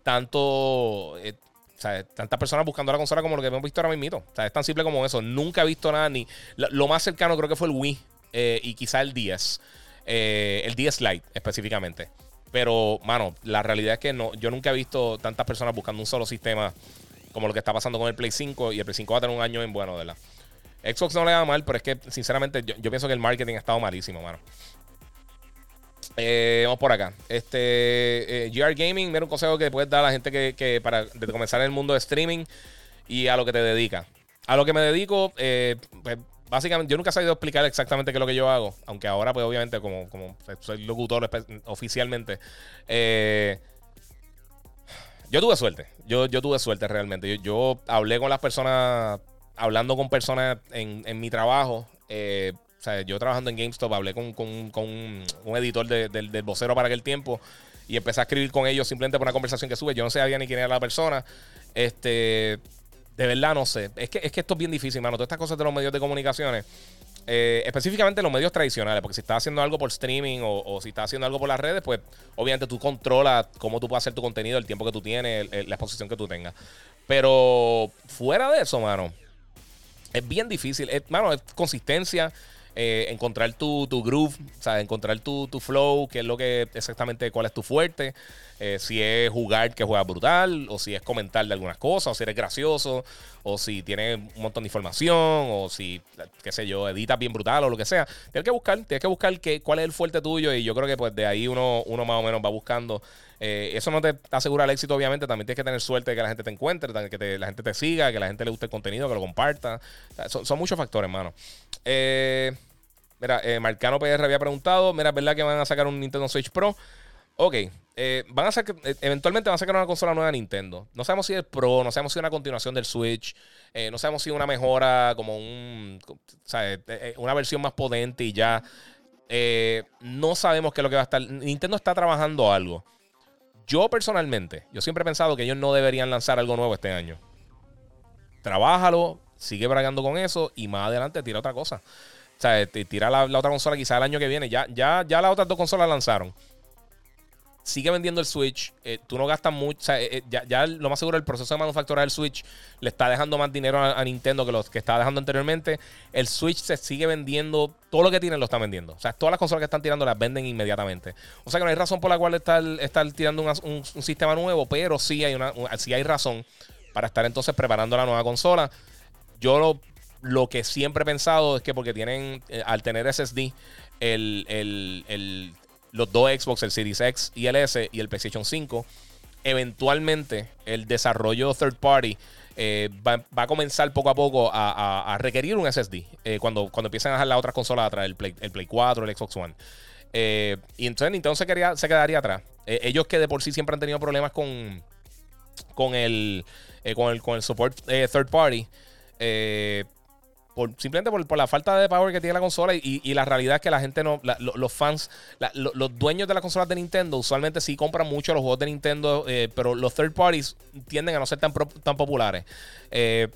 tanto, tantas personas buscando la consola como lo que hemos visto ahora mismo. O sea, es tan simple como eso. Nunca he visto nada ni. Lo, más cercano creo que fue el Wii eh, y quizá el 10. Eh, el 10 Lite específicamente. Pero, mano, la realidad es que no, yo nunca he visto tantas personas buscando un solo sistema como lo que está pasando con el Play 5. Y el Play 5 va a tener un año en bueno, ¿verdad? Xbox no le da mal, pero es que, sinceramente, yo, yo pienso que el marketing ha estado malísimo, mano. Eh, vamos por acá. Este eh, GR Gaming, mira un consejo que puedes dar a la gente que, para comenzar en el mundo de streaming y a lo que te dedica. A lo que me dedico, eh, pues, básicamente, yo nunca he sabido explicar exactamente qué es lo que yo hago, aunque ahora, pues obviamente, como, como soy locutor oficialmente, yo tuve suerte. Yo, yo tuve suerte realmente. Yo, hablé con las personas, hablando con personas en, en mi trabajo. Eh, sea, yo trabajando en GameStop hablé con, un editor del vocero para aquel tiempo y empecé a escribir con ellos simplemente por una conversación que sube. Yo no sabía ni quién era la persona. Este, de verdad no sé. Es que, es que esto es bien difícil, mano. Todas estas cosas de los medios de comunicaciones, eh, específicamente los medios tradicionales, porque si estás haciendo algo por streaming o, si estás haciendo algo por las redes, pues obviamente tú controlas cómo tú puedes hacer tu contenido, el tiempo que tú tienes, la exposición que tú tengas. Pero fuera de eso, mano, es bien difícil. mano, es consistencia. Eh, encontrar tu, tu, groove, o sea, encontrar tu, tu, flow, qué es lo que exactamente cuál es tu fuerte. Eh, si es jugar que juega brutal, o si es comentar de algunas cosas, o si eres gracioso, o si tienes un montón de información, o si, qué sé yo, editas bien brutal o lo que sea. Tienes que buscar, tienes que buscar qué, cuál es el fuerte tuyo, y yo creo que pues de ahí uno, uno más o menos va buscando Eh, eso no te asegura el éxito, obviamente. También tienes que tener suerte de que la gente te encuentre, que la gente te siga, que la gente le guste el contenido, que lo comparta. son, muchos factores, hermano. Eh, mira, Marcano PR había preguntado: Mira, ¿verdad que van a sacar un Nintendo Switch Pro? Ok, van a sacar, eventualmente van a sacar una consola nueva de Nintendo. No sabemos si es Pro, no sabemos si es una continuación del Switch. Eh, no sabemos si una mejora como un, eh, eh, una versión más potente y ya. no sabemos qué es lo que va a estar. Nintendo está trabajando algo. Yo personalmente, yo siempre he pensado que ellos no deberían lanzar algo nuevo este año. Trabájalo, sigue bragando con eso y más adelante tira otra cosa. O sea, tira la, otra consola quizá el año que viene. Ya, ya, ya las otras dos consolas lanzaron sigue vendiendo el Switch. Eh, tú no gastas mucho. O sea, eh, eh, ya, lo más seguro, el proceso de manufacturar el Switch le está dejando más dinero a, Nintendo que los que estaba dejando anteriormente. El Switch se sigue vendiendo. Todo lo que tienen lo están vendiendo. O sea, todas las consolas que están tirando las venden inmediatamente. O sea que no hay razón por la cual estar, estar tirando un, sistema nuevo, pero sí hay, una, sí hay razón para estar entonces preparando la nueva consola. Yo lo, lo que siempre he pensado es que porque tienen, al tener SSD, el, el los dos Xbox, el Series X y el S y el PlayStation 5, eventualmente el desarrollo third party eh, va, a comenzar poco a poco a, requerir un SSD eh, cuando, cuando empiezan a dejar las otras consolas atrás, el Play, el Play 4, el Xbox One. Eh, y entonces Nintendo se, se quedaría atrás. ellos que de por sí siempre han tenido problemas con, con, el, con, el, con el support third party simplemente por, la falta de power que tiene la consola y, la realidad es que la gente no, los fans, los dueños de las consolas de Nintendo usualmente sí compran mucho los juegos de Nintendo, eh, pero los third parties tienden a no ser tan, tan populares. Eh,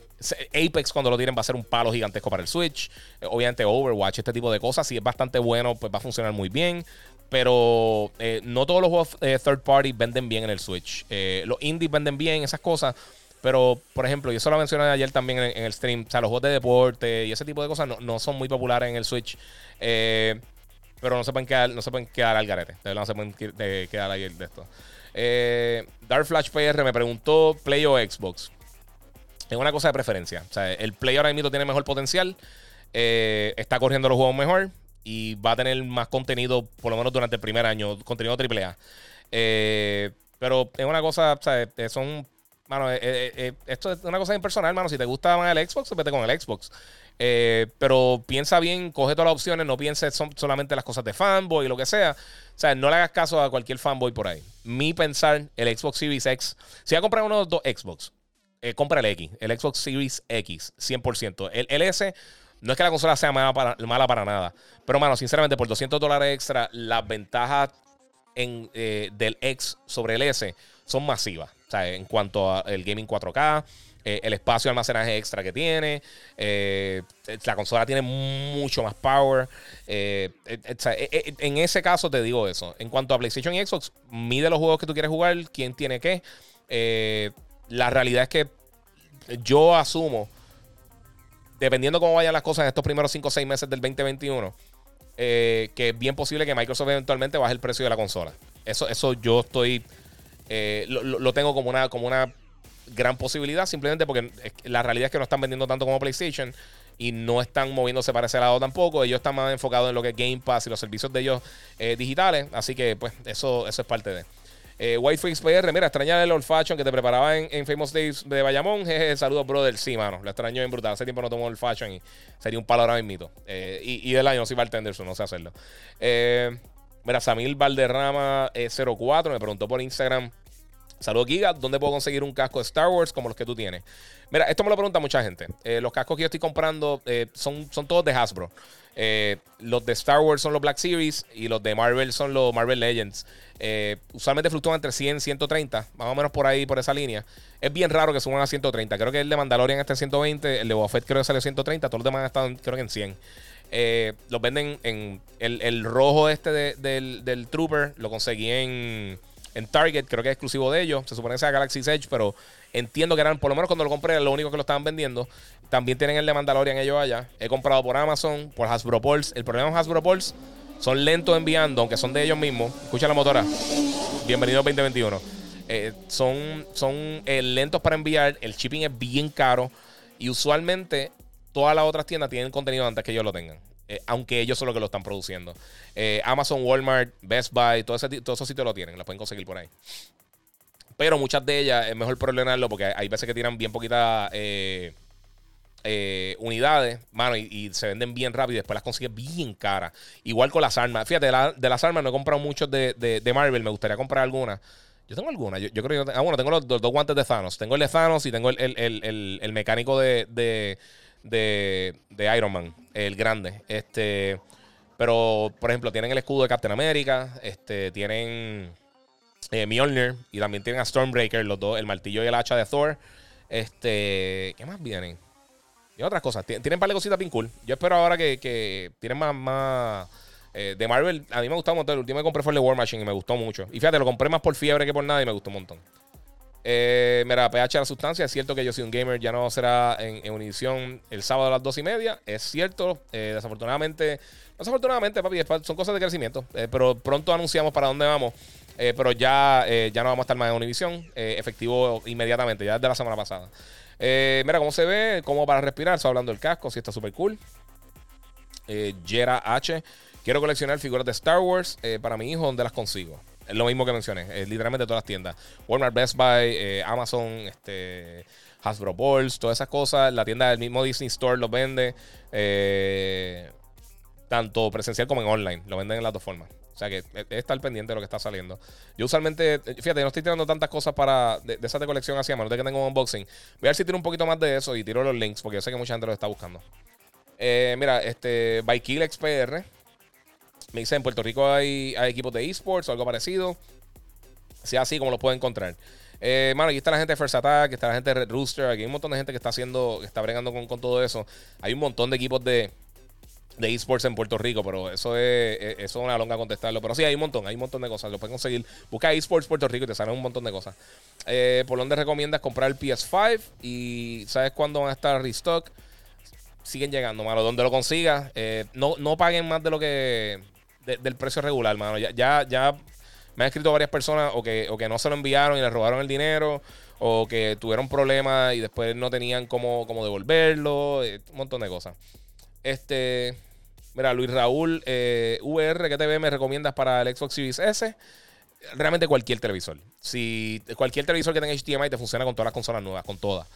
Apex cuando lo tienen va a ser un palo gigantesco para el Switch. Eh, obviamente Overwatch, este tipo de cosas, si es bastante bueno, pues va a funcionar muy bien. Pero no todos los juegos third party venden bien en el Switch. los indies venden bien, esas cosas. Pero, por ejemplo, yo eso lo mencioné ayer también en, el stream. O sea, los juegos de deporte y ese tipo de cosas no, son muy populares en el Switch. Eh, pero no se pueden quedar, no se pueden quedar al garete. No se pueden quedar ahí de esto. Eh, Dark Flash PR me preguntó Play o Xbox. Es una cosa de preferencia. O sea, el Play ahora mismo tiene mejor potencial. Eh, está corriendo los juegos mejor. Y va a tener más contenido, por lo menos durante el primer año. Contenido AAA. pero es una cosa, o sea, son Mano, eh, eh, eh, esto es una cosa impersonal, mano. Si te gusta más el Xbox, vete con el Xbox. pero piensa bien, coge todas las opciones, no pienses solamente las cosas de fanboy y lo que sea. O sea, no le hagas caso a cualquier fanboy por ahí. Mi pensar, el Xbox Series X. Si vas a comprar uno de dos Xbox, compra el X, el Xbox Series X, 100%. El, el S, no es que la consola sea mala para, mala para nada. Pero, mano, sinceramente, por 200 dólares extra, las ventajas en, del X sobre el S son masivas. Sea, en cuanto al gaming 4K, eh, el espacio de almacenaje extra que tiene, eh, la consola tiene mucho más power. Eh, en ese caso te digo eso. En cuanto a PlayStation y Xbox, mide los juegos que tú quieres jugar, quién tiene qué. la realidad es que yo asumo, dependiendo cómo vayan las cosas en estos primeros 5 o 6 meses del 2021, que es bien posible que Microsoft eventualmente baje el precio de la consola. Eso, eso yo estoy eh, lo, tengo como una, como una gran posibilidad, simplemente porque la realidad es que no están vendiendo tanto como PlayStation y no están moviéndose para ese lado tampoco. Ellos están más enfocados en lo que es Game Pass y los servicios de ellos eh, digitales. Así que, pues, eso, eso es parte de. Eh, Whiteface PR, mira, extraña el old fashion que te preparaba en, Famous Days de Bayamón. Jeje, saludos, brother. Sí, mano, lo extraño en brutal. Hace tiempo no tomo old fashion y sería un palo ahora mismo. Eh, y, y, del año, no soy bartender, no sé hacerlo. mira, Samil Valderrama 04 me preguntó por Instagram Saludos, Giga. ¿Dónde puedo conseguir un casco de Star Wars como los que tú tienes? Mira, esto me lo pregunta mucha gente. Eh, los cascos que yo estoy comprando eh, son, son todos de Hasbro. Eh, los de Star Wars son los Black Series y los de Marvel son los Marvel Legends. usualmente fluctúan entre 100 y 130, más o menos por ahí, por esa línea. Es bien raro que suban a 130. Creo que el de Mandalorian está en 120, el de Boba Fett creo que sale a 130, todos los demás están creo que en 100. los venden en el, rojo este del, del Trooper, lo conseguí en en Target, creo que es exclusivo de ellos. Se supone que sea Galaxy Edge, pero entiendo que eran, por lo menos cuando lo compré, lo único que lo estaban vendiendo. También tienen el de Mandalorian ellos allá. He comprado por Amazon, por Hasbro Pulse. El problema con Hasbro Pulse son lentos enviando, aunque son de ellos mismos. Escucha la motora. Bienvenido 2021. Eh, son son eh, lentos para enviar. El shipping es bien caro. Y usualmente todas las otras tiendas tienen contenido antes que ellos lo tengan. Aunque ellos son los que lo están produciendo. Amazon, Walmart, Best Buy, todo todos esos sitios lo tienen, lo pueden conseguir por ahí. Pero muchas de ellas es mejor preordenarlo porque hay veces que tiran bien poquitas eh, unidades, mano, y, se venden bien rápido y después las consigues bien caras. Igual con las armas. Fíjate, de, las armas no he comprado muchos de, Marvel, me gustaría comprar algunas. Yo tengo algunas, yo, creo que Ah, bueno, tengo los, dos guantes de Thanos. Tengo el de Thanos y tengo el, mecánico de, de, Iron Man, el grande. Este, pero, por ejemplo, tienen el escudo de Captain America, este, tienen eh, Mjolnir y también tienen a Stormbreaker, los dos, el martillo y el hacha de Thor. Este, ¿qué más vienen? Y otras cosas. Tienen un par de cositas bien cool. Yo espero ahora que, tienen más, más eh, de Marvel. A mí me gustó un montón. El último que compré fue el War Machine y me gustó mucho. Y fíjate, lo compré más por fiebre que por nada y me gustó un montón. Eh, mira, PH la sustancia. Es cierto que yo soy un gamer. Ya no será en, en Univision el sábado a las dos y media. Es cierto. Eh, desafortunadamente. Desafortunadamente, papi, son cosas de crecimiento. Eh, pero pronto anunciamos para dónde vamos. pero ya, ya no vamos a estar más en Univision. efectivo inmediatamente, ya desde la semana pasada. Mira cómo se ve, como para respirar. Estoy hablando del casco, sí está súper cool. Jera H. Quiero coleccionar figuras de Star Wars para mi hijo, ¿dónde las consigo? Lo mismo que mencioné, es literalmente todas las tiendas. Walmart, Best Buy, Amazon, este, Hasbro Balls, todas esas cosas. La tienda del mismo Disney Store los vende. tanto presencial como en online. Lo venden en las dos formas. O sea que es estar pendiente de lo que está saliendo. Yo usualmente, fíjate, no estoy tirando tantas cosas para de, esa de colección así, a menos de que tenga un unboxing. Voy a ver si tiro un poquito más de eso y tiro los links, porque yo sé que mucha gente lo está buscando. Eh, mira, este, by XPR. Me dice, en Puerto Rico hay, equipos de esports o algo parecido. Sea así como lo puedo encontrar. Eh, mano, aquí está la gente de First Attack, está la gente de Red Rooster, aquí hay un montón de gente que está haciendo, que está bregando con, con todo eso. Hay un montón de equipos de, de esports en Puerto Rico, pero eso es, eso es una longa contestarlo. Pero sí, hay un montón, hay un montón de cosas. Lo pueden conseguir. Busca esports Puerto Rico y te salen un montón de cosas. Eh, ¿Por dónde recomiendas comprar el PS5? Y ¿sabes cuándo van a estar restock? Siguen llegando, mano. Donde lo consigas, eh, no, no paguen más de lo que. Del precio regular, mano. Ya, ya, me han escrito varias personas o que, o que no se lo enviaron y le robaron el dinero. O que tuvieron problemas y después no tenían cómo, cómo devolverlo. Eh, un montón de cosas. Este. Mira, Luis Raúl, eh, VR, ¿qué TV me recomiendas para el Xbox Series S? Realmente cualquier televisor. Si cualquier televisor que tenga HDMI te funciona con todas las consolas nuevas, con todas.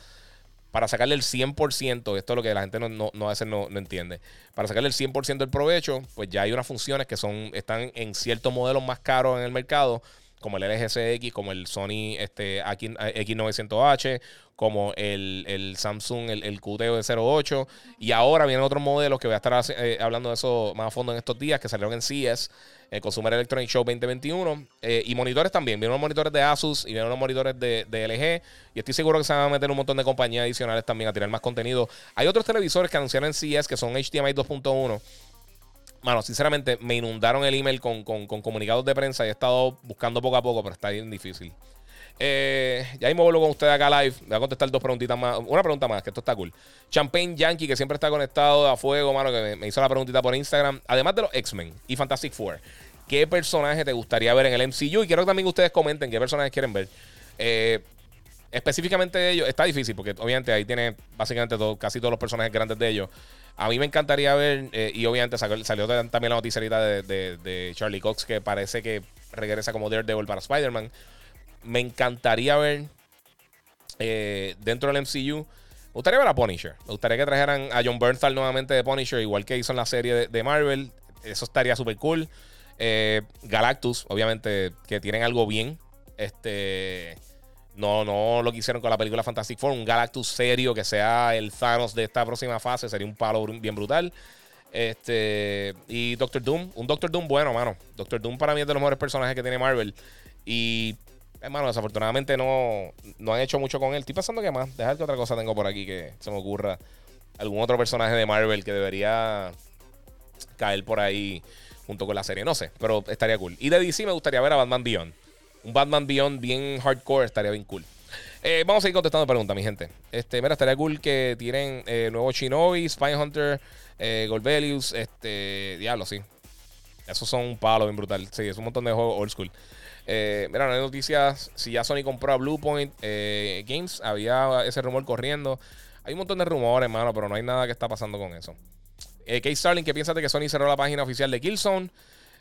Para sacarle el 100%, esto es lo que la gente no, no, no a veces no, entiende. Para sacarle el 100% del provecho, pues ya hay unas funciones que son están en ciertos modelos más caros en el mercado como el LG CX, como el Sony este, X900H, como el, Samsung, el, el QTO de 08. Y ahora vienen otros modelos que voy a estar eh, hablando de eso más a fondo en estos días, que salieron en CES, el Consumer Electronic Show 2021. Eh, y monitores también. Vienen unos monitores de Asus y vienen unos monitores de, de, LG. Y estoy seguro que se van a meter un montón de compañías adicionales también a tirar más contenido. Hay otros televisores que anunciaron en CES que son HDMI 2.1 Mano, sinceramente, me inundaron el email con, comunicados de prensa y he estado buscando poco a poco, pero está bien difícil. Eh, ya mismo vuelvo con ustedes acá live. Voy a contestar dos preguntitas más. Una pregunta más, que esto está cool. Champagne Yankee, que siempre está conectado a fuego, mano, que me, hizo la preguntita por Instagram. Además de los X-Men y Fantastic Four, ¿qué personaje te gustaría ver en el MCU? Y quiero que también ustedes comenten qué personajes quieren ver. Eh, específicamente de ellos, está difícil porque obviamente ahí tiene básicamente casi todos los personajes grandes de ellos. A mí me encantaría ver, eh, y obviamente salió, también la noticia de, Charlie Cox que parece que regresa como Daredevil para Spider-Man. Me encantaría ver eh, dentro del MCU. Me gustaría ver a Punisher. Me gustaría que trajeran a John Bernthal nuevamente de Punisher, igual que hizo en la serie de, Marvel. Eso estaría súper cool. Eh, Galactus, obviamente, que tienen algo bien. Este. No, no lo que hicieron con la película Fantastic Four. Un Galactus serio que sea el Thanos de esta próxima fase. Sería un palo bien brutal. Este. Y Doctor Doom. Un Doctor Doom bueno, mano. Doctor Doom para mí es de los mejores personajes que tiene Marvel. Y. Hermano, desafortunadamente no, no han hecho mucho con él. Estoy pensando que más. Dejar que otra cosa tengo por aquí que se me ocurra. Algún otro personaje de Marvel que debería caer por ahí junto con la serie. No sé, pero estaría cool. Y de DC me gustaría ver a Batman Beyond un Batman Beyond bien hardcore estaría bien cool. Eh, vamos a seguir contestando preguntas, mi gente. Este, mira, estaría cool que tienen eh, nuevo Shinobi, Spy Hunter, eh, Golbelius, este, diablo, sí. Esos son un palo bien brutal. Sí, es un montón de juegos old school. Eh, mira, no hay noticias. Si ya Sony compró a Bluepoint Games, había ese rumor corriendo. Hay un montón de rumores, hermano, pero no hay nada que está pasando con eso. Eh, Kate Starling, ¿qué piensas de que Sony cerró la página oficial de Killzone?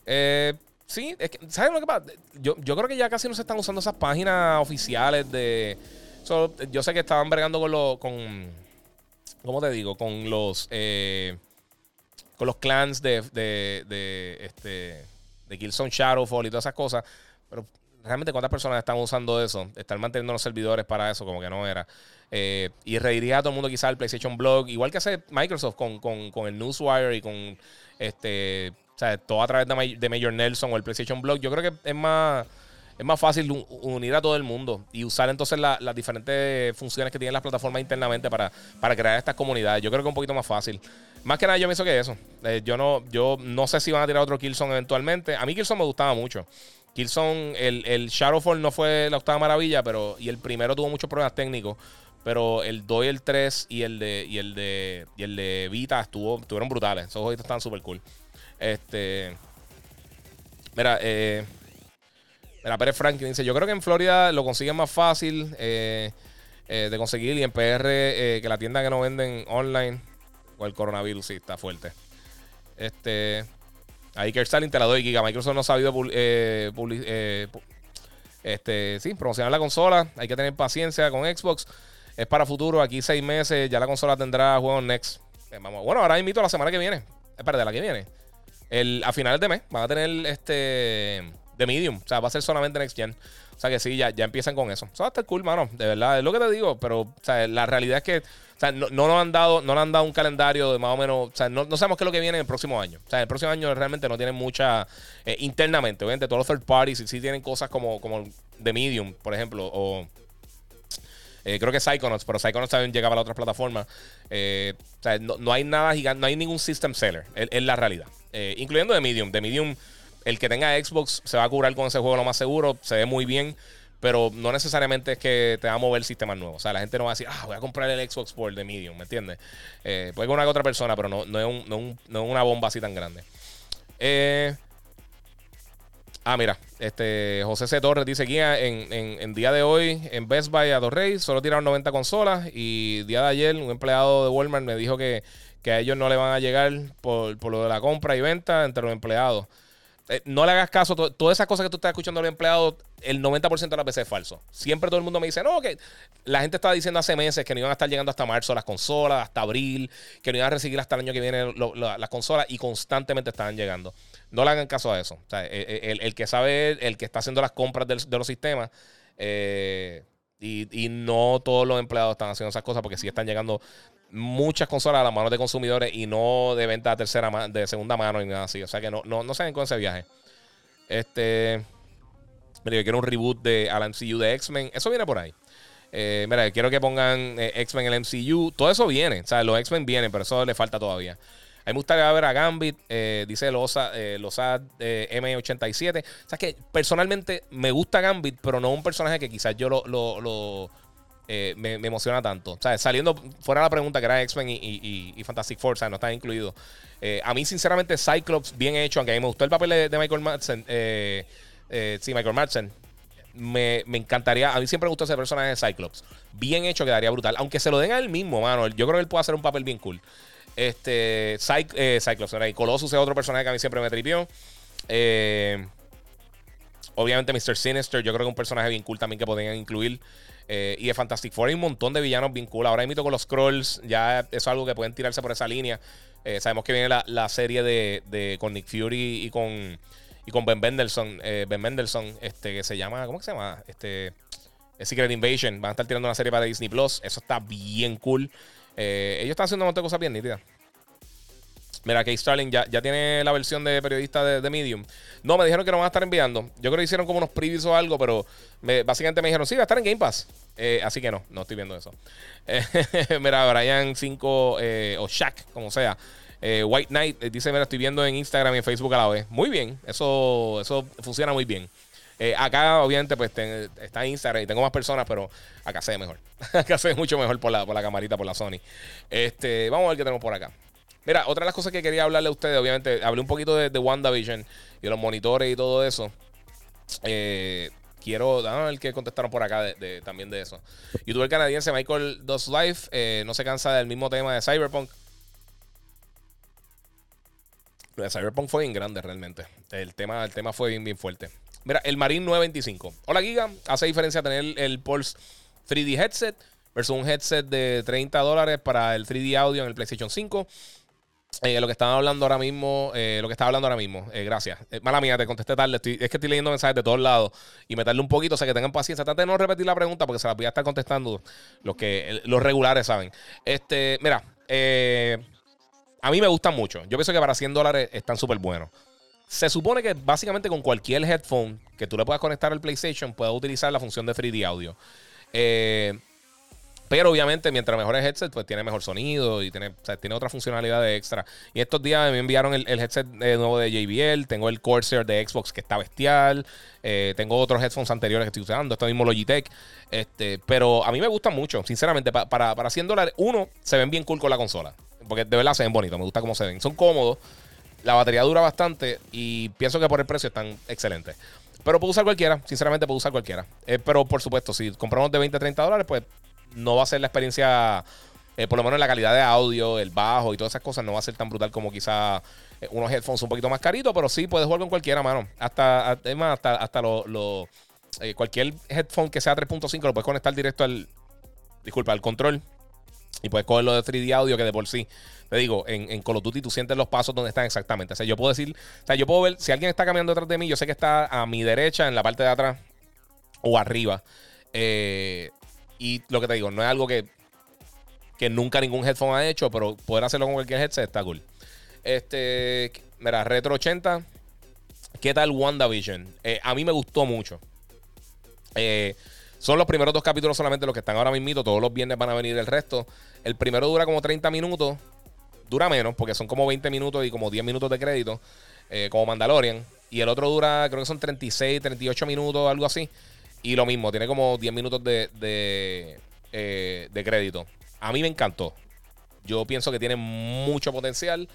Eh, sí, es que, ¿sabes lo que pasa? Yo, yo creo que ya casi no se están usando esas páginas oficiales de. yo sé que estaban bregando con los. Con, ¿Cómo te digo? Con los. Eh, con los clans de, de, de, este, de Killzone Shadowfall y todas esas cosas. Pero realmente, ¿cuántas personas están usando eso? Están manteniendo los servidores para eso, como que no era. Eh, y reiría a todo el mundo quizá el PlayStation Blog, igual que hace Microsoft con, con, con el Newswire y con este, sea, todo a través de, de Major Nelson o el PlayStation Blog. Yo creo que es más es más fácil unir a todo el mundo y usar entonces las diferentes funciones que tienen las plataformas internamente para, para crear estas comunidades. Yo creo que es un poquito más fácil. Más que nada, yo pienso que eso. Eh, yo, no, yo no sé si van a tirar otro Killzone eventualmente. A mí Killzone me gustaba mucho. Killzone, el, el Shadowfall no fue la octava maravilla, pero y el primero tuvo muchos problemas técnicos. Pero el 2 y el 3 y el de, y el de, y el de Vita estuvo, estuvieron brutales. Esos juegos están súper cool. Este. Mira, eh. Mira, Pérez Franklin dice: Yo creo que en Florida lo consiguen más fácil eh, eh, de conseguir y en PR eh, que la tienda que no venden online. O el coronavirus, sí, está fuerte. Este. Ahí que Stalin te la doy, Giga. Microsoft no ha sabido este, sí, promocionar la consola. Hay que tener paciencia con Xbox. Es para futuro. Aquí seis meses ya la consola tendrá juegos Next. Bueno, ahora invito a la semana que viene. Espérate, la que viene. El, a finales de mes van a tener este de Medium. O sea, va a ser solamente Next Gen. O sea que sí, ya, ya empiezan con eso. Eso va a estar cool, mano. De verdad, es lo que te digo. Pero la realidad es que o sea, no, nos han dado, no nos han dado un calendario de más o menos. O sea, no, sabemos qué es lo que viene en el próximo año. O sea, el próximo año realmente no tienen mucha. Eh, internamente, obviamente, todos los third parties sí, sí tienen cosas como, como de Medium, por ejemplo. O. Eh, creo que Psychonauts, pero Psychonauts también llegaba a las otras plataformas. Eh, o sea, no, hay nada gigante, no hay ningún system seller, es, la realidad. Incluyendo de Medium. De Medium el que tenga Xbox se va a curar con ese juego lo más seguro, se ve muy bien, pero no necesariamente es que te va a mover sistemas nuevos. O sea, la gente no va a decir, ah, voy a comprar el Xbox por el de Medium, ¿me entiendes? Eh, puede que una que otra persona, pero no, no, es una bomba así tan grande. Eh, ah, mira, este José C. Torres dice guía en, en, día de hoy en Best Buy a Reyes solo tiraron 90 consolas y día de ayer un empleado de Walmart me dijo que, que a ellos no le van a llegar por, por lo de la compra y venta entre los empleados. Eh, no le hagas caso. todas esas cosas que tú estás escuchando a los empleados, el 90% de las veces es falso. Siempre todo el mundo me dice, no, que la gente estaba diciendo hace meses que no iban a estar llegando hasta marzo las consolas, hasta abril, que no iban a recibir hasta el año que viene las consolas y constantemente estaban llegando. No le hagan caso a eso. Eh, eh, el, que sabe, el que está haciendo las compras de los sistemas, y, y, no todos los empleados están haciendo esas cosas porque sí están llegando muchas consolas a las manos de consumidores y no de venta de tercera de segunda mano ni nada así. O sea que no, no, no con ese viaje. Este. Mira, yo quiero un reboot de al MCU de X-Men. Eso viene por ahí. Eh, mira, quiero que pongan eh, X-Men en el MCU. Todo eso viene. O sea, los X-Men vienen, pero eso le falta todavía. A mí me gustaría ver a Gambit, eh, dice Losa, Losa M87. O sea, que personalmente me gusta Gambit, pero no un personaje que quizás yo lo eh, me, emociona tanto. O sea, saliendo fuera la pregunta que era X-Men y, Fantastic Four, o sea, no están incluidos. Eh, a mí, sinceramente, Cyclops, bien hecho, aunque a mí me gustó el papel de, Michael Madsen. Eh, sí, Michael Madsen. Me, encantaría. A mí siempre me gustó ese personaje de Cyclops. Bien hecho, quedaría brutal. Aunque se lo den a él mismo, mano. Yo creo que él puede hacer un papel bien cool. Este. Cyclops, Y Colossus es otro personaje que a mí siempre me tripió. obviamente, Mr. Sinister, yo creo que es un personaje bien cool también que podrían incluir. Eh, y de Fantastic Four hay un montón de villanos cool. Ahora imito con los Scrolls, ya eso es algo que pueden tirarse por esa línea. Eh, sabemos que viene la, serie de, con Nick Fury y con, y con Ben Mendelssohn, eh, Ben Mendelssohn, este, que se llama, ¿cómo se llama? Este, Secret Invasion. Van a estar tirando una serie para Disney Plus. Eso está bien cool. ellos están haciendo un montón de cosas bien nítidas. Mira, Kate Starling ya, ya tiene la versión de periodista de, Medium. No, me dijeron que no van a estar enviando. Yo creo que hicieron como unos previews o algo, pero básicamente me dijeron, sí, va a estar en Game Pass. Eh, así que no, no estoy viendo eso. mira, Brian 5 eh, o Shaq, como sea. Eh, White Knight dice, mira, estoy viendo en Instagram y en Facebook a la vez. Muy bien, eso, eso funciona muy bien. acá, obviamente, pues está Instagram y tengo más personas, pero acá se ve mejor. acá se ve mucho mejor por la, por la camarita, por la Sony. Este, vamos a ver qué tenemos por acá. Mira, otra de las cosas que quería hablarle a ustedes, obviamente, hablé un poquito de, de WandaVision y los monitores y todo eso. Eh, quiero, ver el que contestaron por acá de, también de eso. Youtuber canadiense Michael Does Life eh, no se cansa del mismo tema de Cyberpunk. De Cyberpunk fue bien grande realmente. El tema, el tema fue bien, bien fuerte. Mira, el Marine 925. Hola Giga, hace diferencia tener el Pulse 3D headset versus un headset de 30 dólares para el 3D audio en el PlayStation 5. Eh, lo que estaba hablando ahora mismo, eh, lo que estaba hablando ahora mismo, eh, gracias. mala mía, te contesté tarde. es que estoy leyendo mensajes de todos lados y meterle un poquito, o sea que tengan paciencia. Trate de no repetir la pregunta porque se la voy a estar contestando los que los regulares saben. Este, mira, a mí me gustan mucho. Yo pienso que para 100 dólares están súper buenos. Se supone que básicamente con cualquier headphone que tú le puedas conectar al PlayStation, puedes utilizar la función de 3D audio. Eh pero obviamente, mientras mejor el headset, pues tiene mejor sonido y tiene, tiene otra funcionalidad de extra. Y estos días me enviaron el, headset nuevo de JBL. Tengo el Corsair de Xbox que está bestial. Eh, tengo otros headphones anteriores que estoy usando. Esto mismo Logitech. Este, pero a mí me gustan mucho, sinceramente. para, para 100 dólares, uno, se ven bien cool con la consola. Porque de verdad se ven bonitos. Me gusta cómo se ven. Son cómodos. La batería dura bastante. Y pienso que por el precio están excelentes. Pero puedo usar cualquiera. Sinceramente puedo usar cualquiera. Eh, pero por supuesto, si compramos de 20 a 30 dólares, pues no va a ser la experiencia, eh, por lo menos la calidad de audio, el bajo y todas esas cosas, no va a ser tan brutal como quizá eh, unos headphones un poquito más caritos, pero sí puedes jugar con cualquiera, mano. Hasta, además, hasta, hasta lo, eh, cualquier headphone que sea 3.5 lo puedes conectar directo al, disculpa, al control. Y puedes cogerlo de 3D audio que de por sí, te digo, en, en Call Duty tú sientes los pasos donde están exactamente. O sea, yo puedo decir, o sea, yo puedo ver, si alguien está caminando detrás de mí, yo sé que está a mi derecha, en la parte de atrás o arriba. Eh, y lo que te digo, no es algo que, que nunca ningún headphone ha hecho, pero poder hacerlo con cualquier headset está cool. Este, mira, Retro 80. ¿Qué tal WandaVision? Eh, a mí me gustó mucho. Eh, son los primeros dos capítulos solamente los que están ahora mismo. Todos los viernes van a venir el resto. El primero dura como 30 minutos. Dura menos, porque son como 20 minutos y como 10 minutos de crédito. Eh, como Mandalorian. Y el otro dura, creo que son 36, 38 minutos, algo así. Y lo mismo, tiene como 10 minutos de, eh, de, crédito. A mí me encantó. Yo pienso que tiene mucho potencial,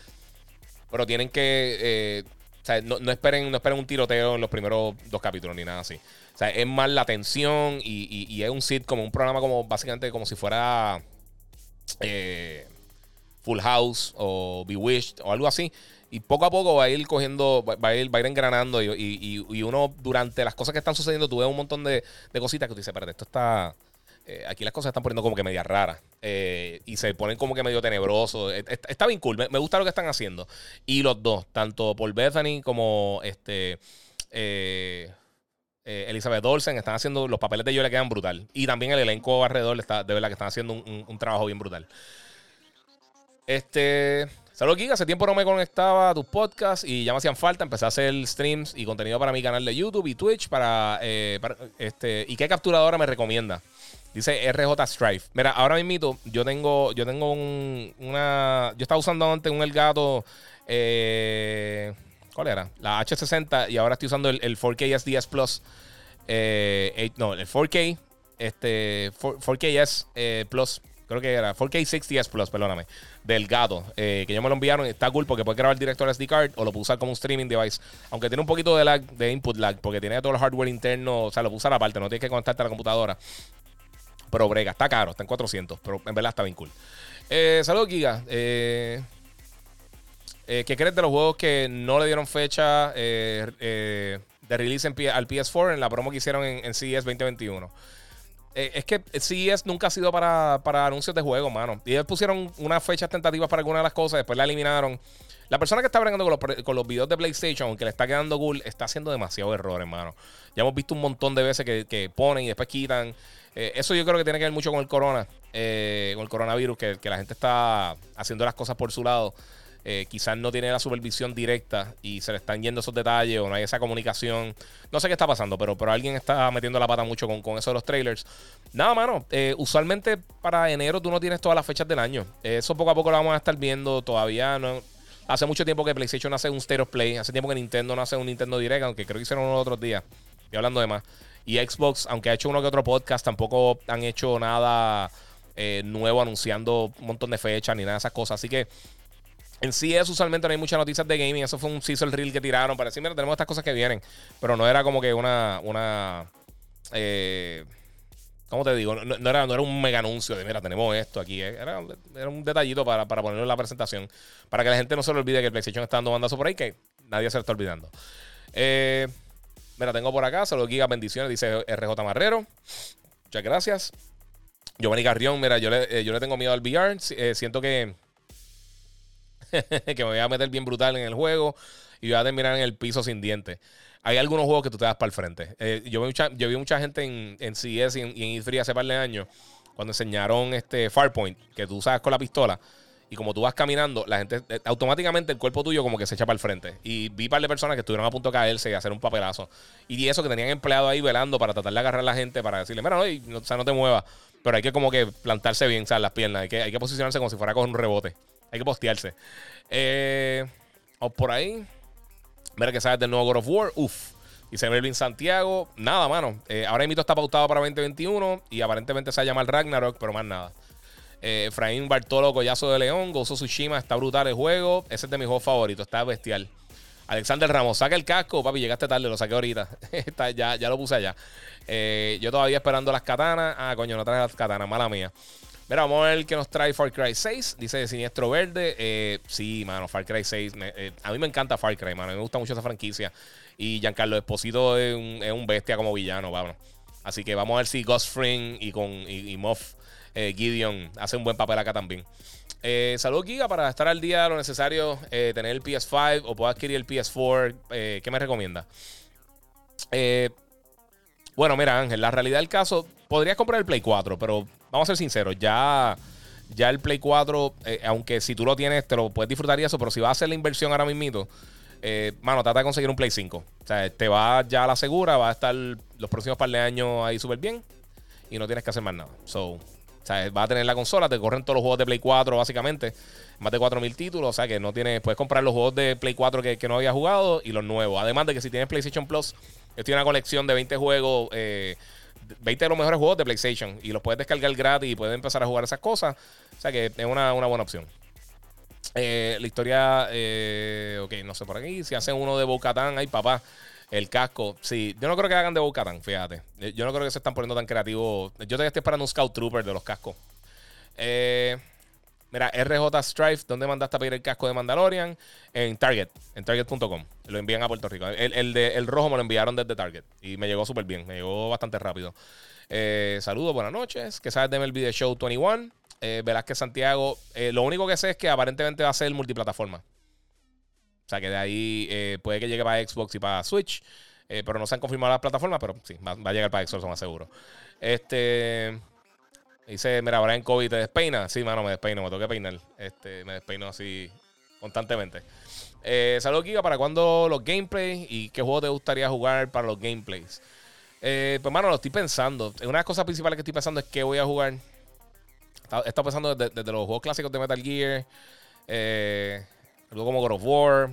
pero tienen que... Eh, o sea, no, esperen, no esperen un tiroteo en los primeros dos capítulos ni nada así. O sea, es más la tensión y, y, es un sit como un programa como básicamente como si fuera eh, Full House o Bewitched o algo así. Y poco a poco va a ir cogiendo, va a ir, va a ir engranando. Y, uno, durante las cosas que están sucediendo, tú ves un montón de, cositas que tú dices, espérate, esto está. Eh, aquí las cosas están poniendo como que medias raras. Eh, y se ponen como que medio tenebrosos. Eh, está, bien cool. Me, gusta lo que están haciendo. Y los dos, tanto Paul Bethany como este. Elizabeth Olsen están haciendo los papeles de ellos le quedan brutal. Y también el elenco alrededor está, de verdad que están haciendo un, un trabajo bien brutal. Este. Saludos, Giga. Hace tiempo no me conectaba a tus podcasts y ya me hacían falta. Empecé a hacer streams y contenido para mi canal de YouTube y Twitch. Para, eh, este, ¿Y qué capturadora me recomienda? Dice RJ Strife. Mira, ahora mismo yo tengo, yo tengo un, una. Yo estaba usando antes un Elgato. Eh, ¿Cuál era? La H60 y ahora estoy usando el, 4K SDS Plus. Eh, no, el 4K. Este, 4, k S Plus creo que era 4K 60S Plus, perdóname, del gato, eh, que ya me lo enviaron. Está cool porque puede grabar directo al SD card o lo puedo usar como un streaming device. Aunque tiene un poquito de lag, de input lag, porque tiene todo el hardware interno, o sea, lo puedo usar aparte, no tienes que conectarte a la computadora. Pero brega, está caro, está en 400, pero en verdad está bien cool. Eh, saludos, Giga. Eh, ¿Qué crees de los juegos que no le dieron fecha de release al PS4 en la promo que hicieron en, en CES 2021? Eh, es que CES nunca ha sido para, anuncios de juego, mano. Y ellos pusieron unas fechas tentativas para algunas de las cosas, después la eliminaron. La persona que está bregando con los, con los videos de PlayStation, aunque le está quedando cool, está haciendo demasiado error, hermano. Ya hemos visto un montón de veces que, ponen y después quitan. Eh, eso yo creo que tiene que ver mucho con el corona, eh, con el coronavirus, que, que la gente está haciendo las cosas por su lado. Eh, quizás no tiene la supervisión directa y se le están yendo esos detalles o no hay esa comunicación. No sé qué está pasando, pero, pero alguien está metiendo la pata mucho con, eso de los trailers. Nada, mano. Eh, usualmente para enero tú no tienes todas las fechas del año. eso poco a poco lo vamos a estar viendo. Todavía. Hace mucho tiempo que PlayStation hace un State of Play. Hace tiempo que Nintendo no hace un Nintendo Direct, aunque creo que hicieron unos otros días. Y hablando de más. Y Xbox, aunque ha hecho uno que otro podcast, tampoco han hecho nada eh, nuevo anunciando un montón de fechas ni nada de esas cosas. Así que en sí es usualmente no hay muchas noticias de gaming. Eso fue un sizzle reel que tiraron para decir, mira, tenemos estas cosas que vienen. Pero no era como que una. una eh, ¿Cómo te digo? No, era, no era un mega anuncio de, mira, tenemos esto aquí. Eh. Era, era un detallito para, para, ponerlo en la presentación. Para que la gente no se le olvide que el PlayStation está dando bandazo por ahí, que nadie se lo está olvidando. Eh, mira, tengo por acá, saludos gigas, bendiciones, dice RJ Marrero. Muchas gracias. Giovanni Carrión, mira, yo le, yo le tengo miedo al VR. siento que, que me voy a meter bien brutal en el juego y voy a terminar en el piso sin dientes hay algunos juegos que tú te das para el frente. Eh, yo, vi mucha, yo vi mucha gente en, en CS y en, y E3 hace par de años cuando enseñaron este Farpoint, que tú usas con la pistola. Y como tú vas caminando, la gente, eh, automáticamente el cuerpo tuyo como que se echa para el frente. Y vi par de personas que estuvieron a punto de caerse y hacer un papelazo. Y eso que tenían empleado ahí velando para tratar de agarrar a la gente, para decirle, mira, no, o sea, no te muevas. Pero hay que como que plantarse bien, ¿sabes? Las piernas. Hay que, hay que posicionarse como si fuera con un rebote. Hay que postearse. Eh, o por ahí. Mira que sabes del nuevo God of War. Uf. Dice Melvin Santiago. Nada, mano. Eh, ahora mito está pautado para 2021 y aparentemente se llama el Ragnarok, pero más nada. Eh, Efraín Bartolo Collazo de León. Gozo Tsushima. Está brutal el juego. Ese es de mis juegos favoritos. Está bestial. Alexander Ramos, saca el casco, papi. Llegaste tarde, lo saqué ahorita. ya, ya lo puse allá. Eh, yo todavía esperando las katanas. Ah, coño, no trae las katanas, mala mía. Mira, vamos a ver qué nos trae Far Cry 6. Dice Siniestro Verde. Eh, sí, mano, Far Cry 6. Eh, a mí me encanta Far Cry, mano. Me gusta mucho esa franquicia. Y Giancarlo Esposito es un, bestia como villano, vamos. Así que vamos a ver si Ghost Fring y con y, Moff eh, Gideon hace un buen papel acá también. Saludos, Giga, para estar al día lo necesario, tener el PS5 o puedo adquirir el PS4. ¿Qué me recomienda? bueno, mira, Ángel, la realidad del caso, podrías comprar el Play 4, pero vamos a ser sinceros, ya, ya el Play 4, eh, aunque si tú lo tienes, te lo puedes disfrutar y eso, pero si vas a hacer la inversión ahora mismo, eh, mano, trata de conseguir un Play 5. O sea, te va ya a la segura, va a estar los próximos par de años ahí súper bien y no tienes que hacer más nada. So, o sea, vas a tener la consola, te corren todos los juegos de Play 4 básicamente, más de 4.000 títulos, o sea que no tienes, puedes comprar los juegos de Play 4 que, no habías jugado y los nuevos. Además de que si tienes PlayStation Plus, estoy una colección de 20 juegos. Eh, 20 de los mejores juegos de PlayStation y los puedes descargar gratis y puedes empezar a jugar esas cosas. O sea que es una, buena opción. Eh, la historia, eh, ok, no sé por aquí. Si hacen uno de Bocatán, ay papá, el casco. Sí, yo no creo que hagan de Bocatán, fíjate. Eh, yo no creo que se están poniendo tan creativos. Yo todavía estoy esperando un Scout Trooper de los cascos. Eh. Mira, RJ Strife, ¿dónde mandaste a pedir el casco de Mandalorian? En Target, en target.com. Lo envían a Puerto Rico. El, de, el rojo me lo enviaron desde Target y me llegó súper bien, me llegó bastante rápido. Eh, saludos, buenas noches. ¿Qué sabes de MLB The Show 21? Eh, verás que Santiago, eh, lo único que sé es que aparentemente va a ser multiplataforma. O sea que de ahí eh, puede que llegue para Xbox y para Switch. pero no se han confirmado las plataformas, pero sí, va, va a llegar para Xbox, más seguro. Este. Dice, mira, en COVID te despeina. Sí, mano, me despeino, me tengo que peinar. Este, me despeino así constantemente. Eh, Saludos, Giga. ¿Para cuándo los gameplays? ¿Y qué juego te gustaría jugar para los gameplays? Eh, pues, mano, lo estoy pensando. Una de las cosas principales que estoy pensando es qué voy a jugar. He estado pensando desde, los juegos clásicos de Metal Gear. Eh, algo como God of War.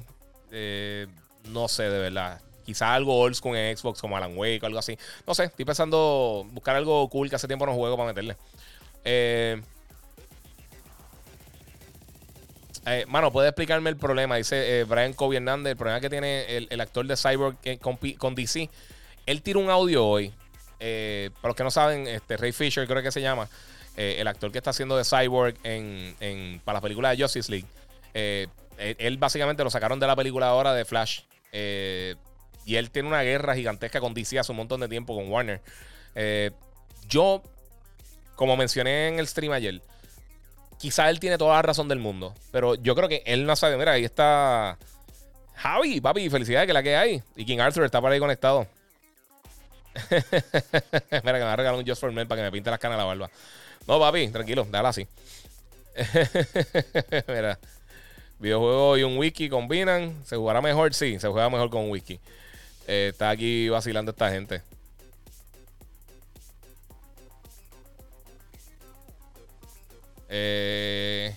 Eh, no sé, de verdad. Quizá algo old school en Xbox como Alan Wake o algo así. No sé, estoy pensando buscar algo cool que hace tiempo no juego para meterle. Eh, eh, mano, ¿puede explicarme el problema? Dice eh, Brian Covey Hernández, el problema que tiene el, actor de Cyborg con, DC. Él tira un audio hoy. para los que no saben, este Ray Fisher creo que se llama. el actor que está haciendo de Cyborg en, para la película de Justice League. Él, básicamente lo sacaron de la película ahora de Flash. y él tiene una guerra gigantesca con DC hace un montón de tiempo con Warner. yo como mencioné en el stream ayer, quizá él tiene toda la razón del mundo, pero yo creo que él no sabe. Mira, ahí está Javi, papi, felicidades que la que hay. Y King Arthur está por ahí conectado. Mira, que me va a regalar un Just for Men para que me pinte las canas de la barba. No, papi, tranquilo, déjala así. Mira, videojuego y un wiki combinan. ¿Se jugará mejor? Sí, se juega mejor con un wiki. Eh, está aquí vacilando esta gente. Eh,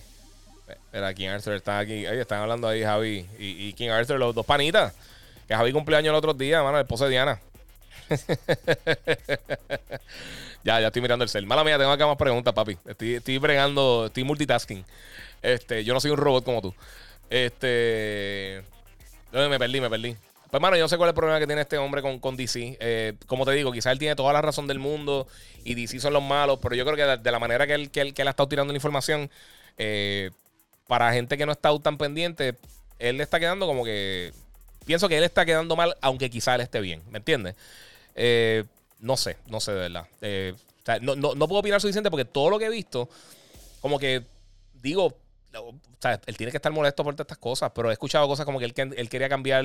era King Arthur está aquí. Ahí están hablando ahí Javi y, King Arthur, los dos panitas. Que Javi cumpleaños el otro día, mano, el esposo de Diana. ya, ya estoy mirando el cel. Mala mía, tengo acá más preguntas, papi. Estoy, estoy bregando, estoy multitasking. Este, yo no soy un robot como tú. Este. Me perdí, me perdí. Pues, mano, yo no sé cuál es el problema que tiene este hombre con, con DC. Eh, como te digo, quizás él tiene toda la razón del mundo y DC son los malos, pero yo creo que de, la manera que él, que él, que él ha estado tirando la información, eh, para gente que no está tan pendiente, él le está quedando como que. Pienso que él está quedando mal, aunque quizás él esté bien. ¿Me entiendes? Eh, no sé, no sé de verdad. no, no, no puedo opinar suficiente porque todo lo que he visto, como que digo, o él tiene que estar molesto por todas estas cosas, pero he escuchado cosas como que él, quería cambiar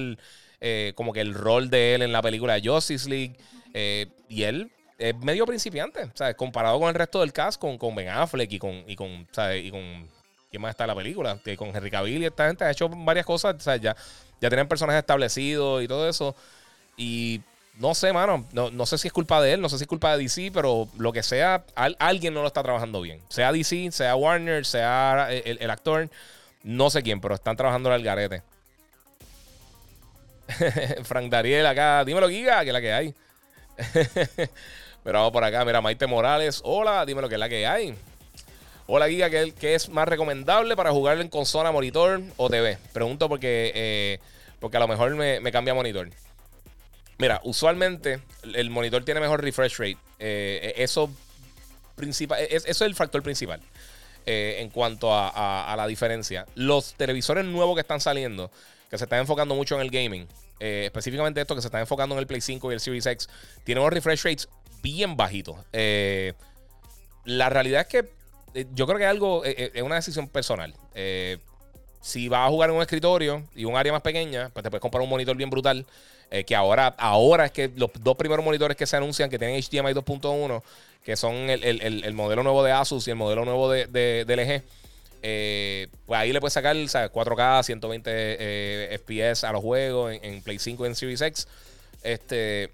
eh, como que el rol de él en la película de Justice League. Eh, y él es medio principiante, o sea, comparado con el resto del cast, con, con Ben Affleck y con, y con, y con ¿quién más está en la película? Con Henry Cavill y esta gente ha hecho varias cosas, o ya, ya tienen personajes establecidos y todo eso. Y no sé, mano. No, sé si es culpa de él, no sé si es culpa de DC, pero lo que sea, alguien no lo está trabajando bien. Sea DC, sea Warner, sea el, actor, no sé quién, pero están trabajando al garete. Frank Dariel acá, dímelo, Giga, que es la que hay. pero vamos por acá, mira, Maite Morales, hola, dímelo que es la que hay. Hola, Giga, ¿qué, es más recomendable para jugar en consola, monitor o TV? Pregunto porque, eh, porque a lo mejor me, me cambia monitor. Mira, usualmente el monitor tiene mejor refresh rate. Eh, eso, principal, eso es el factor principal eh, en cuanto a, la diferencia. Los televisores nuevos que están saliendo, que se están enfocando mucho en el gaming, eh, específicamente esto que se están enfocando en el Play 5 y el Series X, tienen unos refresh rates bien bajitos. la realidad es que yo creo que algo es una decisión personal. si vas a jugar en un escritorio y un área más pequeña, pues te puedes comprar un monitor bien brutal eh, que ahora, ahora es que los dos primeros monitores que se anuncian que tienen HDMI 2.1, que son el, modelo nuevo de Asus y el modelo nuevo de, de, LG, eh, pues ahí le puedes sacar 4K, 120 FPS a los juegos en, Play 5 y en Series X. Este,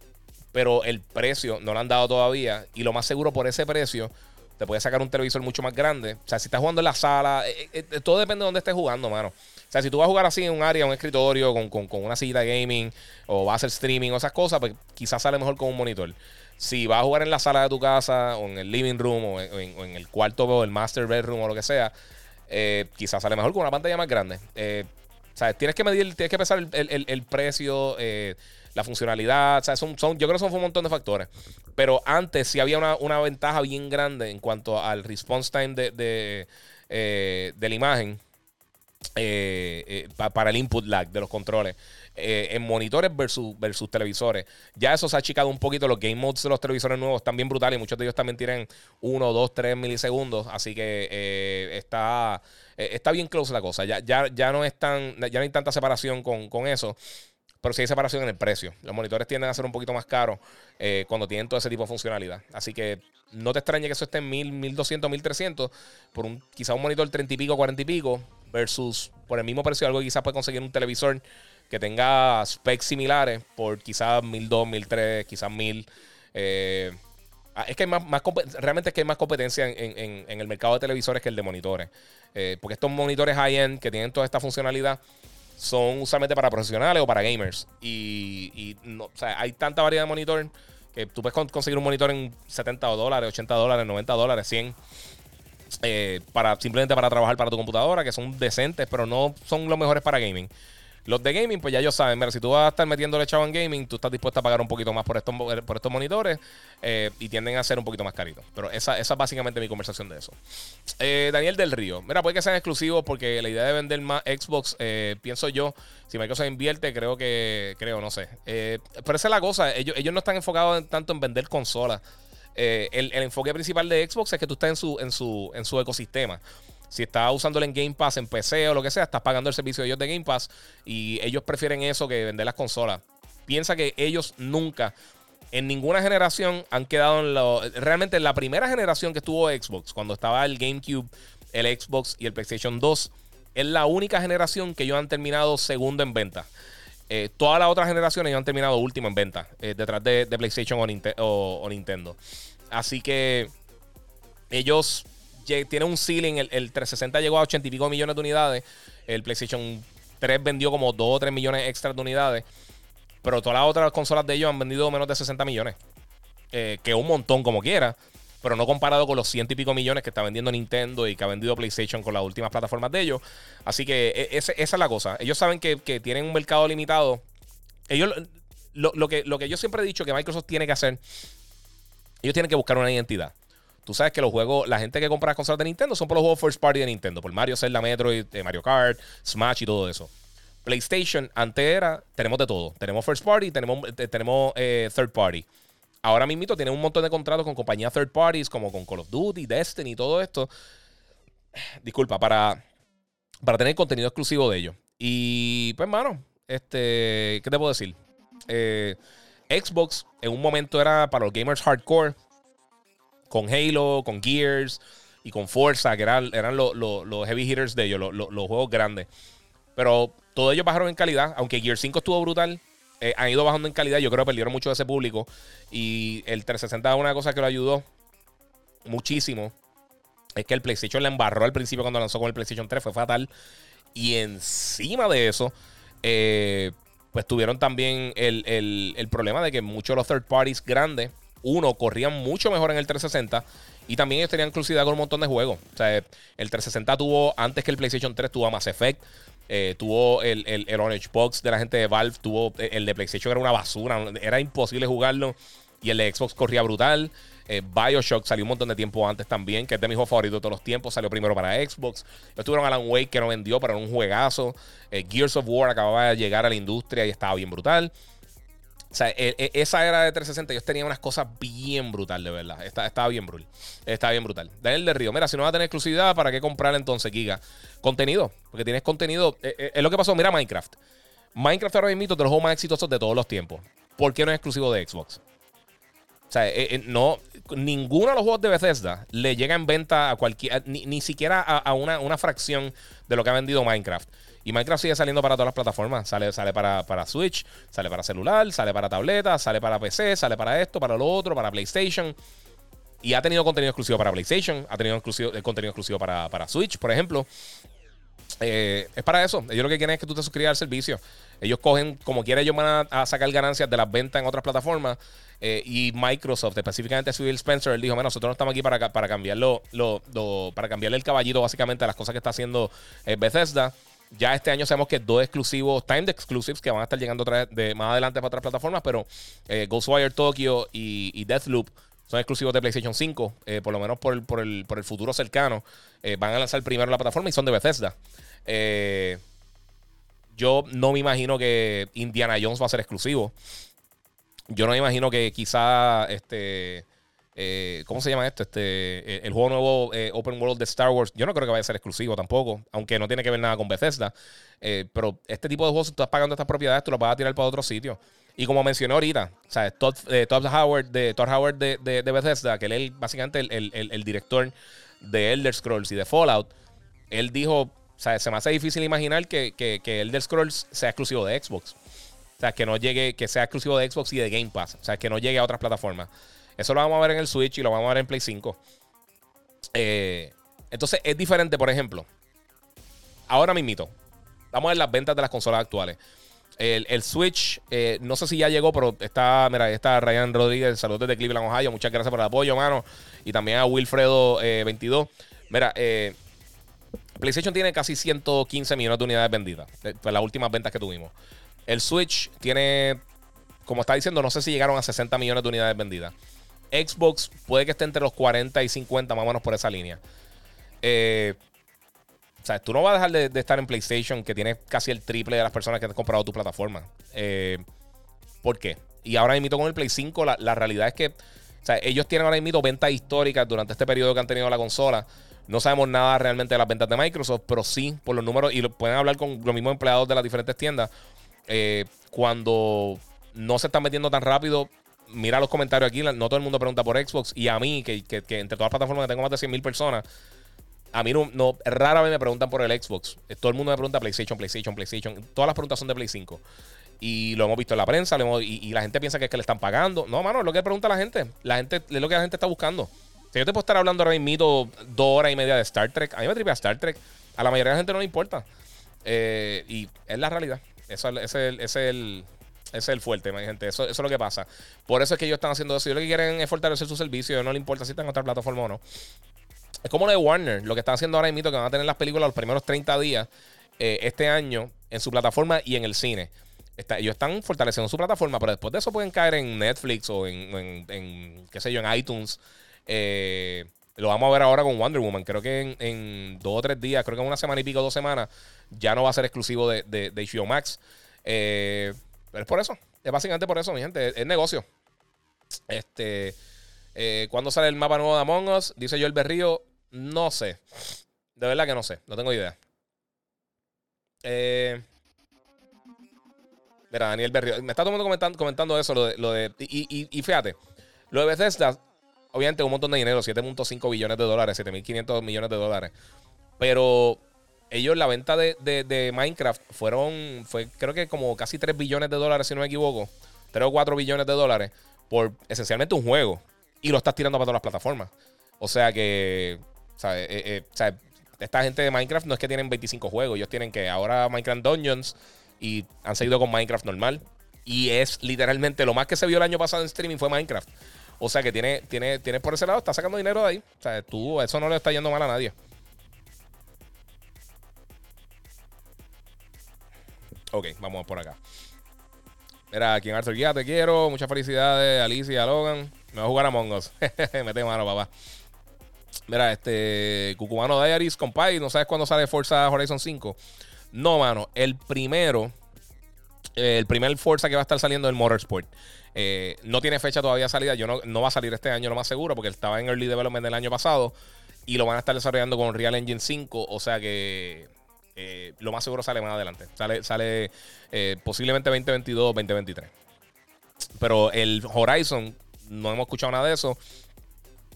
pero el precio no lo han dado todavía. Y lo más seguro por ese precio, te puedes sacar un televisor mucho más grande. O sea, si estás jugando en la sala, eh, todo depende de dónde estés jugando, mano. Sea, si tú vas a jugar así en un área, un escritorio, con, una silla de gaming, o vas a hacer streaming o esas cosas, pues quizás sale mejor con un monitor. Si vas a jugar en la sala de tu casa, o en el living room, o en, el cuarto, o el master bedroom, o lo que sea, eh, quizás sale mejor con una pantalla más grande. Eh, sea, tienes que medir, tienes que pensar el, precio, eh, la funcionalidad. Sea, son, son, yo creo que son un montón de factores. Pero antes sí había una, ventaja bien grande en cuanto al response time de, de, de la imagen eh, eh, para el input lag de los controles. Eh, en monitores versus, versus televisores. Ya eso se ha achicado un poquito. Los game modes de los televisores nuevos están bien brutales y muchos de ellos también tienen 1, 2, 3 milisegundos. Así que está, está bien close la cosa. Ya, ya, ya, no es tan, ya no hay tanta separación con, con eso. Pero sí hay separación en el precio. Los monitores tienden a ser un poquito más caros cuando tienen todo ese tipo de funcionalidad. Así que no te extrañe que eso esté en 1000, 1200, 1300 por un, quizá un monitor 30 y pico, 40 y pico versus por el mismo precio algo que quizás puede conseguir un televisor que tenga specs similares por quizás 1200, 1300, quizás 1000. Eh, ah, es que hay más, realmente es que hay más competencia en, el mercado de televisores que el de monitores. Eh, porque estos monitores high-end que tienen toda esta funcionalidad son usualmente para profesionales o para gamers. Y, no, o sea, hay tanta variedad de monitor que tú puedes conseguir un monitor en 70 dólares, 80 dólares, 90 dólares, 100. Eh, para, simplemente para trabajar para tu computadora, que son decentes, pero no son los mejores para gaming. Los de gaming, pues ya ellos saben, mira, si tú vas a estar metiéndole chavo en gaming, tú estás dispuesto a pagar un poquito más por estos, por estos monitores eh, y tienden a ser un poquito más caritos. Pero esa, esa es básicamente mi conversación de eso. Eh, Daniel del Río, mira, puede que sean exclusivos porque la idea de vender más Xbox, pienso yo, si Microsoft invierte, creo que, creo, no sé. pero esa es la cosa, ellos, ellos no están enfocados tanto en vender consolas. Eh, el, enfoque principal de Xbox es que tú estás en su, en su, en su ecosistema. Si estás usándolo en Game Pass, en PC o lo que sea, estás pagando el servicio de ellos de Game Pass y ellos prefieren eso que vender las consolas. Piensa que ellos nunca, en ninguna generación, han quedado en lo. Realmente en la primera generación que estuvo Xbox, cuando estaba el GameCube, el Xbox y el PlayStation 2, es la única generación que ellos han terminado segundo en venta. Eh, todas las otras generaciones ellos han terminado último en venta, eh, detrás de, PlayStation o, Nintendo. Así que ellos tienen un ceiling. El, 360 llegó a 80 y pico millones de unidades. El PlayStation 3 vendió como 2 o 3 millones extra de unidades. Pero todas las otras consolas de ellos han vendido menos de 60 millones. Eh, que un montón como quiera pero no comparado con los ciento y pico millones que está vendiendo Nintendo y que ha vendido PlayStation con las últimas plataformas de ellos. Así que e, esa es la cosa. Ellos saben que, tienen un mercado limitado ellos, lo, que, lo que yo siempre he dicho que Microsoft tiene que hacer, ellos tienen que buscar una identidad. Tú sabes que los juegos, la gente que compra las consolas de Nintendo son por los juegos first party de Nintendo, por Mario, Zelda, Metroid, eh, Mario Kart, Smash y todo eso. PlayStation, antes era, tenemos de todo. Tenemos first party, tenemos, eh, tenemos eh, third party. Ahora mismo tiene un montón de contratos con compañías third parties, como con Call of Duty, Destiny y todo esto. Disculpa, para, para tener contenido exclusivo de ellos. Y pues, hermano, este, ¿qué te puedo decir? Eh, Xbox en un momento era para los gamers hardcore, con Halo, con Gears y con Forza, que eran, eran los heavy hitters de ellos, los juegos grandes. Pero todos ellos bajaron en calidad, aunque Gear 5 estuvo brutal. Eh, han ido bajando en calidad. Yo creo que perdieron mucho de ese público. Y el 360 es una cosa que lo ayudó muchísimo. Es que el PlayStation le embarró al principio cuando lanzó con el PlayStation 3. Fue fatal. Y encima de eso, eh, pues tuvieron también el, el, problema de que muchos de los third parties grandes, uno, corrían mucho mejor en el 360 y también ellos tenían exclusividad con un montón de juegos. O sea, el 360 tuvo, antes que el PlayStation 3, tuvo Mass Effect. Eh, tuvo el, el, Box de la gente de Valve. Tuvo eh, el de PlayStation, era una basura. Era imposible jugarlo. Y el de Xbox corría brutal. Eh, Bioshock salió un montón de tiempo antes también, que es de mis favoritos de todos los tiempos. Salió primero para Xbox. Después tuvieron Alan Wake, que no vendió, pero era un juegazo. Gears of War acababa de llegar a la industria y estaba bien brutal. O sea, e, e, esa era de 360, ellos tenían unas cosas bien brutal, de verdad. estaba bien brutal. Estaba bien brutal. Daniel de Río, mira, si no va a tener exclusividad, ¿para qué comprar entonces, Giga? Contenido, porque tienes contenido. Eh, eh, es lo que pasó, mira Minecraft. Minecraft ahora mismo de los juegos más exitosos de todos los tiempos. ¿Por qué no es exclusivo de Xbox? O sea, eh, no, ninguno de los juegos de Bethesda le llega en venta a cualquier, ni, siquiera a, una, una, fracción de lo que ha vendido Minecraft. Y Minecraft sigue saliendo para todas las plataformas. Sale, sale para, para Switch, sale para celular, sale para tableta, sale para PC, sale para esto, para lo otro, para PlayStation. Y ha tenido contenido exclusivo para PlayStation, ha tenido exclusivo, eh, contenido exclusivo para, para Switch, por ejemplo. Eh, es para eso. Ellos lo que quieren es que tú te suscribas al servicio. Ellos cogen, como quiera, ellos van a, sacar ganancias de las ventas en otras plataformas. Eh, y Microsoft, específicamente Phil Spencer, él dijo: nosotros no estamos aquí para, para cambiarlo, lo, para cambiarle el caballito básicamente a las cosas que está haciendo Bethesda. Ya este año sabemos que dos exclusivos, timed exclusives, que van a estar llegando de, más adelante para otras plataformas, pero eh, Ghostwire Tokyo y, Deathloop son exclusivos de PlayStation 5, eh, por lo menos por el, por el, por el futuro cercano. Eh, van a lanzar primero la plataforma y son de Bethesda. yo no me imagino que Indiana Jones va a ser exclusivo. Yo no me imagino que quizá este eh, ¿Cómo se llama esto? Este, eh, el juego nuevo eh, Open World de Star Wars. Yo no creo que vaya a ser exclusivo tampoco, aunque no tiene que ver nada con Bethesda. pero este tipo de juegos, si tú estás pagando estas propiedades, tú las vas a tirar para otro sitio. Y como mencioné ahorita, ¿sabes? Todd, Howard, de, Todd Howard de, de, Bethesda, que él es básicamente el, el, director de Elder Scrolls y de Fallout, él dijo, sea, se me hace difícil imaginar que, que, que Elder Scrolls sea exclusivo de Xbox. O sea, que no llegue, que sea exclusivo de Xbox y de Game Pass. O sea, que no llegue a otras plataformas. Eso lo vamos a ver en el Switch y lo vamos a ver en Play 5. Eh, entonces es diferente, por ejemplo. Ahora mismito. Vamos a ver las ventas de las consolas actuales. El, Switch, eh, no sé si ya llegó, pero está, mira, está Ryan Rodríguez, saludos desde Cleveland, Ohio. Muchas gracias por el apoyo, mano. Y también a Wilfredo22. Eh, mira, PlayStation tiene casi 115 millones de unidades vendidas. Fue las últimas ventas que tuvimos. El Switch tiene, como está diciendo, no sé si llegaron a 60 millones de unidades vendidas. Xbox puede que esté entre los 40 y 50, más o menos por esa línea. Eh, o sea, tú no vas a dejar de, estar en PlayStation, que tiene casi el triple de las personas que han comprado tu plataforma. Eh, ¿Por qué? Y ahora mismo con el Play 5, la, realidad es que o sea, ellos tienen ahora mismo ventas históricas durante este periodo que han tenido la consola. No sabemos nada realmente de las ventas de Microsoft, pero sí por los números, y lo, pueden hablar con los mismos empleados de las diferentes tiendas. Eh, cuando no se están metiendo tan rápido, mira los comentarios aquí, no todo el mundo pregunta por Xbox. Y a mí, que, entre todas las plataformas que tengo más de 100.000 personas, a mí no, rara vez me preguntan por el Xbox. Todo el mundo me pregunta PlayStation, PlayStation, PlayStation. Todas las preguntas son de Play 5. Y lo hemos visto en la prensa, y, la gente piensa que es que le están pagando. No, mano, es lo que pregunta la gente. La gente es lo que la gente está buscando. Si yo te puedo estar hablando ahora mismo dos horas y media de Star Trek, a mí me tripea Star Trek. A la mayoría de la gente no le importa. Eh, y es la realidad. Eso es, es el, es el fuerte, mi gente. Eso, eso, es lo que pasa. Por eso es que ellos están haciendo eso. Ellos lo que quieren es fortalecer su servicio. No le importa si están en otra plataforma o no. Es como lo de Warner. Lo que están haciendo ahora mismo, que van a tener las películas los primeros 30 días eh, este año en su plataforma y en el cine. ellos están fortaleciendo su plataforma, pero después de eso pueden caer en Netflix o en, en, qué sé yo, en iTunes. Eh, lo vamos a ver ahora con Wonder Woman. Creo que en, dos o tres días, creo que en una semana y pico, dos semanas, ya no va a ser exclusivo de, de, HBO Max. Eh, pero es por eso. Es básicamente por eso, mi gente. Es, negocio. Este. Eh, ¿Cuándo sale el mapa nuevo de Among Us? Dice yo el Berrío. No sé. De verdad que no sé. No tengo idea. Eh, mira, Daniel Berrío. Me está todo el mundo comentando, comentando eso. Lo de, lo de y, y, fíjate. Lo de Bethesda obviamente un montón de dinero, 7.5 billones de dólares, 7.500 millones de dólares. Pero ellos, la venta de, Minecraft fueron, fue creo que como casi 3 billones de dólares, si no me equivoco. 3 o 4 billones de dólares por esencialmente un juego. Y lo estás tirando para todas las plataformas. O sea que, eh, eh, o sea, esta gente de Minecraft no es que tienen 25 juegos, ellos tienen que ahora Minecraft Dungeons y han seguido con Minecraft normal. Y es literalmente lo más que se vio el año pasado en streaming fue Minecraft. O sea que tiene, tiene, tiene por ese lado, está sacando dinero de ahí. O sea, tú, eso no le está yendo mal a nadie. Ok, vamos por acá. Mira, aquí en Arthur Guía, te quiero. Muchas felicidades, Alicia, Logan. Me va a jugar a Mongos. Mete mano, papá. Mira, este Cucumano Diaries, compay, ¿no sabes cuándo sale Forza Horizon 5? No, mano. El primero, el primer Forza que va a estar saliendo es el Motorsport. Eh, no tiene fecha todavía salida. Yo no, no va a salir este año, lo más seguro, porque estaba en Early Development del año pasado. Y lo van a estar desarrollando con Real Engine 5. O sea que eh, lo más seguro sale más adelante. Sale, sale eh, posiblemente 2022 2023. Pero el Horizon, no hemos escuchado nada de eso.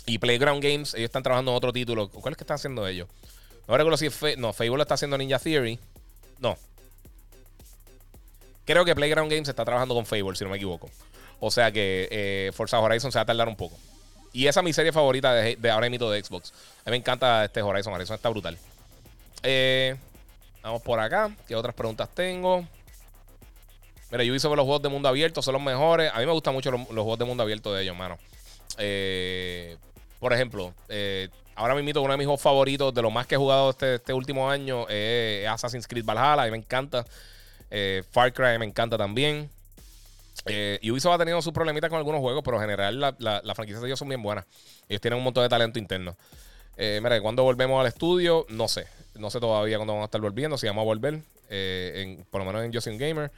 Y Playground Games, ellos están trabajando en otro título. ¿Cuál es que están haciendo ellos? No recuerdo si es no, Facebook lo está haciendo Ninja Theory. No. Creo que Playground Games está trabajando con Fable, si no me equivoco. O sea que eh, Forza Horizon se va a tardar un poco. Y esa es mi serie favorita de, ahora mismo de Xbox. A mí me encanta este Horizon. Horizon está brutal. Eh, vamos por acá. ¿Qué otras preguntas tengo? Mira, yo hice los juegos de mundo abierto, son los mejores. A mí me gustan mucho los, juegos de mundo abierto de ellos, mano. Eh, por ejemplo, ahora mismo uno de mis juegos favoritos, de los más que he jugado este, este último año, es Assassin's Creed Valhalla. A mí me encanta. Far Cry me encanta también. Eh, Ubisoft ha tenido sus problemitas con algunos juegos, pero en general la, la, franquicias de ellos son bien buenas. Ellos tienen un montón de talento interno. Eh, mira, cuando volvemos al estudio, no sé. No sé todavía cuándo vamos a estar volviendo, si vamos a volver. Eh, por lo menos en Justin Gamer.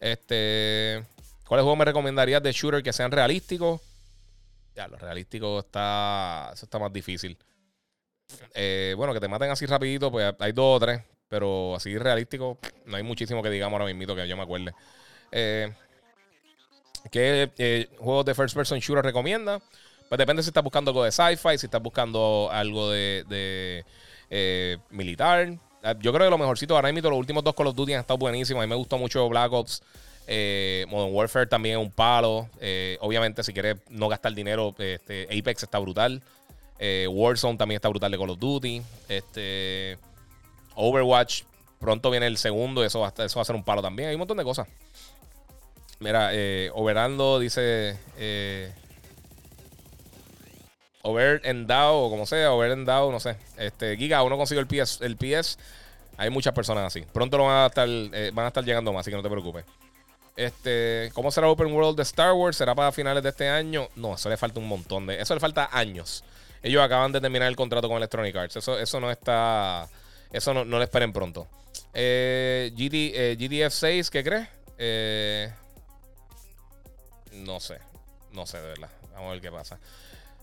Este, ¿Cuáles juegos me recomendarías de shooter que sean realísticos? Ya, lo realístico está. Eso está más difícil. Eh, bueno, que te maten así rapidito, pues hay dos o tres. Pero así realístico, no hay muchísimo que digamos ahora mismo que yo me acuerde. Eh, ¿Qué eh, juegos de first person shooter recomienda? Pues depende si estás buscando algo de sci-fi, si estás buscando algo de, eh, militar. Ah, yo creo que lo mejorcito ahora mismo, los últimos dos Call of Duty han estado buenísimos. A mí me gustó mucho Black Ops. Eh, Modern Warfare también es un palo. obviamente, si quieres no gastar dinero, este, Apex está brutal. Warzone también está brutal de Call of Duty. Este, Overwatch, pronto viene el segundo, eso va, eso va a ser un palo también. Hay un montón de cosas. Mira, eh, Overando dice. Eh, over Endao, o como sea, Over Endao, no sé. Este, Giga, uno consiguió el PS. El PS. Hay muchas personas así. Pronto lo van a estar, eh, van a estar llegando más, así que no te preocupes. Este, ¿Cómo será Open World de Star Wars? ¿Será para finales de este año? No, eso le falta un montón de. Eso le falta años. Ellos acaban de terminar el contrato con Electronic Arts. Eso, eso no está. Eso no, no lo esperen pronto. Eh, GT, GTF 6, ¿qué crees? Eh. No sé. No sé, de verdad. Vamos a ver qué pasa.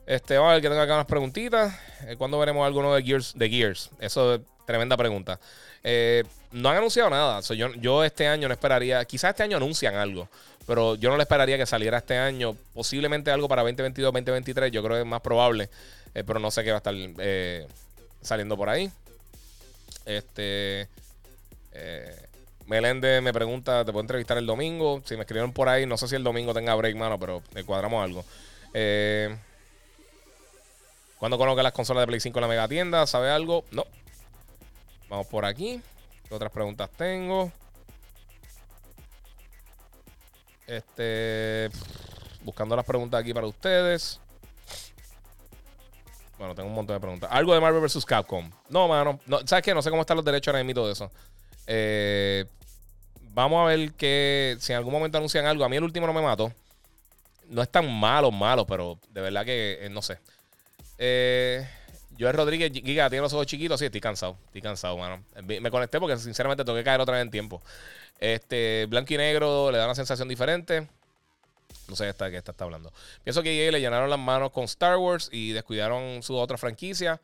Este, vamos a ver que tengo acá unas preguntitas. Eh, ¿Cuándo veremos algo nuevo de Gears? De Gears? Eso es tremenda pregunta. Eh, no han anunciado nada. yo, yo, este año no esperaría. Quizás este año anuncian algo. Pero yo no le esperaría que saliera este año. Posiblemente algo para 2022, 2023. Yo creo que es más probable. Eh, pero no sé qué va a estar saliendo por ahí. Este. Meléndez me pregunta, ¿te puedo entrevistar el domingo? Si me escribieron por ahí, no sé si el domingo tenga break, mano, pero cuadramos algo. Eh, ¿Cuándo coloca las consolas de Play 5 en la mega tienda? ¿Sabe algo? No. Vamos por aquí. ¿Qué otras preguntas tengo? Este. Buscando las preguntas aquí para ustedes. Bueno, tengo un montón de preguntas. ¿Algo de Marvel vs. Capcom? No, mano. No, ¿Sabes qué? No sé cómo están los derechos ahora mismo de eso. Eh, vamos a ver que si en algún momento anuncian algo. A mí el último no me mató. No es tan malo, malo, pero de verdad que eh, no sé. Eh, Joel Rodríguez, Giga, tiene los ojos chiquitos. Sí, estoy cansado. Estoy cansado, mano. Me conecté porque sinceramente tengo que caer otra vez en tiempo. Este, blanco y negro le da una sensación diferente. No sé esta que esta está hablando. Pienso que le llenaron las manos con Star Wars y descuidaron su otra franquicia.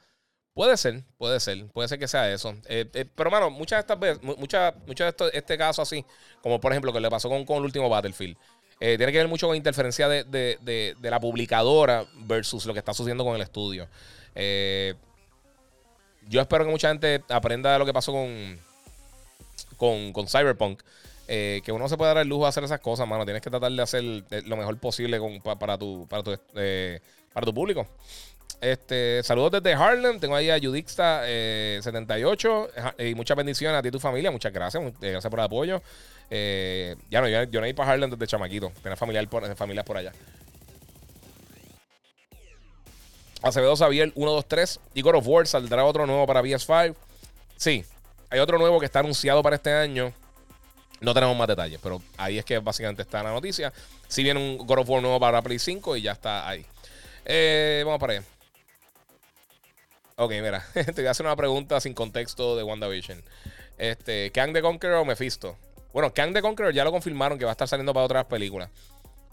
Puede ser, puede ser, puede ser que sea eso. Eh, eh, pero, mano, muchas de estas veces, muchas, muchas de estos, este caso así, como por ejemplo que le pasó con el último Battlefield, eh, tiene que ver mucho con interferencia de, de, de, la publicadora versus lo que está sucediendo con el estudio. yo espero que mucha gente aprenda de lo que pasó con, con, con Cyberpunk. que uno se puede dar el lujo de hacer esas cosas, mano. Tienes que tratar de hacer lo mejor posible para, tu, para, tu, para tu público. Este, saludos desde Harlem. Tengo ahí a Judixta78. Eh, y muchas bendiciones a ti y tu familia. Muchas gracias. Eh, gracias por el apoyo. Eh, ya no, yo, no iba para Harlem desde chamaquito. Tenía familiar por, familias por allá. Acevedo Xavier 123. Y God of War saldrá otro nuevo para PS5. Sí, hay otro nuevo que está anunciado para este año. No tenemos más detalles, pero ahí es que básicamente está la noticia. Si viene un God of War nuevo para Play 5 y ya está ahí. vamos para allá. Ok, mira, te voy a hacer una pregunta sin contexto de WandaVision. Este, ¿Kang the Conqueror o Mephisto? Bueno, Kang the Conqueror ya lo confirmaron que va a estar saliendo para otras películas.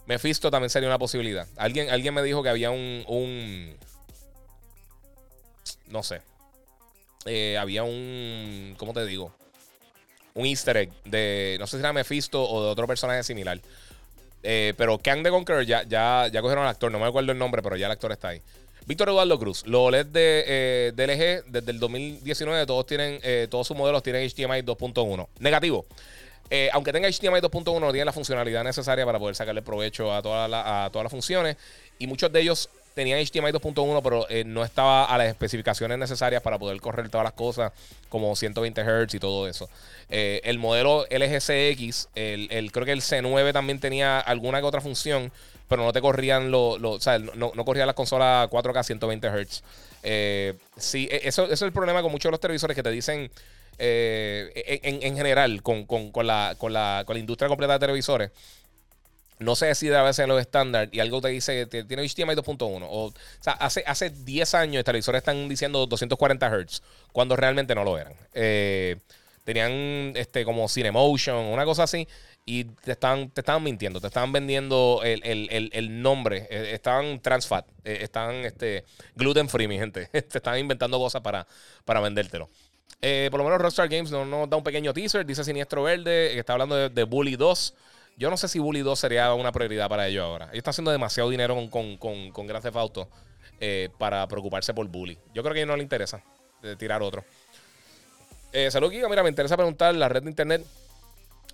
Mephisto también sería una posibilidad. Alguien, alguien me dijo que había un. no sé. Eh, había un. ¿Cómo te digo? Un easter egg de. No sé si era Mephisto o de otro personaje similar. Eh, pero Kang the Conqueror ya, ya, ya cogieron al actor. No me acuerdo el nombre, pero ya el actor está ahí. Víctor Eduardo Cruz, los OLED de, eh, LG desde el 2019, todos tienen, eh, todos sus modelos tienen HDMI 2.1. Negativo. Eh, aunque tenga HDMI 2.1, no tiene la funcionalidad necesaria para poder sacarle provecho a, a todas las funciones. Y muchos de ellos tenían HDMI 2.1, pero no estaba a las especificaciones necesarias para poder correr todas las cosas, como 120 Hz y todo eso. el modelo LG CX, el, creo que el C9 también tenía alguna que otra función, pero no te corrían los, o sea, no, no corrían las consolas 4K 120 Hz. Eh, sí, e, eso, es el problema con muchos de los televisores que te dicen eh, en, en, general con, con, con, la, con, la, con la industria completa de televisores. No se decide a veces en los estándar y algo te dice que tiene HDMI 2.1. O, hace, hace 10 años los televisores están diciendo 240 Hz cuando realmente no lo eran. Eh, tenían este como Cinemotion, una cosa así y te estaban, te estaban mintiendo, te estaban vendiendo el, nombre, eh, estaban transfat, estaban este, gluten free, mi gente. te estaban inventando cosas para, para vendértelo. Eh, por lo menos Rockstar Games nos, nos, da un pequeño teaser, dice Siniestro Verde, que está hablando de, Bully 2. Yo no sé si Bully 2 sería una prioridad para ellos ahora. Ellos están haciendo demasiado dinero con, con, con, Grand Theft Auto para preocuparse por Bully. Yo creo que a ellos no les interesa tirar otro. salud, Kiko. Mira, me interesa preguntar la red de internet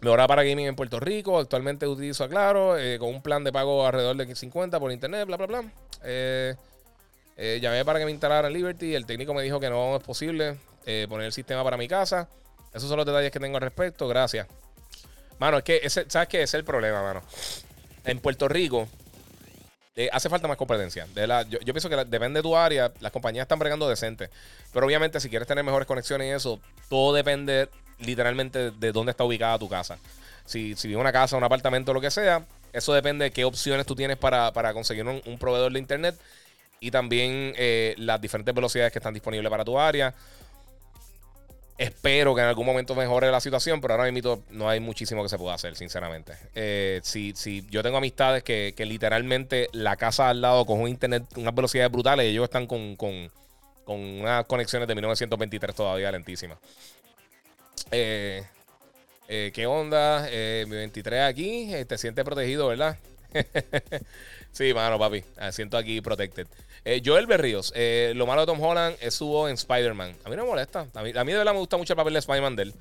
Mejora para gaming en Puerto Rico. Actualmente utilizo a Claro eh, con un plan de pago alrededor de 50 por internet, bla, bla, bla. Eh, eh, llamé para que me instalaran Liberty. El técnico me dijo que no es posible poner el sistema para mi casa. Esos son los detalles que tengo al respecto. Gracias. Mano, es que, ese, ¿sabes qué? Es el problema, mano. En Puerto Rico hace falta más competencia. De la, yo, pienso que depende de tu área. Las compañías están bregando decente. Pero obviamente, si quieres tener mejores conexiones y eso, todo depende literalmente de dónde está ubicada tu casa. Si, si una casa, un apartamento, lo que sea, eso depende de qué opciones tú tienes para, conseguir un, proveedor de internet y también eh, las diferentes velocidades que están disponibles para tu área. Espero que en algún momento mejore la situación, pero ahora mismo no hay muchísimo que se pueda hacer, sinceramente. Eh, si, yo tengo amistades que, literalmente la casa al lado con un internet, unas velocidades brutales, y ellos están con, con, con unas conexiones de 1923 todavía lentísimas. Eh, eh, ¿Qué onda? Eh, mi 23 aquí. te sientes protegido, ¿verdad? sí, mano, papi. Siento aquí protected. Joel Berríos. lo malo de Tom Holland es su voz en Spider-Man. A mí no me molesta. A mí, de verdad me gusta mucho el papel de Spider-Man de él.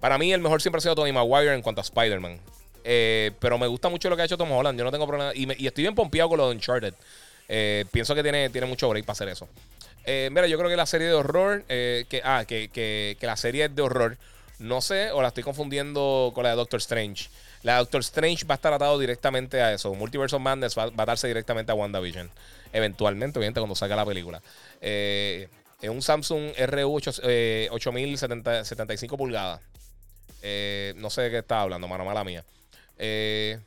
Para mí, el mejor siempre ha sido Tony Maguire en cuanto a Spider-Man. pero me gusta mucho lo que ha hecho Tom Holland. Yo no tengo problema. Y, y estoy bien pompeado con lo de Uncharted. pienso que tiene, tiene mucho break para hacer eso. mira, yo creo que la serie de horror. que, ah, que, que, que la serie de horror no sé, o la estoy confundiendo con la de Doctor Strange. La de Doctor Strange va a estar atado directamente a eso. Multiverse of Madness va, a atarse directamente a WandaVision. Eventualmente, obviamente, cuando salga la película. Eh, es un Samsung RU 8075 eh, pulgadas. Eh, no sé de qué está hablando, mano, mala mía. Eh,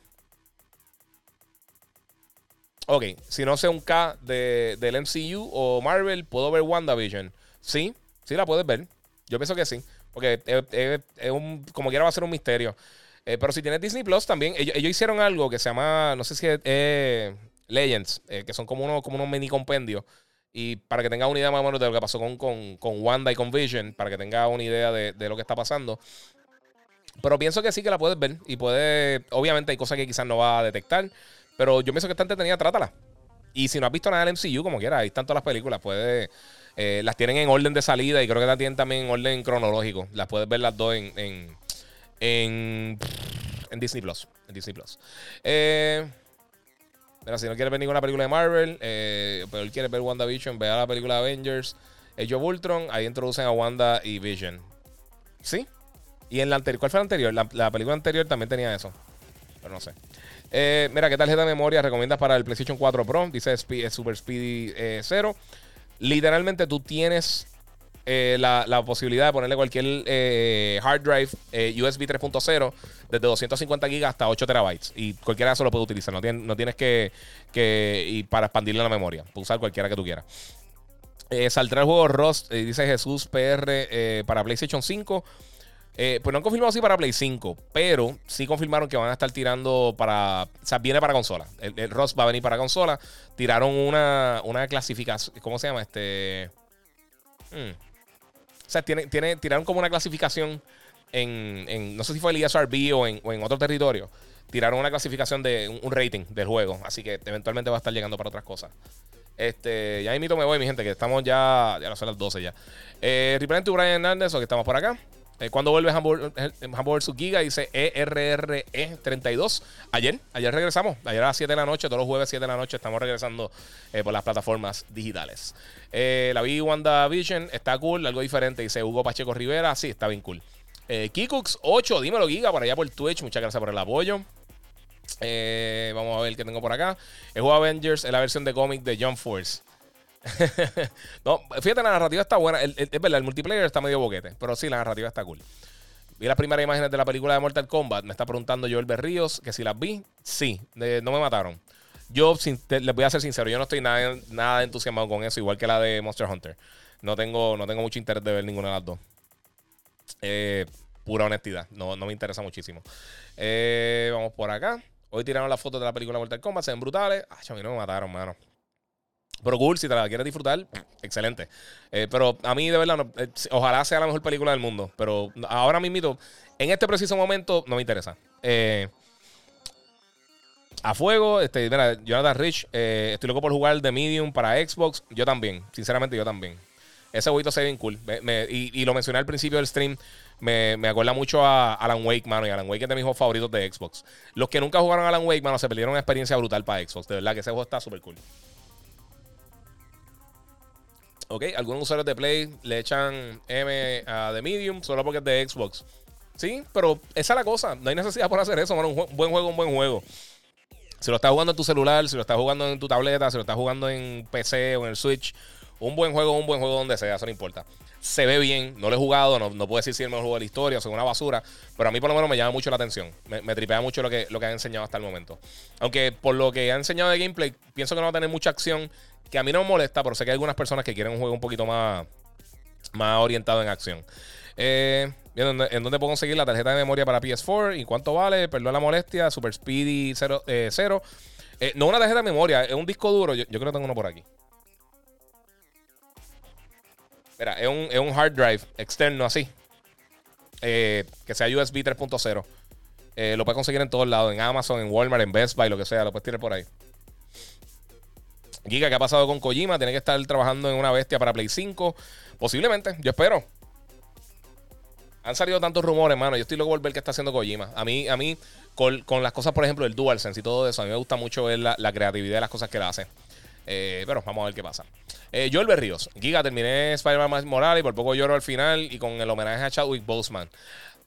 ok, si no sé un K de, del MCU o Marvel, ¿puedo ver WandaVision? Sí, sí la puedes ver. Yo pienso que sí. Porque es, un, como quiera va a ser un misterio. Eh, pero si tienes Disney Plus también, ellos, hicieron algo que se llama, no sé si es Legends, que son como, uno, como unos mini compendios. Y para que tenga una idea más o menos de lo que pasó con, con, Wanda y con Vision, para que tenga una idea de, de, lo que está pasando. Pero pienso que sí que la puedes ver y puede. Obviamente hay cosas que quizás no va a detectar. Pero yo pienso que está entretenida, trátala. Y si no has visto nada del MCU, como quiera, ahí están todas las películas. Puede, eh, las tienen en orden de salida y creo que las tienen también en orden cronológico. Las puedes ver las dos en, en, en, en Disney Plus. En Disney Plus. Eh, mira, si no quieres ver ninguna película de Marvel, eh, pero él quiere ver WandaVision, vea la película Avengers, Age of Ultron, ahí introducen a Wanda y Vision. ¿Sí? Y en la anterior, ¿cuál fue la anterior? La, película anterior también tenía eso. Pero no sé. Eh, mira, ¿qué tarjeta de memoria recomiendas para el PlayStation 4 Pro? Dice Super Speedy 0. Eh, Literalmente tú tienes eh, la, posibilidad de ponerle cualquier hard drive USB 3.0 desde 250 GB hasta 8 terabytes. Y cualquiera de eso lo puede utilizar. No, tienes, no tienes que, que para expandirle la memoria. Puedes usar cualquiera que tú quieras. saldrá el juego Rust, dice Jesús PR para PlayStation 5. Eh, pues no han confirmado así para Play 5, pero sí confirmaron que van a estar tirando para. O sea, viene para consola. El, el va a venir para consola. Tiraron una, una clasificación. ¿Cómo se llama? Este. Hmm. Sea, tiene, tiene, tiraron como una clasificación en, No sé si fue el ESRB o en, o en otro territorio. Tiraron una clasificación de un, rating del juego. Así que eventualmente va a estar llegando para otras cosas. Este, ya invito me voy, mi gente, que estamos ya. Ya son las 12 ya. Eh, to Brian Hernández, o que estamos por acá. Eh, cuando vuelve Hamburger, Hamburger su Giga? Dice ERRE32. Ayer, ayer regresamos. Ayer a las 7 de la noche, todos los jueves 7 de la noche estamos regresando eh, por las plataformas digitales. Eh, la vi WandaVision, está cool, algo diferente. Dice Hugo Pacheco Rivera, sí, está bien cool. Kikux 8, dímelo Giga, por allá por Twitch. Muchas gracias por el apoyo. vamos a ver qué tengo por acá. El juego Avengers es la versión de cómic de Jump Force. no, fíjate, la narrativa está buena. es verdad, el multiplayer está medio boquete, pero sí, la narrativa está cool. Vi las primeras imágenes de la película de Mortal Kombat. Me está preguntando Joel Berríos que si las vi. Sí, no me mataron. Yo les voy a ser sincero, yo no estoy nada, nada entusiasmado con eso, igual que la de Monster Hunter. No tengo, no tengo mucho interés de ver ninguna de las dos. Eh, pura honestidad, no, no me interesa muchísimo. Eh, vamos por acá. Hoy tiraron las fotos de la película Mortal Kombat, se ven brutales. Ay, a mí no me mataron, mano. Pero cool, si te la quieres disfrutar, excelente. Eh, pero a mí, de verdad, eh, ojalá sea la mejor película del mundo. Pero ahora mismo, en este preciso momento, no me interesa. Eh, a fuego, este, Jonathan Rich, estoy loco por jugar The Medium para Xbox. Yo también, sinceramente, yo también. Ese jueguito se ve bien cool. y, lo mencioné al principio del stream. Me, me, acuerda mucho a Alan Wake, mano. Y Alan Wake es de mis juegos favoritos de Xbox. Los que nunca jugaron Alan Wake, mano, se perdieron una experiencia brutal para Xbox. De verdad que ese juego está súper cool. ¿Ok? Algunos usuarios de Play le echan M a The Medium solo porque es de Xbox. Sí, pero esa es la cosa. No hay necesidad por hacer eso, Un buen juego, un buen juego. Si lo estás jugando en tu celular, si lo estás jugando en tu tableta, si lo estás jugando en PC o en el Switch, un buen juego, un buen juego donde sea, eso no importa. Se ve bien, no lo he jugado, no, puedo decir si es el mejor juego de la historia o es una basura, pero a mí por lo menos me llama mucho la atención. Me, tripea mucho lo que, lo que han enseñado hasta el momento. Aunque por lo que ha enseñado de gameplay, pienso que no va a tener mucha acción que a mí no me molesta, pero sé que hay algunas personas que quieren un juego un poquito más, más orientado en acción. Eh, ¿En dónde puedo conseguir la tarjeta de memoria para PS4? ¿Y cuánto vale? Perdón la molestia. Super Speedy 0. Eh, eh, no una tarjeta de memoria, es un disco duro. Yo, creo que tengo uno por aquí. Mira, es un, es un hard drive externo así. que sea USB 3.0. lo puedes conseguir en todos lados. En Amazon, en Walmart, en Best Buy, lo que sea. Lo puedes tirar por ahí. Giga, ¿qué ha pasado con Kojima? Tiene que estar trabajando en una bestia para Play 5. Posiblemente, yo espero. Han salido tantos rumores, mano. Yo estoy loco por ver qué está haciendo Kojima. A mí, a mí con, las cosas, por ejemplo, el DualSense y todo eso, a mí me gusta mucho ver la, creatividad de las cosas que él hace. Eh, pero vamos a ver qué pasa. Eh, Joel Berríos. Giga, terminé Spider-Man Morales y por poco lloro al final y con el homenaje a Chadwick Boseman.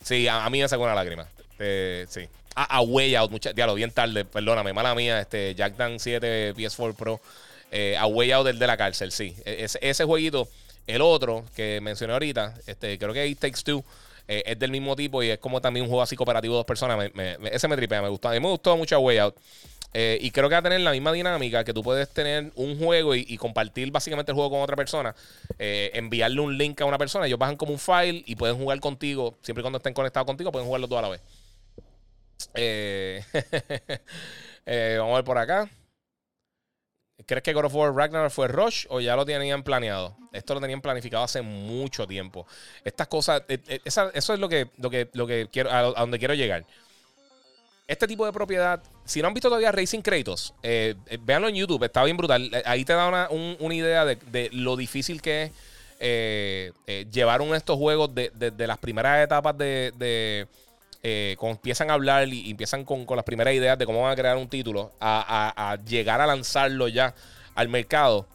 Sí, a, mí me sacó una lágrima. Eh, sí. A, Way Out, mucha, diablo, bien tarde, perdóname, mala mía. Este, Jack Dan 7 PS4 Pro. Eh, a Way Out del de la cárcel, sí. E, ese, jueguito, el otro que mencioné ahorita, este, creo que It Takes Two. es del mismo tipo y es como también un juego así cooperativo de dos personas. ese me tripea, me gustó. A mí me gustó mucho Way Out. Eh, y creo que va a tener la misma dinámica que tú puedes tener un juego y, compartir básicamente el juego con otra persona. Eh, enviarle un link a una persona. Ellos bajan como un file y pueden jugar contigo. Siempre y cuando estén conectados contigo, pueden jugarlo toda la vez. vamos a ver por acá. ¿Crees que God of War Ragnarok fue Rush o ya lo tenían planeado? Esto lo tenían planificado hace mucho tiempo. Estas cosas, eh, eh, eso es lo que, lo que, lo que quiero, a, donde quiero llegar. Este tipo de propiedad, si no han visto todavía Racing Kratos, eh, véanlo en YouTube, está bien brutal. Ahí te da una, idea de, lo difícil que es llevar uno de estos juegos de, las primeras etapas de, cuando empiezan a hablar y, empiezan con, las primeras ideas de cómo van a crear un título, a, llegar a lanzarlo ya al mercado,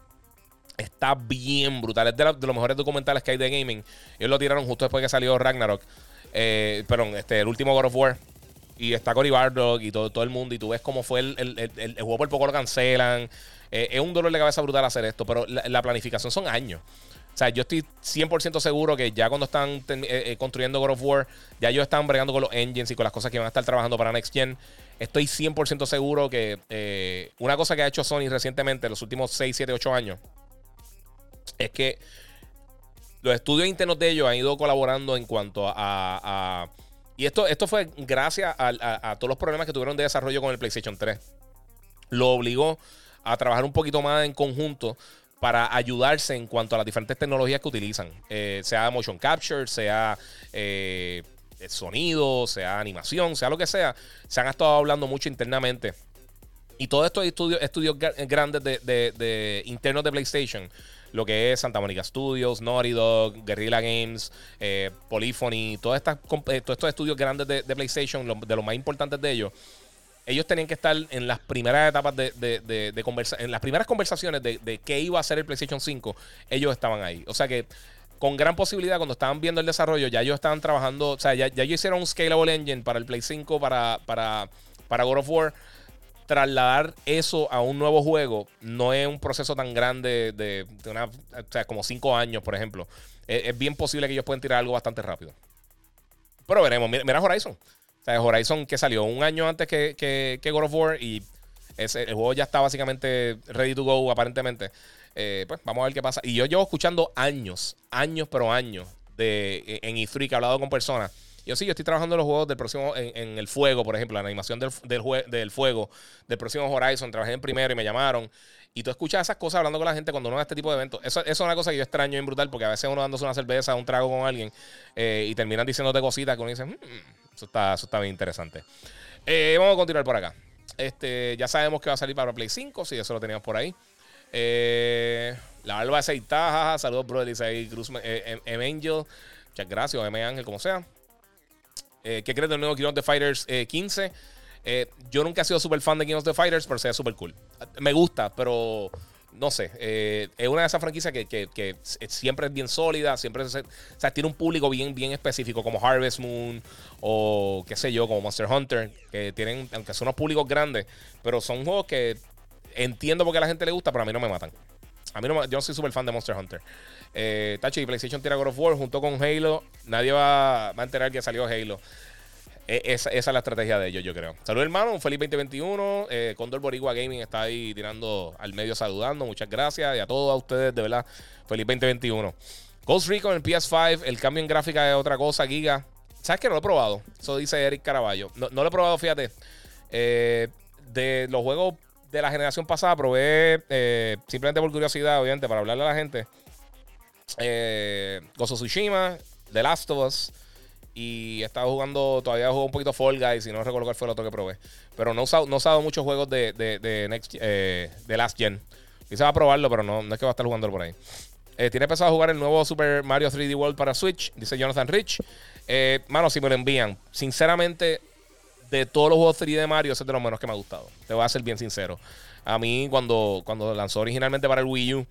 está bien brutal. Es de, los mejores documentales que hay de gaming. Ellos lo tiraron justo después que salió Ragnarok. Eh, perdón, este, el último God of War. Y está Cory Bardock y todo, todo el mundo. Y tú ves cómo fue el, juego por poco lo cancelan. Eh, es un dolor de cabeza brutal hacer esto. Pero la planificación son años. O sea, yo estoy 100% seguro que ya cuando están eh, eh, construyendo God of War, ya ellos están bregando con los engines y con las cosas que van a estar trabajando para Next Gen. Estoy 100% seguro que una cosa que ha hecho Sony recientemente, en los últimos 6, 7, 8 años, es que los estudios internos de ellos han ido colaborando en cuanto a... y esto, esto fue gracias a, todos los problemas que tuvieron de desarrollo con el PlayStation 3. Lo obligó a trabajar un poquito más en conjunto para ayudarse en cuanto a las diferentes tecnologías que utilizan, eh, sea motion capture, sea eh, sonido, sea animación, sea lo que sea. Se han estado hablando mucho internamente. Y todos estos estudios, estudios grandes de, internos de PlayStation, lo que es Santa Monica Studios, Naughty Dog, Guerrilla Games, eh, Polyphony, todas estas, todos estos estudios grandes de, PlayStation, de los más importantes de ellos, ellos tenían que estar en las primeras etapas de, de, en las primeras conversaciones de, qué iba a ser el PlayStation 5, ellos estaban ahí. O sea que con gran posibilidad, cuando estaban viendo el desarrollo, ya ellos estaban trabajando, o sea, ya, ya ellos hicieron un scalable engine para el Play 5, para, para, para God of War. Trasladar eso a un nuevo juego no es un proceso tan grande de, una, o sea, como cinco años, por ejemplo. Es, bien posible que ellos puedan tirar algo bastante rápido. Pero veremos. mira Horizon. Horizon que salió un año antes que, que, God of War y ese, el juego ya está básicamente ready to go aparentemente. Eh, pues vamos a ver qué pasa. Y yo llevo escuchando años, años, pero años de, en E3 que he hablado con personas. Yo sí, yo estoy trabajando en los juegos del próximo, en, el fuego, por ejemplo, la animación del, del, fuego, del próximo Horizon. Trabajé en primero y me llamaron. Y tú escuchas esas cosas hablando con la gente cuando uno va a este tipo de eventos. Eso, es una cosa que yo extraño en brutal, porque a veces uno dándose una cerveza, un trago con alguien, eh, y terminan diciéndote cositas que uno dice, mm, eso, está, eso está bien interesante. Eh, vamos a continuar por acá. Este, ya sabemos que va a salir para Play 5, si eso lo teníamos por ahí. Eh, la barba aceitada, saludos, bro, dice Cruz M. Angel. Muchas gracias, M. Ángel, como sea. ¿Qué crees del nuevo King of the Fighters 15? Eh, yo nunca he sido súper fan de King of the Fighters, pero sea súper cool. Me gusta, pero no sé. Eh, es una de esas franquicias que, siempre es bien sólida, siempre sea, tiene un público bien, bien específico, como Harvest Moon o qué sé yo, como Monster Hunter, que tienen, aunque son unos públicos grandes, pero son juegos que entiendo por qué a la gente le gusta, pero a mí no me matan. A mí no yo no soy súper fan de Monster Hunter. Eh, Tachi PlayStation tira God of War junto con Halo. Nadie va, a enterar que salió Halo. E, esa, es la estrategia de ellos, yo creo. Saludos, hermano. Un feliz 2021. Eh, Condor Borigua Gaming está ahí tirando al medio saludando. Muchas gracias. Y a todos ustedes, de verdad, feliz 2021. Ghost Recon en PS5. El cambio en gráfica es otra cosa, Giga. ¿Sabes que no lo he probado? Eso dice Eric Caraballo. No, lo he probado, fíjate. Eh, de los juegos de la generación pasada, probé eh, simplemente por curiosidad, obviamente, para hablarle a la gente. Eh, Gozo Tsushima, The Last of Us. Y estaba jugando, todavía juego un poquito Fall Guys y no recuerdo cuál fue el otro que probé. Pero no he usado, no muchos juegos de, de, Next, eh, de Last Gen. Quizá va a probarlo, pero no, no es que va a estar jugándolo por ahí. Eh, ¿Tiene pensado jugar el nuevo Super Mario 3D World para Switch? Dice Jonathan Rich. Eh, mano, si me lo envían. Sinceramente, de todos los juegos 3D de Mario, ese es de los menos que me ha gustado. Te voy a ser bien sincero. A mí, cuando, cuando lanzó originalmente para el Wii U,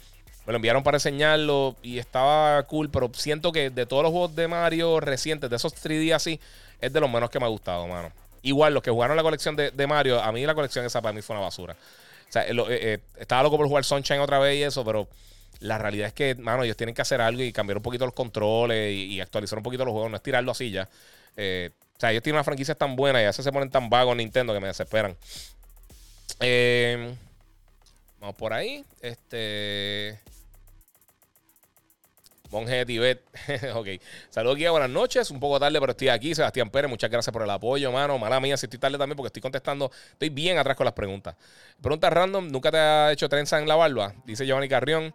me lo enviaron para enseñarlo y estaba cool, pero siento que de todos los juegos de Mario recientes, de esos 3D así, es de los menos que me ha gustado, mano. Igual, los que jugaron la colección de, Mario, a mí la colección esa para mí fue una basura. O sea, eh, eh, estaba loco por jugar Sunshine otra vez y eso, pero La realidad es que, mano, ellos tienen que hacer algo y cambiar un poquito los controles y, actualizar un poquito los juegos, no es tirarlo así ya. Eh, o sea, ellos tienen una franquicia tan buena y a veces se ponen tan vagos en Nintendo que me desesperan. Vamos por ahí. Este. Monje de Tibet. ok. Saludos, guía. Buenas noches. Un poco tarde, pero estoy aquí. Sebastián Pérez, muchas gracias por el apoyo, mano. Mala mía si estoy tarde también porque estoy contestando. Estoy bien atrás con las preguntas. Pregunta random. ¿Nunca te ha hecho trenza en la barba? Dice Giovanni Carrión.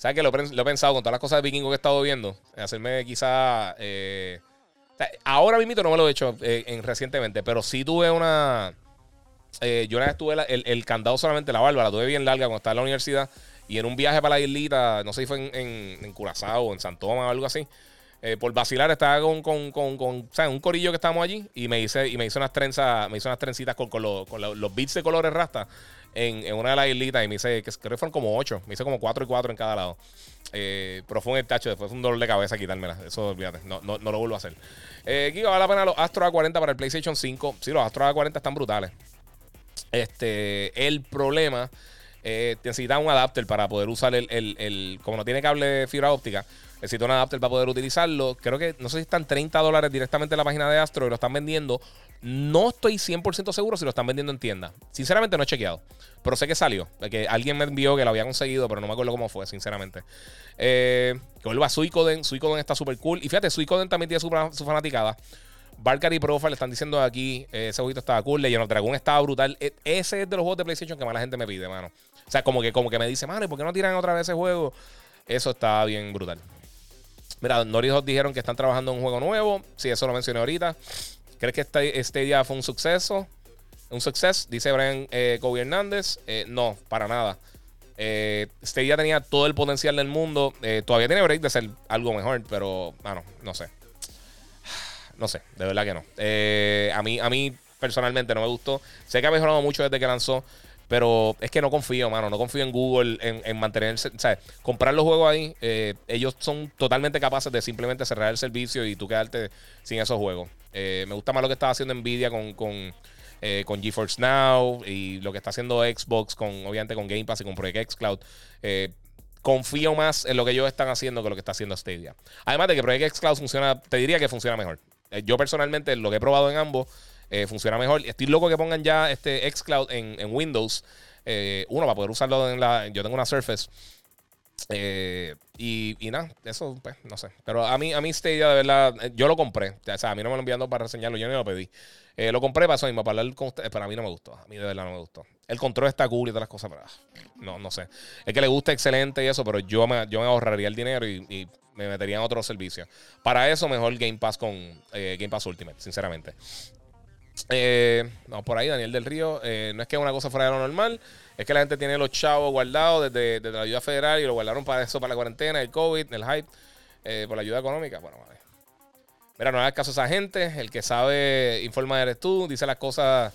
¿Sabes que lo, he pensado con todas las cosas de vikingo que he estado viendo? Hacerme quizá. Eh, ahora mismo no me lo he hecho eh, en, recientemente, pero sí tuve una. Eh, yo una vez tuve el, el, candado solamente la barba, la tuve bien larga cuando estaba en la universidad. Y en un viaje para la islita, no sé si fue en, en, Curazao o en San Tomás o algo así. Eh, por vacilar, estaba con, con, con, con un corillo que estábamos allí y me hice, y me hice unas trenzas, me hice unas trencitas con, con, con los bits de colores rasta en, en, una de las islitas y me hice, que creo que fueron como ocho, me hice como cuatro y cuatro en cada lado. Eh, pero fue un tacho, después fue un dolor de cabeza quitármela. Eso olvídate, no, no, no lo vuelvo a hacer. Eh, vale la pena los Astro A40 para el PlayStation 5. Sí, los Astro A40 están brutales. Este, el problema eh, necesita un adapter para poder usar el, el, Como no tiene cable de fibra óptica, necesita un adapter para poder utilizarlo. Creo que, no sé si están 30 dólares directamente en la página de Astro y lo están vendiendo. No estoy 100% seguro si lo están vendiendo en tienda. Sinceramente no he chequeado. Pero sé que salió. Que alguien me envió que lo había conseguido, pero no me acuerdo cómo fue, sinceramente. Eh, que vuelva a Suicoden. Suicoden está súper cool. Y fíjate, Suicoden también tiene su, su fanaticada. Valkyrie Profile están diciendo aquí, eh, ese jueguito estaba cool, Legend of Dragon estaba brutal. E, ese es de los juegos de PlayStation que más la gente me pide, mano. O sea, como que, como que me dice, mano, ¿y por qué no tiran otra vez ese juego? Eso está bien brutal. Mira, Norizos dijeron que están trabajando en un juego nuevo. Sí, eso lo mencioné ahorita. ¿Crees que este, este día fue un suceso? Un suceso, dice Brian eh, Hernández. Eh, no, para nada. Eh, este día tenía todo el potencial del mundo. Eh, todavía tiene break de ser algo mejor, pero, bueno, no sé. No sé, de verdad que no. Eh, a, mí, a mí personalmente no me gustó. Sé que ha mejorado mucho desde que lanzó. Pero es que no confío, mano. No confío en Google en, en mantenerse. O sea, comprar los juegos ahí. Eh, ellos son totalmente capaces de simplemente cerrar el servicio y tú quedarte sin esos juegos. Eh, me gusta más lo que está haciendo Nvidia con, con, con GeForce Now y lo que está haciendo Xbox, con obviamente con Game Pass y con Project X Cloud. confío más en lo que ellos están haciendo que lo que está haciendo Stadia. Además de que Project X Cloud funciona, te diría que funciona mejor. Eh, yo personalmente, lo que he probado en ambos, eh, funciona mejor. Estoy loco que pongan ya este xCloud en, en Windows. Eh, uno, para poder usarlo en la. Yo tengo una Surface. y, y, nada, eso, pues, no sé. Pero a mí, a mí Stadia, de verdad, yo lo compré. O sea, a mí no me lo enviando para reseñarlo, yo ni lo pedí. lo compré para eso mismo, para hablar con ustedes, pero a mí no me gustó. A mí de verdad no me gustó. El control está cool y todas las cosas, pero ah, no, no sé. Es que le gusta excelente y eso, pero yo me, yo me ahorraría el dinero y me metería en otro servicio. Para eso, mejor Game Pass con eh, Game Pass Ultimate, sinceramente. Eh, vamos por ahí, Daniel del Río. Eh, no es que una cosa fuera de lo normal, es que la gente tiene los chavos guardados desde, la ayuda federal y lo guardaron para eso, para la cuarentena, el COVID, el hype, por la ayuda económica. Bueno, vale. Mira, no hagas caso a esa gente. El que sabe, informa eres tú, dice las cosas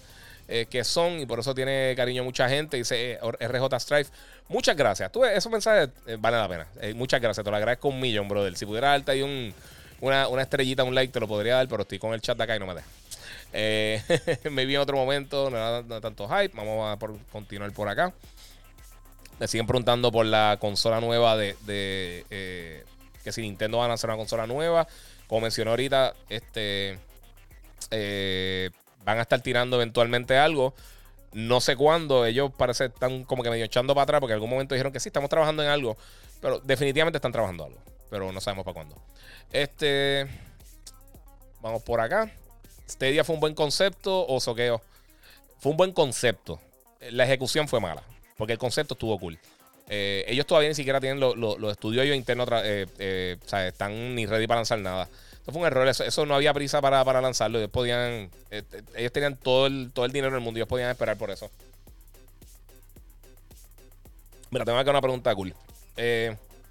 que son y por eso tiene cariño mucha gente. Dice RJ Strife. Muchas gracias. Tú, esos mensajes eh, valen la pena. Eh, muchas gracias. Te lo agradezco un millón, brother. Si pudiera darte ahí un, una, una, estrellita, un like, te lo podría dar, pero estoy con el chat de acá y no me deja. Eh, me vi en otro momento, no era tanto hype. Vamos a continuar por acá. Me siguen preguntando por la consola nueva de, que si Nintendo va a lanzar una consola nueva. Como mencioné ahorita, este van a estar tirando eventualmente algo. No sé cuándo. Ellos parece están como que medio echando para atrás porque en algún momento dijeron que sí, estamos trabajando en algo. Pero definitivamente están trabajando algo. Pero no sabemos para cuándo. Este. Vamos por acá. Este día fue un buen concepto o soqueo. Fue un buen concepto. La ejecución fue mala. Porque el concepto estuvo cool. Eh, ellos todavía ni siquiera tienen los estudios ellos internos. Eh, eh, o sea, están ni ready para lanzar nada. Eso fue un error. Eso, no había prisa para, lanzarlo. Ellos podían. Eh, ellos tenían todo el, todo el dinero del mundo. Ellos podían esperar por eso. Mira, tengo acá una pregunta cool.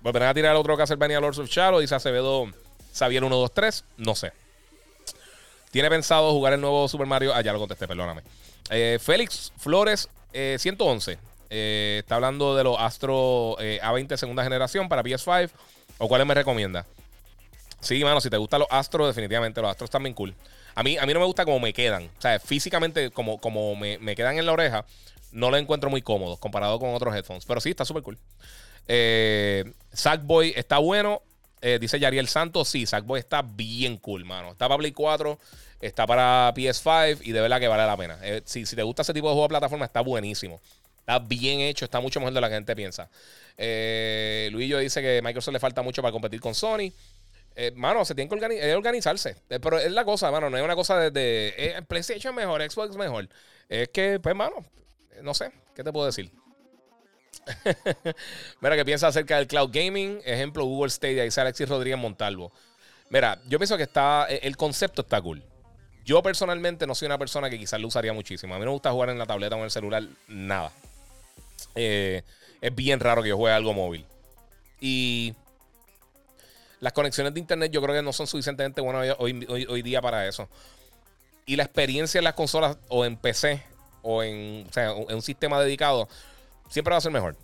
¿Volverán a tirar otro Castlevania Lords of Shadow? Dice Acevedo Xavier 123. No sé. ¿Tiene pensado jugar el nuevo Super Mario? Ah, ya lo contesté, perdóname. Eh, Félix Flores 111. está hablando de los Astro A20 segunda generación para PS5. ¿O cuáles me recomienda? Sí, mano, si te gustan los astros, definitivamente los astros están bien cool. A mí, a mí no me gusta cómo me quedan. O sea, físicamente, como, como me, quedan en la oreja, no lo encuentro muy cómodo comparado con otros headphones. Pero sí, está súper cool. Eh, Sackboy está bueno. Eh, dice Yariel Santos, sí, Sackboy está bien cool, mano. Está para Play 4, está para PS5 y de verdad que vale la pena. Eh, si, si, te gusta ese tipo de juego de plataforma, está buenísimo. Está bien hecho, está mucho mejor de lo que la gente piensa. Eh, Luillo dice que Microsoft le falta mucho para competir con Sony. Eh, mano, se tiene que organizarse. Eh, pero es la cosa, mano. No es una cosa de, de eh, PlayStation mejor, Xbox mejor. Es que, pues, mano, no sé. ¿Qué te puedo decir? Mira, ¿qué piensas acerca del cloud gaming? Ejemplo, Google Stadia, dice Alexis Rodríguez Montalvo. Mira, yo pienso que está. El concepto está cool. Yo personalmente no soy una persona que quizás lo usaría muchísimo. A mí no me gusta jugar en la tableta o en el celular, nada. es bien raro que yo juegue algo móvil. Y las conexiones de internet yo creo que no son suficientemente buenas hoy, día para eso. Y la experiencia en las consolas o en PC o en, un sistema dedicado siempre va a ser mejor.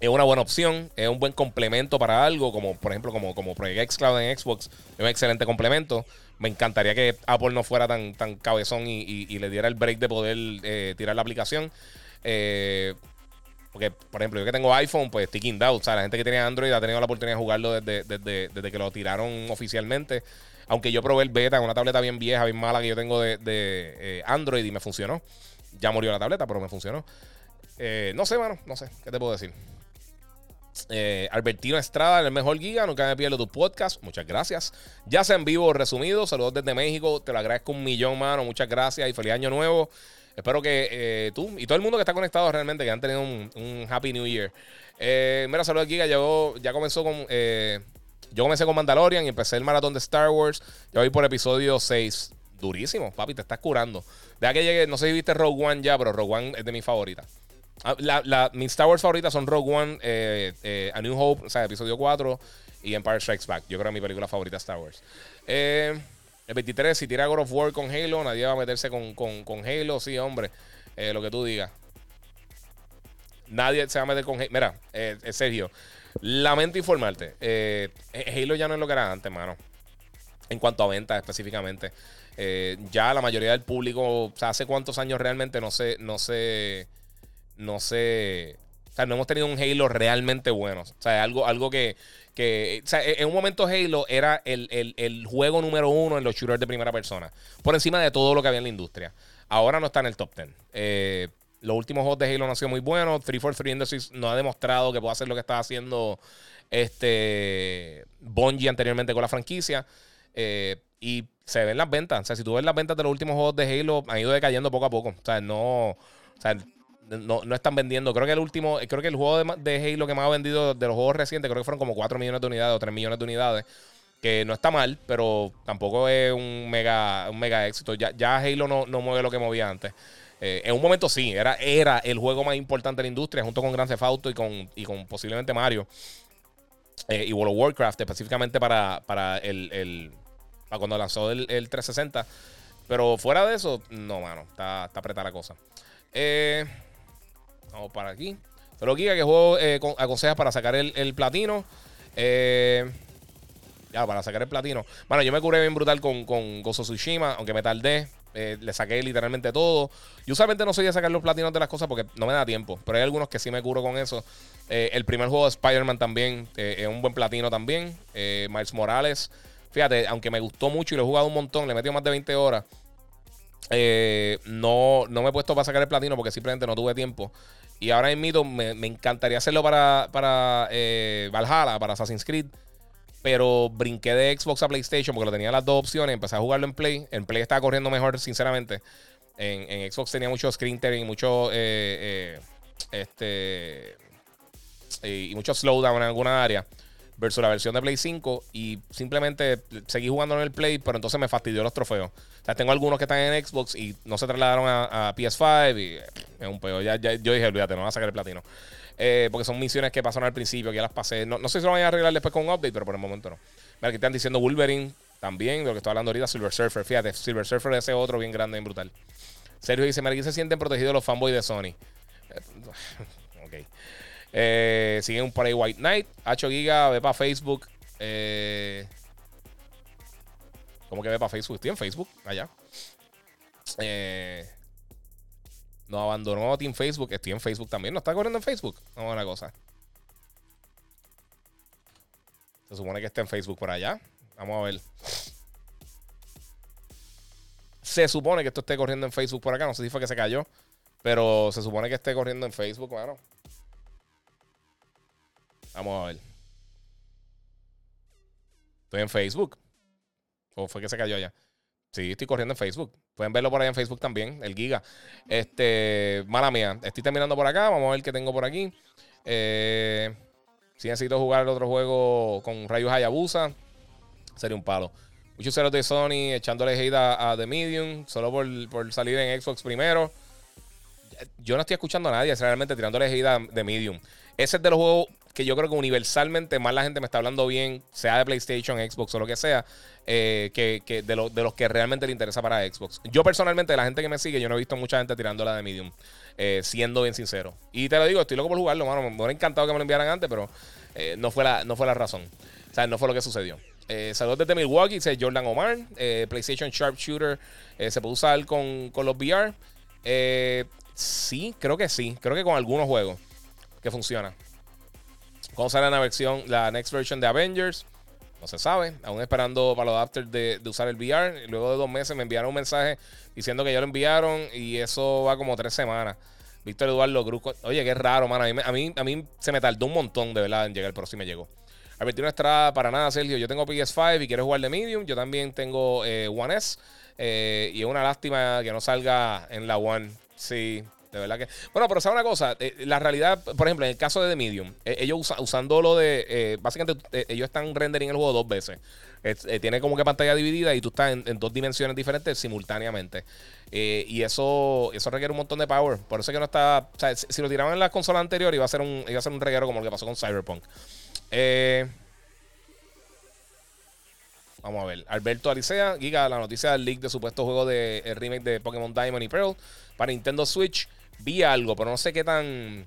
Es una buena opción, es un buen complemento para algo, como por ejemplo como, como Project Xcloud en Xbox, es un excelente complemento. Me encantaría que Apple no fuera tan, tan cabezón y, le diera el break de poder eh, tirar la aplicación. Eh, porque, por ejemplo, yo que tengo iPhone, pues estoy out. O sea, la gente que tiene Android ha tenido la oportunidad de jugarlo desde, desde, que lo tiraron oficialmente. Aunque yo probé el beta una tableta bien vieja, bien mala que yo tengo de, eh, Android y me funcionó. Ya murió la tableta, pero me funcionó. Eh, no sé, mano, no sé. ¿Qué te puedo decir? Eh, Albertino Estrada, el mejor guía. Nunca me pierdo tu podcast. Muchas gracias. Ya sea en vivo resumido. Saludos desde México. Te lo agradezco un millón, mano. Muchas gracias y feliz año nuevo. Espero que eh, tú y todo el mundo que está conectado realmente que han tenido un, Happy New Year. Eh, mira, saludos aquí. Yo, ya comenzó con. Yo comencé con Mandalorian y empecé el maratón de Star Wars. Ya voy por episodio 6. Durísimo, papi, te estás curando. Deja que llegue, no sé si viste Rogue One ya, pero Rogue One es de mis favoritas. Ah, la, mis Star Wars favoritas son Rogue One, A New Hope, o sea, episodio 4 y Empire Strikes Back. Yo creo que es mi película favorita Star Wars. Eh. El 23, si tira God of War con Halo, nadie va a meterse con, Halo. Sí, hombre, eh, lo que tú digas. Nadie se va a meter con Halo. Mira, eh, eh, Sergio, lamento informarte. Halo ya no es lo que era antes, mano. En cuanto a ventas específicamente. ya la mayoría del público, o sea, hace cuántos años realmente no sé, no sé, no sé. O sea, no hemos tenido un Halo realmente bueno. O sea, algo, algo que, que, en un momento Halo era el, juego número uno en los shooters de primera persona. Por encima de todo lo que había en la industria. Ahora no está en el top 10. Eh, los últimos juegos de Halo no han sido muy buenos. 343 Industries no ha demostrado que puede hacer lo que estaba haciendo este Bungie anteriormente con la franquicia. Eh, y se ven las ventas. O sea, si tú ves las ventas de los últimos juegos de Halo, han ido decayendo poco a poco. O sea, no. O sea, no, están vendiendo. Creo que el último, creo que el juego de, Halo que más ha vendido de los juegos recientes, creo que fueron como 4 millones de unidades o 3 millones de unidades. Que no está mal, pero tampoco es un mega, un mega éxito. Ya, ya Halo no, no mueve lo que movía antes. Eh, en un momento sí, era, era el juego más importante de la industria, junto con Grand Theft Auto y con, y con posiblemente Mario. Eh, y World of Warcraft, específicamente para, para el, para cuando lanzó el, 360. Pero fuera de eso, no, mano, está, está apretada la cosa. Eh. Vamos para aquí. Pero Giga, que juego eh, aconsejas para sacar el, platino? Eh, ya, para sacar el platino. Bueno, yo me curé bien brutal con, con Gozo Tsushima, aunque me tardé. Eh, le saqué literalmente todo. Yo usualmente no soy de sacar los platinos de las cosas porque no me da tiempo. Pero hay algunos que sí me curo con eso. el primer juego de Spider-Man también es un buen platino también. Miles Morales. Fíjate, aunque me gustó mucho y lo he jugado un montón, le he metido más de 20 horas. no, no me he puesto para sacar el platino porque simplemente no tuve tiempo. Y ahora mismo me, me encantaría hacerlo para, para eh, Valhalla, para Assassin's Creed. Pero brinqué de Xbox a PlayStation porque lo tenía las dos opciones. Empecé a jugarlo en Play. En Play estaba corriendo mejor, sinceramente. En, Xbox tenía mucho screen tearing y mucho. Eh, eh, este. Y, mucho slowdown en alguna área versus la versión de Play 5 y simplemente seguí jugando en el Play, pero entonces me fastidió los trofeos. O sea, tengo algunos que están en Xbox y no se trasladaron a, PS5 y es un peo. Ya, yo dije, olvídate, no vas a sacar el platino. Eh, porque son misiones que pasaron al principio, que ya las pasé. No, sé si lo van a arreglar después con un update, pero por el momento no. Mira, que están diciendo Wolverine también, de lo que estoy hablando ahorita, Silver Surfer. Fíjate, Silver Surfer es ese otro bien grande, y brutal. Sergio dice, mira, aquí se sienten protegidos los fanboys de Sony. Eh, siguen por ahí White Knight. Hacho Giga, ve para Facebook. Eh, ¿Cómo que ve para Facebook? Estoy en Facebook, allá. Eh, no abandonó Team Facebook. Estoy en Facebook también. ¿No está corriendo en Facebook? No, una cosa. Se supone que está en Facebook por allá. Vamos a ver. Se supone que esto esté corriendo en Facebook por acá. No sé si fue que se cayó. Pero se supone que esté corriendo en Facebook, mano. Vamos a ver. Estoy en Facebook. ¿O fue que se cayó allá? Sí, estoy corriendo en Facebook. Pueden verlo por ahí en Facebook también, el Giga. Este, mala mía. Estoy terminando por acá. Vamos a ver qué tengo por aquí. Eh, si necesito jugar el otro juego con Rayos Hayabusa, sería un palo. Muchos ceros de Sony echándole hate a, The Medium, solo por, por, salir en Xbox primero. Yo no estoy escuchando a nadie realmente tirándole hate a The Medium. Ese es de los juegos que yo creo que universalmente más la gente me está hablando bien, sea de PlayStation, Xbox o lo que sea, eh, que, de, de, los que realmente le interesa para Xbox. Yo personalmente, la gente que me sigue, yo no he visto mucha gente tirando la de Medium, eh, siendo bien sincero. Y te lo digo, estoy loco por jugarlo, mano. Me hubiera encantado que me lo enviaran antes, pero eh, no, fue la, no fue la razón. O sea, no fue lo que sucedió. saludos desde Milwaukee, dice Jordan Omar. PlayStation Sharpshooter se puede usar con, con los VR. sí, creo que sí. Creo que con algunos juegos que funciona. ¿Cómo sale la versión, la next version de Avengers? No se sabe. Aún esperando para los adapters de, usar el VR. Luego de dos meses me enviaron un mensaje diciendo que ya lo enviaron y eso va como tres semanas. Víctor Eduardo Cruz. Oye, qué raro, mano. A mí, a, mí, se me tardó un montón de verdad en llegar, pero sí me llegó. Albertino Estrada, para nada, Sergio. Yo tengo PS5 y quiero jugar de Medium. Yo también tengo eh, One S. Eh, y es una lástima que no salga en la One. Sí, de verdad que. Bueno, pero ¿sabes una cosa? Eh, la realidad, por ejemplo, en el caso de The Medium, eh, ellos usando lo de. Eh, básicamente, ellos están rendering el juego dos veces. tiene como que pantalla dividida y tú estás en, dos dimensiones diferentes simultáneamente. y eso, eso requiere un montón de power. Por eso es que no está. Si, lo tiraban en la consola anterior, iba a ser un, iba a ser un reguero como lo que pasó con Cyberpunk. Vamos a ver. Alberto Alicea, Giga, la noticia del leak de supuesto juego de remake de Pokémon Diamond y Pearl para Nintendo Switch vi algo, pero no sé qué tan.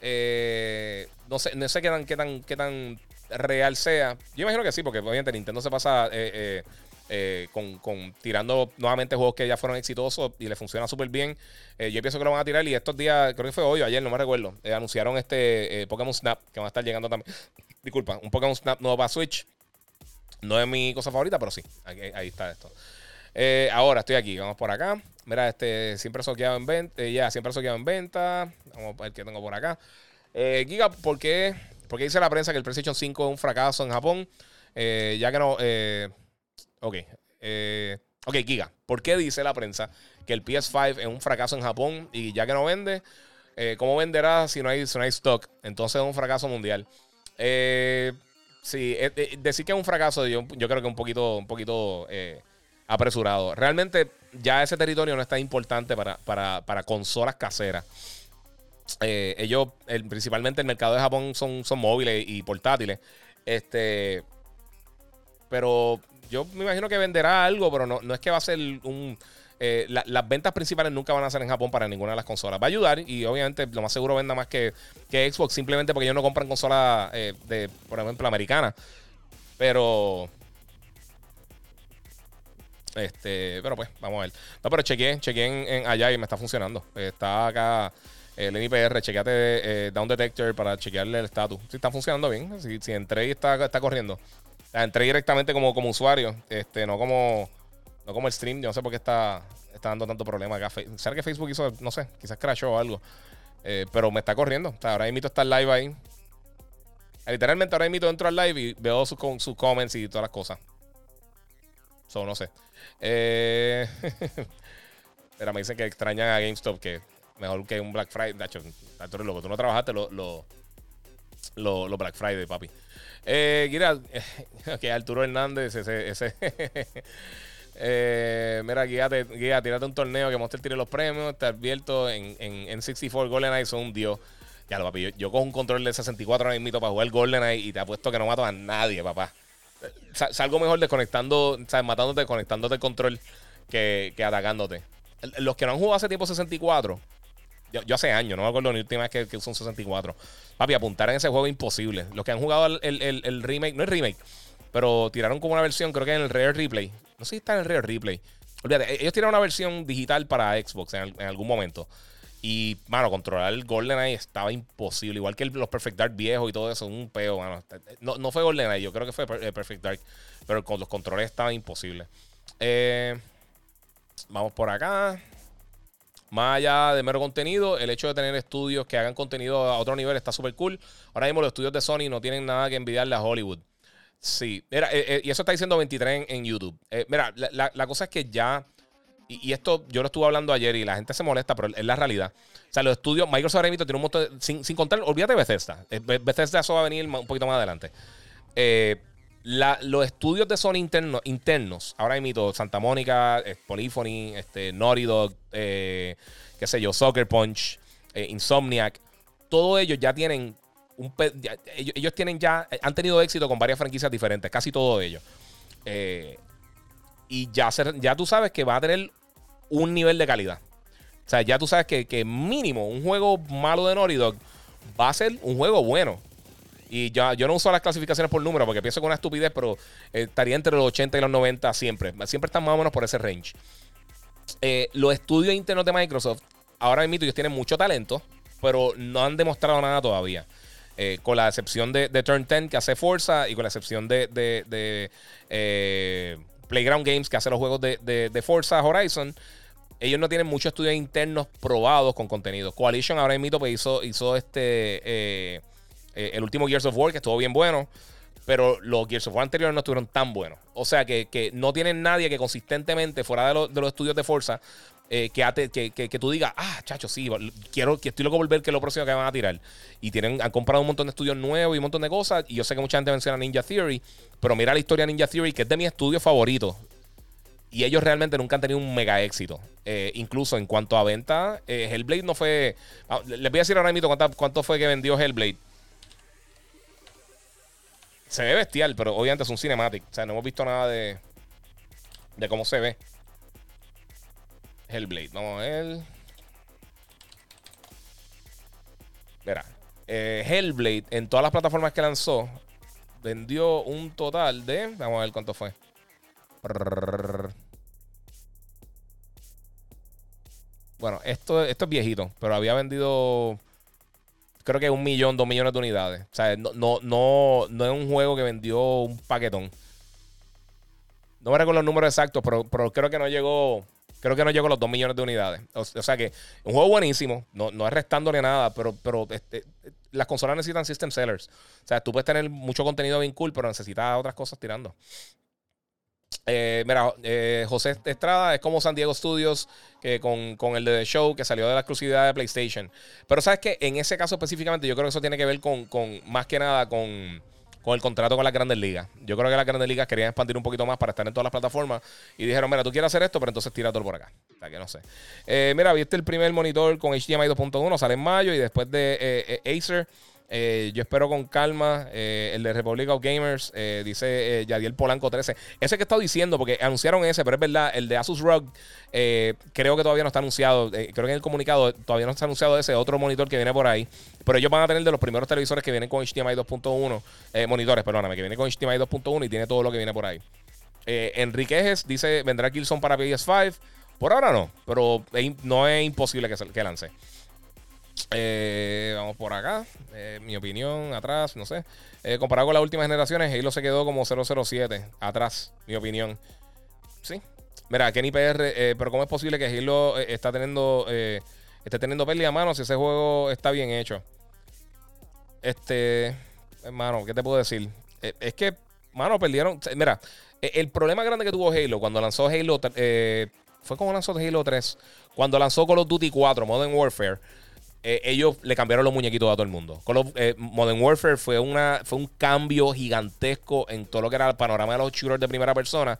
Eh, no sé, no sé qué tan, qué tan, qué tan real sea. Yo imagino que sí, porque obviamente Nintendo se pasa eh, eh, con, con, tirando nuevamente juegos que ya fueron exitosos y le funciona súper bien. yo pienso que lo van a tirar y estos días, creo que fue hoy o ayer, no me recuerdo, anunciaron este Pokémon Snap que van a estar llegando también. Disculpa, un Pokémon Snap nuevo para Switch. No es mi cosa favorita, pero sí, ahí está esto. Ahora estoy aquí, vamos por acá. Mira, este siempre soqueado en venta. Eh, ya, siempre soqueado en venta. Vamos a ver qué tengo por acá. Eh, Giga, ¿por qué, dice la prensa que el PlayStation 5 es un fracaso en Japón? Eh, ya que no. ok. ok, Giga. ¿Por qué dice la prensa que el PS5 es un fracaso en Japón y ya que no vende? ¿Cómo venderá si no hay, si no hay stock? Entonces es un fracaso mundial. sí, decir que es un fracaso, yo, yo creo que un poquito, un poquito apresurado. Realmente ya ese territorio no está importante para, consolas caseras. Eh, ellos, principalmente el mercado de Japón, son, son móviles y portátiles. Este, pero yo me imagino que venderá algo, pero no, no es que va a ser un... Eh, las ventas principales nunca van a ser en Japón para ninguna de las consolas. Va a ayudar y obviamente lo más seguro venda más que, que Xbox, simplemente porque ellos no compran consolas eh, de, por ejemplo, americana. Pero este, pero pues, vamos a ver. No, pero chequeé, chequeé en, allá y me está funcionando. Está acá el NIPR, chequeate eh, Down Detector para chequearle el estatus. Si está funcionando bien, si, entré y está, está corriendo. entré directamente como, como usuario, este, no como no como el stream. Yo no sé por qué está, está dando tanto problema acá. ¿Sabes que Facebook hizo, no sé, quizás crashó o algo? Eh, pero me está corriendo. ahora invito a estar live ahí. Literalmente ahora invito entro al live y veo sus, sus comments y todas las cosas. So, no sé. Eh, pero me dicen que extrañan a GameStop, que mejor que un Black Friday. De hecho, tú no trabajaste lo, lo, Black Friday, papi. Eh, que Arturo Hernández, ese. ese eh, mira, guíate, guía, tírate un torneo que Monster tire los premios. Te advierto, en, en, en 64 GoldenEye son un dios. Ya lo, papi. Yo, yo cojo un control de 64 ahora mismo para jugar GoldenEye y te apuesto que no mato a nadie, papá salgo mejor desconectando, ¿sabes? matándote, desconectándote el control que, que atacándote. Los que no han jugado hace tiempo 64, yo, hace años, no me acuerdo la última vez que, que usé un 64. Papi, apuntar en ese juego es imposible. Los que han jugado el, remake, no es remake, pero tiraron como una versión, creo que en el Rare Replay. No sé si está en el Rare Replay. Olvídate, e-, ellos tiraron una versión digital para Xbox en, algún momento. Y, mano, controlar el GoldenEye estaba imposible. Igual que los Perfect Dark viejos y todo eso, un peo, mano. No, no fue GoldenEye, yo creo que fue eh, Perfect Dark. Pero con los controles estaba imposible. Eh, vamos por acá. Más allá de mero contenido, el hecho de tener estudios que hagan contenido a otro nivel está súper cool. Ahora mismo los estudios de Sony no tienen nada que envidiarle a Hollywood. Sí, mira, y eso está diciendo 23 en, YouTube. mira, la, la, cosa es que ya y, esto yo lo estuve hablando ayer y la gente se molesta, pero es la realidad. O sea, los estudios, Microsoft ahora mismo tiene un montón, sin, sin, contar, olvídate de Bethesda. Eh, Bethesda eso va a venir un poquito más adelante. Eh, los estudios de Sony interno, internos, ahora mismo Santa Mónica, eh, Polyphony, este, Naughty qué sé yo, Soccer Punch, Insomniac, todos ellos ya tienen un ellos, tienen ya, han tenido éxito con varias franquicias diferentes, casi todos ellos. y ya, ya tú sabes que va a tener un nivel de calidad. O sea, ya tú sabes que, mínimo un juego malo de Naughty Dog va a ser un juego bueno. Y ya, yo no uso las clasificaciones por número porque pienso que una estupidez, pero eh, estaría entre los 80 y los 90 siempre. Siempre están más o menos por ese range. Eh, los estudios internos de Microsoft, ahora mismo ellos tienen mucho talento, pero no han demostrado nada todavía. Eh, con la excepción de, Turn 10 que hace Forza y con la excepción de, de Playground Games que hace los juegos de, Forza Horizon ellos no tienen muchos estudios internos probados con contenido. Coalition ahora mismo pues hizo, hizo este eh, eh, el último Gears of War, que estuvo bien bueno. Pero los Gears of War anteriores no estuvieron tan buenos. O sea que, no tienen nadie que consistentemente, fuera de, los estudios de Forza, eh, que, que, tú digas, ah, chacho, sí, quiero, que estoy loco por ver que es lo próximo que van a tirar. Y tienen, han comprado un montón de estudios nuevos y un montón de cosas. Y yo sé que mucha gente menciona Ninja Theory, pero mira la historia de Ninja Theory, que es de mis estudios favoritos. Y ellos realmente nunca han tenido un mega éxito. Eh, incluso en cuanto a venta, eh, Hellblade no fue. Ah, les voy a decir ahora mismo cuánto, fue que vendió Hellblade. Se ve bestial, pero obviamente es un cinematic. O sea, no hemos visto nada de. de cómo se ve. Hellblade. Vamos a ver. Verá. Eh, Hellblade en todas las plataformas que lanzó vendió un total de. Vamos a ver cuánto fue. Bueno, esto, esto es viejito, pero había vendido creo que un millón, dos millones de unidades. O sea, no, no, no, no es un juego que vendió un paquetón. No me recuerdo los números exactos, pero, pero creo que no llegó. Creo que no llegó los dos millones de unidades. O, sea que un juego buenísimo. No, no es restándole nada, pero, pero este, las consolas necesitan system sellers. O sea, tú puedes tener mucho contenido bien cool, pero necesitas otras cosas tirando. Eh, mira, eh, José Estrada es como San Diego Studios con, con, el de The Show que salió de la exclusividad de PlayStation. Pero sabes que en ese caso específicamente yo creo que eso tiene que ver con, con más que nada con, con, el contrato con las grandes ligas. Yo creo que las grandes ligas querían expandir un poquito más para estar en todas las plataformas y dijeron, mira, tú quieres hacer esto, pero entonces tira todo por acá. O sea, que no sé. Eh, mira, viste el primer monitor con HDMI 2.1, sale en mayo y después de Acer eh, yo espero con calma. Eh, el de Republic of Gamers, eh, dice Yadiel Polanco 13. Ese que he estado diciendo, porque anunciaron ese, pero es verdad, el de Asus ROG, creo que todavía no está anunciado. creo que en el comunicado todavía no está anunciado ese otro monitor que viene por ahí. Pero ellos van a tener de los primeros televisores que vienen con HDMI 2.1, monitores, perdóname, que vienen con HDMI 2.1 y tiene todo lo que viene por ahí. Enriquejes dice: vendrá Killzone para PS5. Por ahora no, pero no es imposible que lance. Eh, vamos por acá. Eh, mi opinión, atrás, no sé. Eh, comparado con las últimas generaciones, Halo se quedó como 007. Atrás, mi opinión. Sí. Mira, Kenny PR, pero ¿cómo es posible que Halo está teniendo, esté teniendo pérdida a mano si ese juego está bien hecho? Este, hermano, ¿qué te puedo decir? es que, mano, perdieron. Mira, el problema grande que tuvo Halo cuando lanzó Halo, fue como lanzó Halo 3, cuando lanzó Call of Duty 4, Modern Warfare. Eh, ellos le cambiaron los muñequitos a todo el mundo. Eh, Modern Warfare fue, una, fue un cambio gigantesco en todo lo que era el panorama de los shooters de primera persona.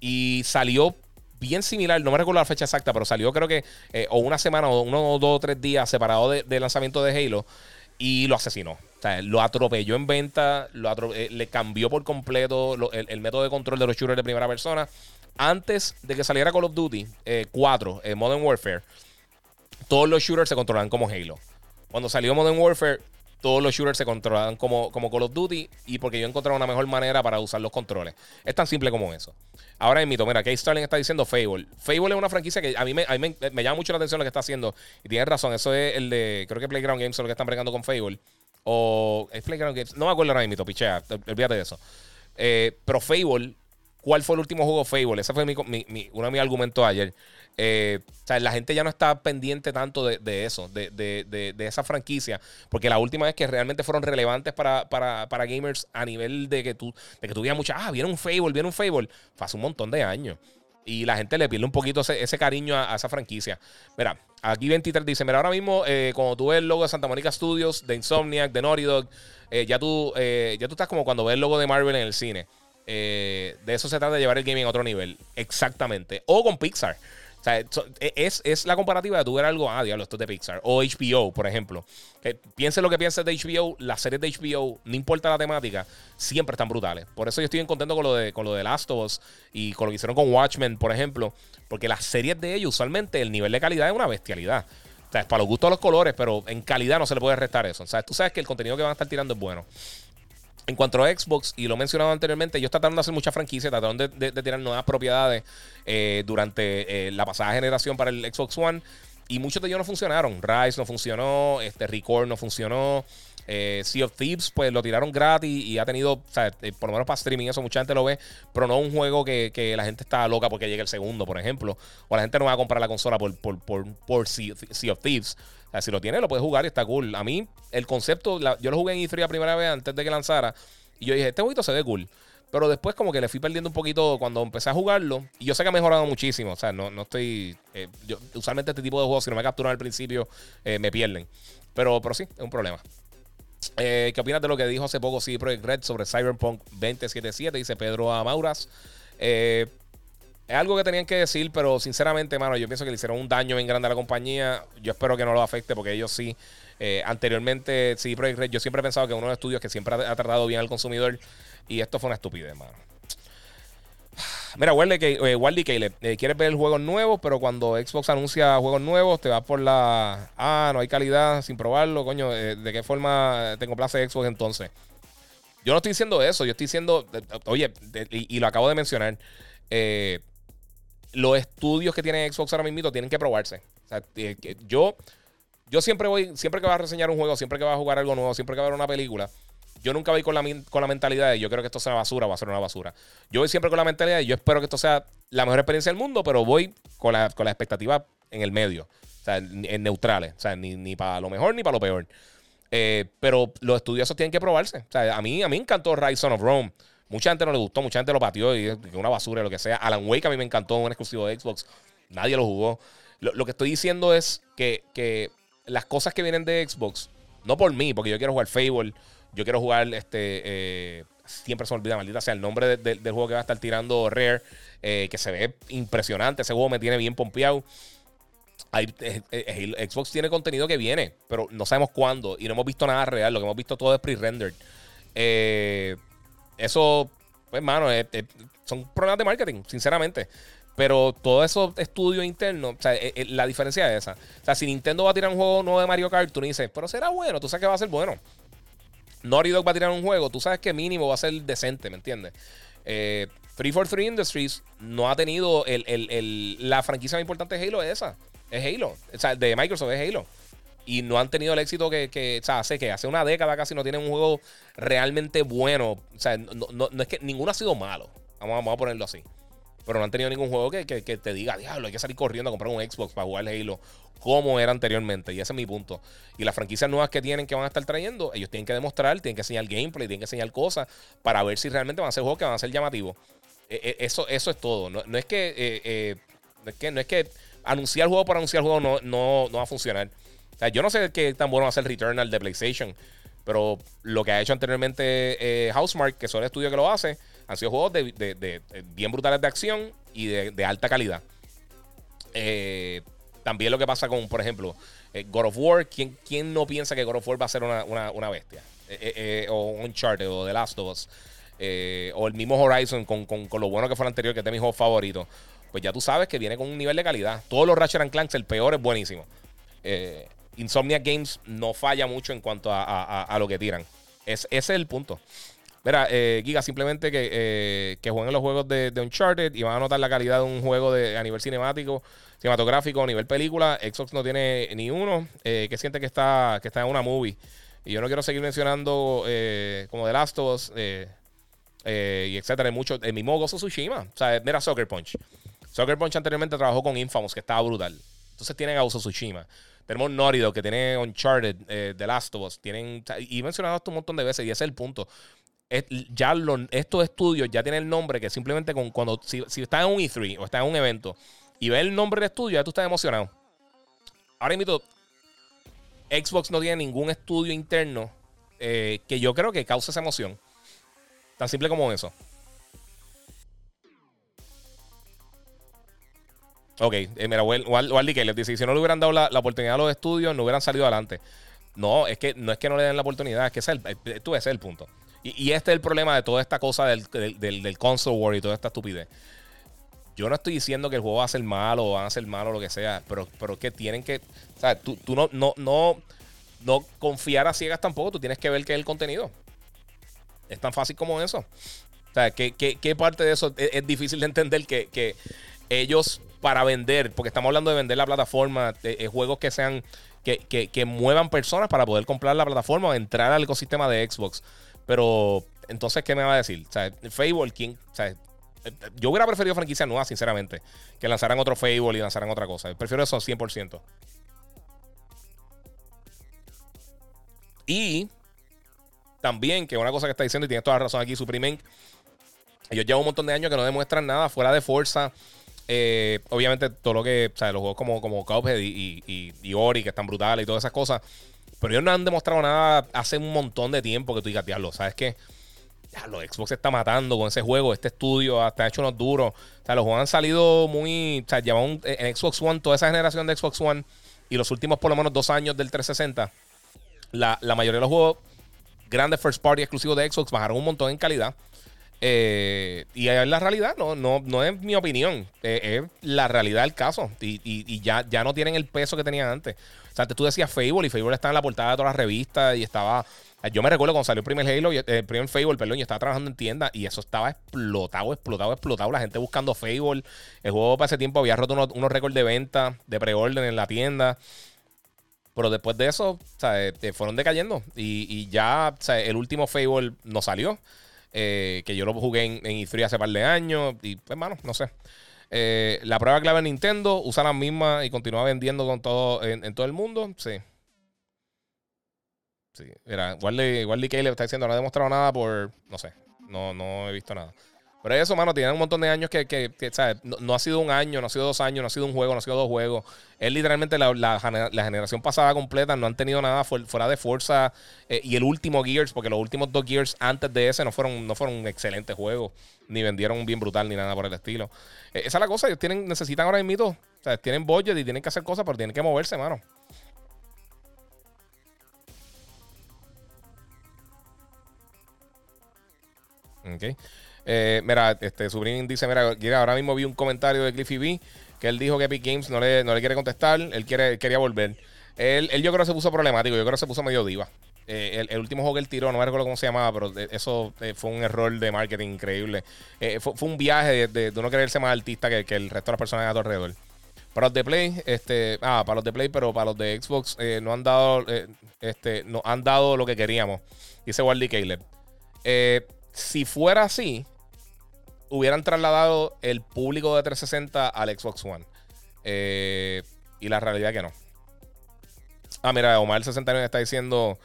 Y salió bien similar, no me recuerdo la fecha exacta, pero salió creo que eh, o una semana o uno, dos o tres días separado del de lanzamiento de Halo y lo asesinó. O sea, lo atropelló en venta, lo le cambió por completo el, método de control de los shooters de primera persona. Antes de que saliera Call of Duty 4, Modern Warfare, todos los shooters se controlan como Halo. Cuando salió Modern Warfare, todos los shooters se controlan como, como Call of Duty y porque yo he encontrado una mejor manera para usar los controles. Es tan simple como eso. Ahora en mito, mira, Kate Starling está diciendo Fable. Fable es una franquicia que a mí, me, me, llama mucho la atención lo que está haciendo. Y tiene razón, eso es el de, creo que Playground Games es lo que están bregando con Fable. O es Playground Games, no me acuerdo ahora mismo, pichea, olvídate de eso. Eh, pero Fable, ¿cuál fue el último juego Fable? Ese fue mi, uno de mis argumentos ayer. Eh, o sea, la gente ya no está pendiente tanto de, eso, de, esa franquicia, porque la última vez que realmente fueron relevantes para, gamers a nivel de que tú, de que mucha, ah, viene un Fable, viene un Fable, fue hace un montón de años. Y la gente le pierde un poquito ese, cariño a, esa franquicia. Mira, aquí 23 dice: Mira, ahora mismo, eh, cuando tú ves el logo de Santa Monica Studios, de Insomniac, de Naughty Dog, eh, ya, tú, ya tú estás como cuando ves el logo de Marvel en el cine. de eso se trata de llevar el gaming a otro nivel. Exactamente. O con Pixar. Sea, e, es, es, la comparativa de tu ver algo, ah, diablo, esto es de Pixar. O HBO, por ejemplo. Que piense lo que pienses de HBO, las series de HBO, no importa la temática, siempre están brutales. Por eso yo estoy contento con lo de, con lo de Last of Us y con lo que hicieron con Watchmen, por ejemplo. Porque las series de ellos, usualmente, el nivel de calidad es una bestialidad. O sea, es para los gustos de los colores, pero en calidad no se le puede restar eso. O sea, tú sabes que el contenido que van a estar tirando es bueno. En cuanto a Xbox, y lo he mencionado anteriormente, ellos trataron de hacer muchas franquicias, trataron de, de, tirar nuevas propiedades eh, durante eh, la pasada generación para el Xbox One. Y muchos de ellos no funcionaron. Rise no funcionó, este Record no funcionó. Eh, sea of Thieves, pues lo tiraron gratis y ha tenido, o sea, por lo menos para streaming, eso mucha gente lo ve, pero no un juego que, la gente está loca porque llegue el segundo, por ejemplo. O la gente no va a comprar la consola por, por, por, por sea, of Thieves si lo tiene, lo puedes jugar y está cool. A mí, el concepto, yo lo jugué en E3 la primera vez antes de que lanzara. Y yo dije, este jueguito se ve cool. Pero después como que le fui perdiendo un poquito cuando empecé a jugarlo. Y yo sé que ha mejorado muchísimo. O sea, no, no estoy... Eh, yo, usualmente este tipo de juegos, si no me capturan al principio, eh, me pierden. Pero, pero sí, es un problema. Eh, ¿Qué opinas de lo que dijo hace poco CD Projekt Red sobre Cyberpunk 2077? Dice Pedro Amauras. Eh, es algo que tenían que decir, pero sinceramente, mano, yo pienso que le hicieron un daño bien grande a la compañía. Yo espero que no lo afecte porque ellos sí. Eh, anteriormente, sí, yo siempre he pensado que uno de los estudios que siempre ha, tratado bien al consumidor. Y esto fue una estupidez, mano. Mira, Wally eh, Caleb, eh, quieres ver juegos nuevos, pero cuando Xbox anuncia juegos nuevos, te vas por la. Ah, no hay calidad sin probarlo, coño. ¿De qué forma te complace Xbox entonces? Yo no estoy diciendo eso, yo estoy diciendo. Oye, y, y, lo acabo de mencionar. Eh, los estudios que tiene Xbox ahora mismo tienen que probarse. O sea, yo, yo siempre voy, siempre que voy a reseñar un juego, siempre que voy a jugar algo nuevo, siempre que voy a ver una película, yo nunca voy con la, con la mentalidad de yo creo que esto sea basura, va a ser una basura. Yo voy siempre con la mentalidad de yo espero que esto sea la mejor experiencia del mundo, pero voy con la, con la expectativa en el medio. O sea, en neutrales. O sea, ni, para lo mejor ni para lo peor. Eh, pero los estudiosos tienen que probarse. O sea, a mí, a mí encantó Rise of Rome. Mucha gente no le gustó, mucha gente lo pateó y una basura, lo que sea. Alan Wake a mí me encantó, un exclusivo de Xbox. Nadie lo jugó. Lo, que estoy diciendo es que, las cosas que vienen de Xbox, no por mí, porque yo quiero jugar Fable, yo quiero jugar este. Eh, siempre se me olvida, maldita sea, el nombre del juego que va a estar tirando Rare, eh, que se ve impresionante. Ese juego me tiene bien pompeado. Eh, Xbox tiene contenido que viene, pero no sabemos cuándo y no hemos visto nada real. Lo que hemos visto todo es pre-rendered. Eh, eso, pues, mano, son problemas de marketing, sinceramente. Pero todo eso estudio interno, o sea, eh, eh, la diferencia es esa. O sea, si Nintendo va a tirar un juego nuevo de Mario Kart, tú dices, pero será bueno, tú sabes que va a ser bueno. Naughty Dog va a tirar un juego, tú sabes que mínimo va a ser decente, ¿me entiendes? Eh, 343 Industries no ha tenido la franquicia más importante de Halo, es esa. Es Halo. O sea, de Microsoft es Halo y no han tenido el éxito que, que, o sea, hace que hace una década casi no tienen un juego realmente bueno. O sea, no, es que ninguno ha sido malo. Vamos, a ponerlo así. Pero no han tenido ningún juego que, te diga, diablo, hay que salir corriendo a comprar un Xbox para jugar Halo como era anteriormente. Y ese es mi punto. Y las franquicias nuevas que tienen que van a estar trayendo, ellos tienen que demostrar, tienen que enseñar gameplay, tienen que enseñar cosas para ver si realmente van a ser juegos que van a ser llamativos. E, e, eso, eso es todo. No, es que, eh, eh, no, es que, no es que anunciar juego por anunciar juego no, no, no va a funcionar. Yo no sé qué tan bueno va a ser Returnal de PlayStation, pero lo que ha hecho anteriormente eh, Housemark, que son el estudio que lo hace, han sido juegos de, bien brutales de acción y de, alta calidad. Eh, también lo que pasa con, por ejemplo, eh, God of War. ¿quién, ¿quién, no piensa que God of War va a ser una, bestia? o Uncharted o The Last of Us. o el mismo Horizon con, lo bueno que fue el anterior, que es de mis juegos favoritos. Pues ya tú sabes que viene con un nivel de calidad. Todos los Ratchet Clanks, el peor es buenísimo. Insomnia Games no falla mucho en cuanto a, lo que tiran. Es, ese es el punto. Mira, eh, Giga, simplemente que, eh, jueguen los juegos de, Uncharted y van a notar la calidad de un juego de, a nivel cinemático, cinematográfico, a nivel película. Xbox no tiene ni uno eh, que siente que está, en una movie. Y yo no quiero seguir mencionando como The Last of Us y etcétera. Mucho, el mismo Gozo Tsushima. O sea, mira Soccer Punch. Soccer Punch anteriormente trabajó con Infamous, que estaba brutal. Entonces tienen a Gozo Tsushima. Tenemos Naughty que tiene Uncharted, The Last of Us. Tienen, y mencionado esto un montón de veces y ese es el punto ya estos estudios ya tienen el nombre que simplemente con cuando si, si estás en un E3 o estás en un evento y ves el nombre del estudio, ya tú estás emocionado. Ahora mismo, Xbox no tiene ningún estudio interno eh, que yo creo que cause esa emoción. Tan simple como eso. Ok, eh, mira, Wally que les dice: si no le hubieran dado la, oportunidad a los estudios, no hubieran salido adelante. No, es que no es que no le den la oportunidad, es que es el, tú ese es el punto. Y, este es el problema de toda esta cosa del, del, console war y toda esta estupidez. Yo no estoy diciendo que el juego va a ser malo o van a ser malo o lo que sea, pero, pero que tienen que. O sea, tú, no, no, no, no confiar a ciegas tampoco, tú tienes que ver qué es el contenido. Es tan fácil como eso. O sea, ¿qué, qué, parte de eso es, difícil de entender que, ellos para vender, porque estamos hablando de vender la plataforma, de, juegos que sean, que, que, muevan personas para poder comprar la plataforma o entrar al ecosistema de Xbox. Pero, entonces, ¿qué me va a decir? O sea, Fable, ¿quién? O sea, yo hubiera preferido franquicia nueva, sinceramente, que lanzaran otro Fable y lanzaran otra cosa. Prefiero eso 100%. Y también, que una cosa que está diciendo, y tienes toda la razón aquí, Supreme ellos llevan un montón de años que no demuestran nada fuera de fuerza. Eh, obviamente, todo lo que, los juegos como, como Cuphead y, y, y Ori, que están brutales y todas esas cosas, pero ellos no han demostrado nada hace un montón de tiempo que tú digas, diablo, ¿sabes qué? Los Xbox está matando con ese juego, este estudio hasta ha hecho unos duros. O sea, los juegos han salido muy. O llevan en Xbox One, toda esa generación de Xbox One y los últimos por lo menos dos años del 360, la, la mayoría de los juegos grandes first party exclusivos de Xbox bajaron un montón en calidad. Eh, y es la realidad, no, no, no es mi opinión, eh, es la realidad del caso. Y, y, ya, ya no tienen el peso que tenían antes. O sea, tú decías Fable y Fable estaba en la portada de todas las revistas y estaba. Yo me recuerdo cuando salió el primer Halo, el primer Fable, perdón, yo estaba trabajando en tienda y eso estaba explotado, explotado, explotado. La gente buscando Fable. El juego para ese tiempo había roto unos, récords de venta, de preorden en la tienda. Pero después de eso, o sea, eh, fueron decayendo. Y, ya, o sea, el último Fable no salió. Eh, que yo lo jugué en, en E3 hace par de años. Y, pues, hermano, no sé. Eh, la prueba clave de Nintendo, usa la misma y continúa vendiendo con todo en, todo el mundo. Sí. Sí. Mira, Wally, Wally Caleb está diciendo, no ha demostrado nada por. No sé. No, no he visto nada. Pero eso, mano, tiene un montón de años que, que, ¿sabes? No, ha sido un año, no ha sido dos años, no ha sido un juego, no ha sido dos juegos. Es literalmente la, la, generación pasada completa, no han tenido nada fuera de fuerza. Eh, y el último Gears, porque los últimos dos Gears antes de ese no fueron, no fueron un excelente juego, ni vendieron bien brutal, ni nada por el estilo. Eh, esa es la cosa, ellos tienen, necesitan ahora mismo, o sea, tienen budget y tienen que hacer cosas, pero tienen que moverse, mano. Ok. Eh, mira, este, Subrin dice, mira, ahora mismo vi un comentario de Cliffy B que él dijo que Epic Games no le, no le quiere contestar, él quiere, quería volver. Él, yo creo que se puso problemático, yo creo que se puso medio diva. Eh, el, último juego que él tiró, no me recuerdo cómo se llamaba, pero eso eh, fue un error de marketing increíble. Fue, un viaje de, de, uno quererse más artista que, el resto de las personas a tu alrededor. Para los de Play, este, ah, para los de Play, pero para los de Xbox no han dado, este, no han dado lo que queríamos. Dice Wally Caleb. si fuera así, hubieran trasladado el público de 360 al Xbox One. Eh, y la realidad que no. Ah, mira, Omar 69 está diciendo.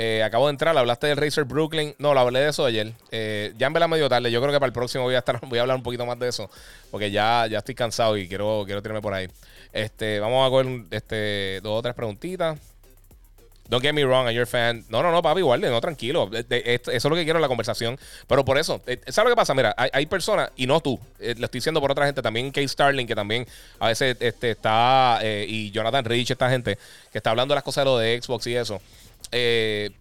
Eh, acabo de entrar, hablaste del Racer Brooklyn. No, lo hablé de eso ayer. Eh, ya en vela medio tarde. Yo creo que para el próximo voy a estar, voy a hablar un poquito más de eso. Porque ya, ya estoy cansado y quiero, quiero tirarme por ahí. Este, vamos a coger este, dos o tres preguntitas. Don't get me wrong, I'm your fan. No, no, no, papi, igual, no, tranquilo. Eso es lo que quiero en la conversación. Pero por eso, eh, ¿sabes lo que pasa? Mira, hay, personas, y no tú, eh, lo estoy diciendo por otra gente, también Kate Starling, que también a veces este, está, eh, y Jonathan Rich, esta gente, que está hablando de las cosas de lo de Xbox y eso.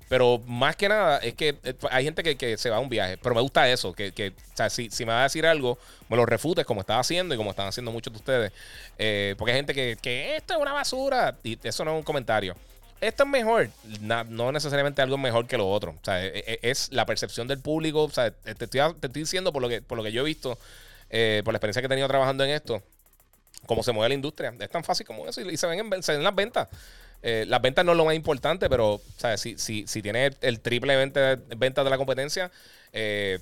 pero más que nada, es que hay gente que, se va a un viaje. Pero me gusta eso, que, que o sea, si, si, me va a decir algo, me lo refutes como estás haciendo y como están haciendo muchos de ustedes. porque hay gente que, que esto es una basura. Y eso no es un comentario. Esto es mejor. no necesariamente algo mejor que lo otro. O sea, e, e, es, la percepción del público. O sea, te estoy, te estoy diciendo por lo que, por lo que yo he visto, eh, por la experiencia que he tenido trabajando en esto, cómo se mueve la industria. Es tan fácil como eso y, se, ven en, se ven las ventas. Eh, las ventas no es lo más importante, pero Si, si, si tiene el triple de ventas de la competencia, eh,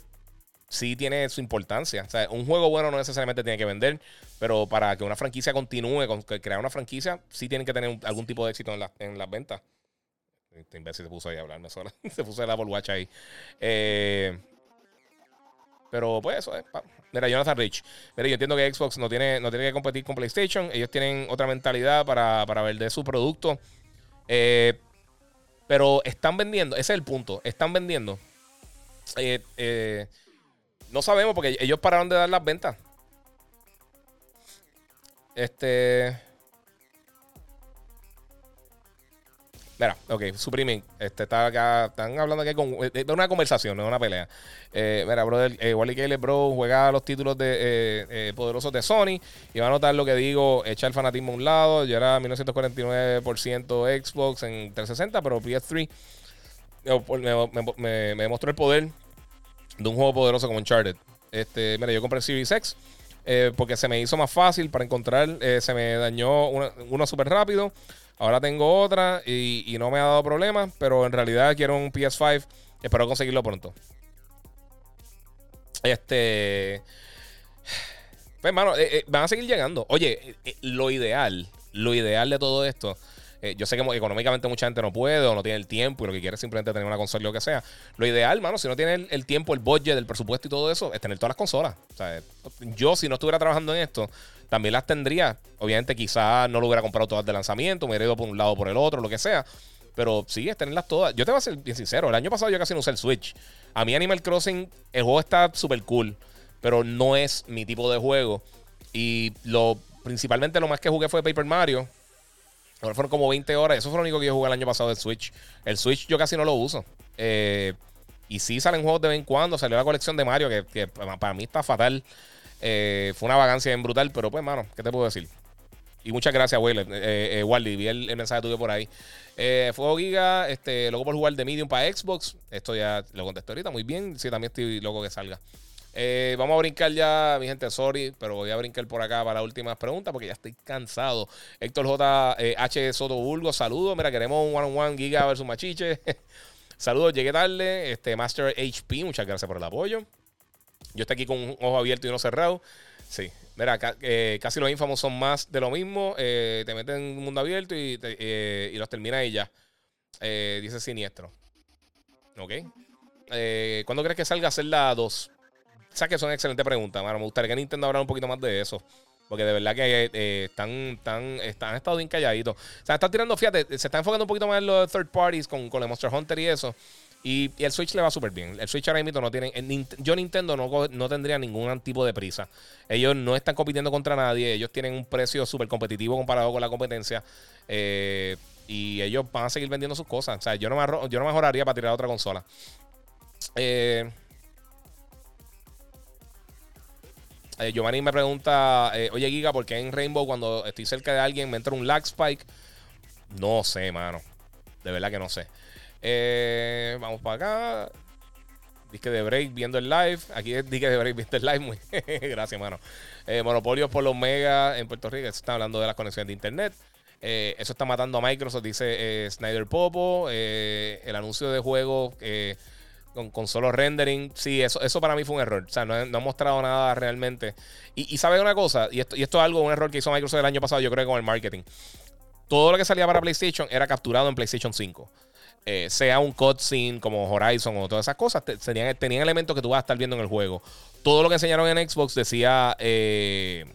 sí tiene su importancia. O sea, un juego bueno no necesariamente tiene que vender, pero para que una franquicia continúe, con crear una franquicia, sí tienen que tener algún tipo de éxito en, en las ventas. Este imbécil se puso ahí a hablarme sola. se puso el Apple Watch ahí. Eh, pero pues eso es. Mira, Jonathan Rich. Mira, yo entiendo que Xbox no tiene, no tiene que competir con PlayStation. Ellos tienen otra mentalidad para, para vender su producto. Eh, pero están vendiendo, ese es el punto. Están vendiendo. Eh, no sabemos porque ellos pararon de dar las ventas. Este. Mira, ok, supriming. Este está acá. Están hablando aquí con, de una conversación, no de una pelea. Eh, mira, brother, eh, Wally Kelly, bro, juega los títulos de eh, eh, poderosos de Sony. Y va a notar lo que digo, echa el fanatismo a un lado. Yo era 1949% Xbox en 360, pero PS3 me, me, mostró el poder de un juego poderoso como Uncharted. Este, mira, yo compré Series X. porque se me hizo más fácil para encontrar. se me dañó uno súper rápido. Ahora tengo otra y, no me ha dado problemas, pero en realidad quiero un PS5. Espero conseguirlo pronto. Este. Pues, hermano, eh, eh, van a seguir llegando. Oye, eh, lo ideal, lo ideal de todo esto. Yo sé que económicamente mucha gente no puede o no tiene el tiempo y lo que quiere es simplemente tener una consola o lo que sea. Lo ideal, hermano, si no tiene el, tiempo, el budget, el presupuesto y todo eso, es tener todas las consolas. O sea, yo, si no estuviera trabajando en esto, también las tendría. Obviamente, quizás no lo hubiera comprado todas de lanzamiento, me hubiera ido por un lado por el otro, lo que sea. Pero sí, es tenerlas todas. Yo te voy a ser bien sincero. El año pasado yo casi no usé el Switch. A mí Animal Crossing, el juego está súper cool. Pero no es mi tipo de juego. Y lo principalmente lo más que jugué fue Paper Mario. Ahora fueron como 20 horas. Eso fue lo único que yo jugué el año pasado del Switch. El Switch yo casi no lo uso. Eh, y sí salen juegos de vez en cuando. Salió la colección de Mario, que, para mí está fatal. Eh, fue una vagancia bien brutal, pero pues, mano, ¿qué te puedo decir? Y muchas gracias, Wayler. Eh, eh, Wally, vi el, mensaje tuyo por ahí. Eh, Fuego Giga, este, loco por jugar de Medium para Xbox. Esto ya lo contesté ahorita muy bien. Sí, también estoy loco que salga. Eh, vamos a brincar ya, mi gente, sorry, pero voy a brincar por acá para las últimas preguntas porque ya estoy cansado. Héctor J. H. Soto Burgo, saludos. Mira, queremos un one-on-one Giga versus Machiche. saludos, llegué tarde. Este, Master HP, muchas gracias por el apoyo. Yo estoy aquí con un ojo abierto y uno cerrado. Sí. Mira, eh, casi los infamos son más de lo mismo. Eh, te meten en un mundo abierto y, eh, y los termina y ya. dice siniestro. Ok. ¿Cuándo crees que salga a hacer la 2? Sea que es una excelente pregunta, mano. Me gustaría que Nintendo hablara un poquito más de eso. Porque de verdad que están, están, están, han estado bien calladitos. O sea, están tirando, fíjate, se está enfocando un poquito más en los third parties con, con el Monster Hunter y eso. Y, el Switch le va súper bien. El Switch ahora mismo no tiene. Yo, Nintendo, no, no tendría ningún tipo de prisa. Ellos no están compitiendo contra nadie. Ellos tienen un precio súper competitivo comparado con la competencia. Eh, y ellos van a seguir vendiendo sus cosas. O sea, yo no me, yo no mejoraría para tirar otra consola. Eh, eh, Giovanni me pregunta, oye Giga, ¿por qué en Rainbow cuando estoy cerca de alguien me entra un lag spike? No sé, mano. De verdad que no sé. Eh, vamos para acá. Disque de break viendo el live. Aquí es Disque de break viendo el live. Muy Gracias, mano. Eh, monopolios por los megas en Puerto Rico. Eso está hablando de las conexiones de internet. Eh, eso está matando a Microsoft, dice Snyder Popo. el anuncio de juego con, solo rendering. Sí, eso, eso para mí fue un error. O sea, no, no ha mostrado nada realmente. Y, ¿sabes una cosa? Y esto, y esto es algo, un error que hizo Microsoft el año pasado, yo creo, con el marketing. Todo lo que salía para PlayStation era capturado en PlayStation 5. Eh, sea un cutscene como Horizon o todas esas cosas, tenían, tenían, elementos que tú vas a estar viendo en el juego. Todo lo que enseñaron en Xbox decía. Eh,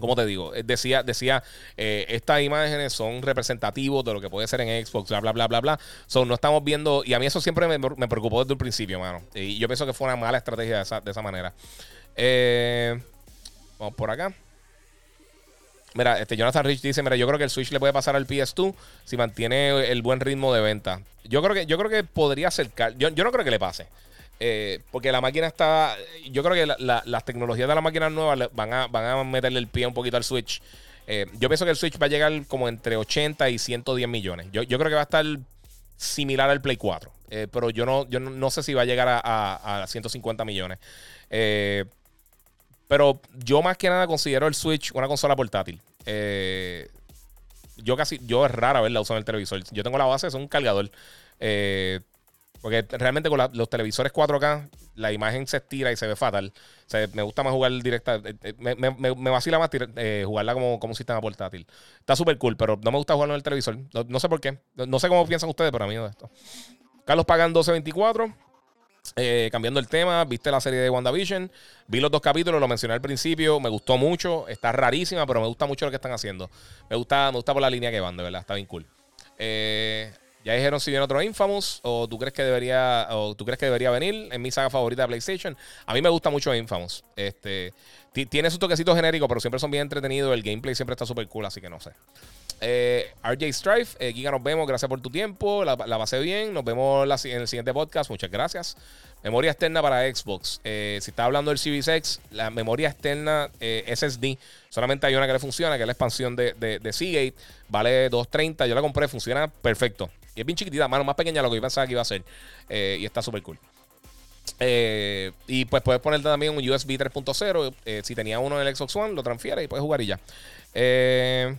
¿Cómo te digo? Eh, decía, decía eh, estas imágenes son representativos de lo que puede ser en Xbox, bla, bla, bla, bla, bla. So, no estamos viendo, y a mí eso siempre me, me preocupó desde el principio, mano. Y yo pienso que fue una mala estrategia de esa, de esa manera. vamos por acá. Mira, este Jonathan Rich dice, mira, yo creo que el Switch le puede pasar al PS2 si mantiene el buen ritmo de venta. Yo creo que, yo creo que podría acercar. Yo, yo no creo que le pase. Eh, porque la máquina está. Yo creo que las tecnologías de la máquina nueva van a, van a meterle el pie un poquito al Switch. Eh, yo pienso que el Switch va a llegar como entre 80 y 110 millones. Yo, yo creo que va a estar similar al Play 4. Eh, pero yo no, yo no, sé si va a llegar a, a, 150 millones. Eh, pero yo más que nada considero el Switch una consola portátil. yo casi, yo es rara verla usando el televisor. Yo tengo la base, es un cargador. Porque realmente con los televisores 4K la imagen se estira y se ve fatal. me gusta más jugar directa. Eh, eh, me, me, vacila más eh, jugarla como, como un sistema portátil. Está súper cool, pero no me gusta jugarlo en el televisor. No, sé por qué. No, sé cómo piensan ustedes, pero a mí no esto. Carlos Pagan 1224. cambiando el tema, viste la serie de WandaVision, vi los dos capítulos, lo mencioné al principio, me gustó mucho, está rarísima, pero me gusta mucho lo que están haciendo. Me gusta, me gusta por la línea que van, de verdad, está bien cool. Eh, ya dijeron si viene otro Infamous o tú crees que debería tú crees que debería venir en mi saga favorita de PlayStation. A mí me gusta mucho Infamous. Este tiene sus toquecitos genéricos, pero siempre son bien entretenidos. El gameplay siempre está súper cool, así que no sé. Eh, RJ Strife, eh, Giga, nos vemos. Gracias por tu tiempo. La, pasé bien. Nos vemos en el siguiente podcast. Muchas gracias. Memoria externa para Xbox. Eh, si está hablando del Series X, la memoria externa SSD, solamente hay una que le funciona, que es la expansión de, de, Seagate. Vale 230. Yo la compré, funciona perfecto. Y es bien chiquitita, mano, más pequeña de lo que yo pensaba que iba a ser. y está súper cool. Y pues puedes ponerte también un USB 3.0. si tenía uno en el Xbox One, lo transfieres y puedes jugar y ya. Eh,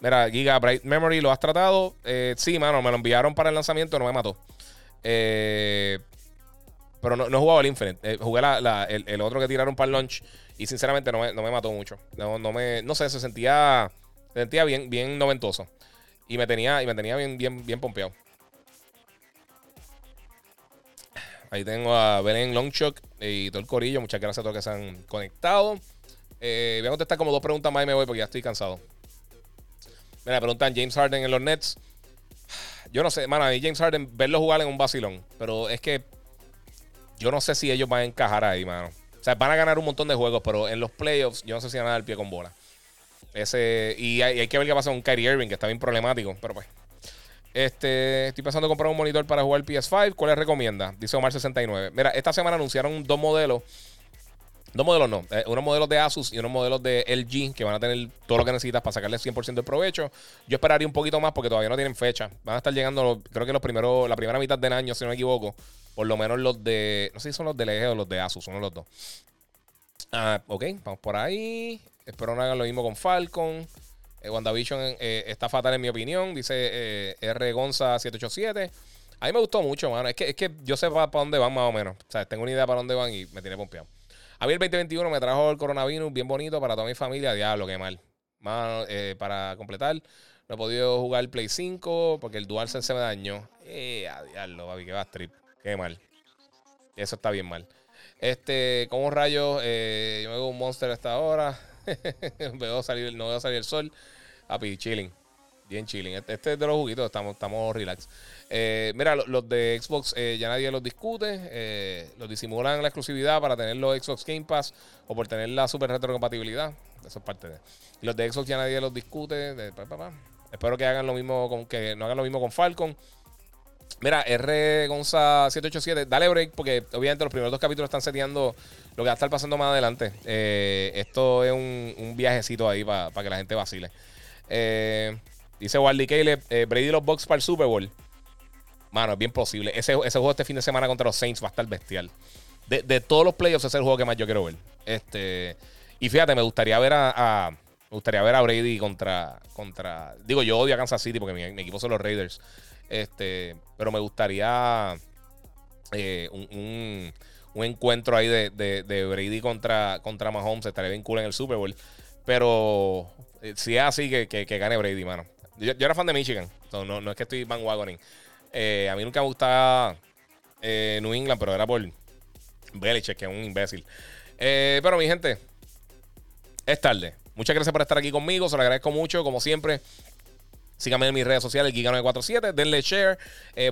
Mira, Giga Bright Memory, ¿lo has tratado? Eh, sí, mano, me lo enviaron para el lanzamiento, no me mató. Eh, pero no, no he jugado el Infinite. Eh, jugué el, otro que tiraron para el launch y sinceramente no me, mató mucho. No, no, me, no sé, se sentía, se sentía bien, bien noventoso. Y me tenía, y me tenía bien, bien, bien pompeado. Ahí tengo a Belén Longshock y todo el corillo. Muchas gracias a todos que se han conectado. voy a contestar como dos preguntas más y me voy porque ya estoy cansado. Me preguntan James Harden en los Nets. Yo no sé, mano, a James Harden verlo jugar en un vacilón. Pero es que yo no sé si ellos van a encajar ahí, mano. O sea, van a ganar un montón de juegos, pero en los playoffs yo no sé si van a dar el pie con bola. Ese, y hay, que ver qué pasa con Kyrie Irving, que está bien problemático, pero pues. Este, estoy pensando en comprar un monitor para jugar PS5. ¿Cuál les recomienda? Dice Omar69. Mira, esta semana anunciaron dos modelos Dos modelos no. Eh, unos modelos de Asus y unos modelos de LG que van a tener todo lo que necesitas para sacarle 100% de provecho. Yo esperaría un poquito más porque todavía no tienen fecha. Van a estar llegando, creo que los primeros, la primera mitad del año, si no me equivoco. Por lo menos los de. No sé si son los de LG o los de Asus, son los dos. Ah, ok, vamos por ahí. Espero no hagan lo mismo con Falcon. Eh, WandaVision eh, está fatal en mi opinión. Dice R. Gonza 787. A mí me gustó mucho, mano. Es que, es que yo sé para, dónde van más o menos. O sea, tengo una idea para dónde van y me tiene pompeado. A mí el 2021 me trajo el coronavirus bien bonito para toda mi familia. Diablo, qué mal. Eh, para completar, no he podido jugar Play 5 porque el DualSense se me dañó. Eh, a diablo, papi, que va trip. Qué mal. Eso está bien mal. Este, como rayos, eh, yo me veo un monster a esta hora. veo salir, no veo salir el sol. Papi, chilling. Bien chilling. Este, este es de los juguitos, estamos, estamos relax. Eh, mira, los, de Xbox eh, ya nadie los discute. Eh, los disimulan la exclusividad para tener los Xbox Game Pass o por tener la super retrocompatibilidad. Eso es parte de. los de Xbox ya nadie los discute. Espero que hagan lo mismo con que no hagan lo mismo con Falcon. Mira, R Gonza 787, dale break porque obviamente los primeros dos capítulos están seteando lo que va a estar pasando más adelante. esto es un, viajecito ahí para que la gente vacile. Dice Wally Caleb, Brady los Bucks para el Super Bowl. Mano, es bien posible. Ese, ese juego este fin de semana contra los Saints va a estar bestial. De, todos los playoffs, es el juego que más yo quiero ver. Este, y fíjate, me gustaría ver a, me gustaría ver a Brady contra, contra. Digo, yo odio a Kansas City porque mi, equipo son los Raiders. Este, pero me gustaría eh, un, un, encuentro ahí de, de, Brady contra, contra Mahomes. Estaría bien cool en el Super Bowl. Pero eh, si es así, que, que, gane Brady, mano. Yo, era fan de Michigan. No, no, es que estoy bandwagoning. Eh, a mí nunca me gustaba eh, New England, pero era por Belichick, que es un imbécil. Eh, pero mi gente, es tarde. Muchas gracias por estar aquí conmigo. Se lo agradezco mucho, como siempre. Síganme en mis redes sociales, Giga947. Denle share.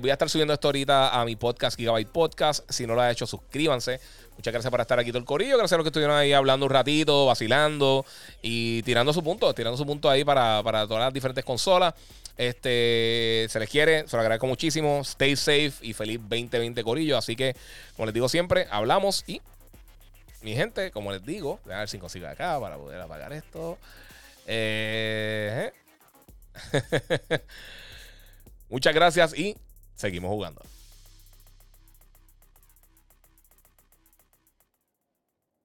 voy a estar subiendo esto ahorita a mi podcast, Gigabyte Podcast. Si no lo ha hecho, suscríbanse. Muchas gracias por estar aquí todo el corillo. Gracias a los que estuvieron ahí hablando un ratito, vacilando y tirando su punto, tirando su punto ahí para, todas las diferentes consolas. Este, se les quiere, se lo agradezco muchísimo. Stay safe y feliz 2020 Corillo. Así que, como les digo siempre, hablamos y mi gente, como les digo, voy a ver si consigo acá para poder apagar esto. Eh, Muchas gracias y seguimos jugando.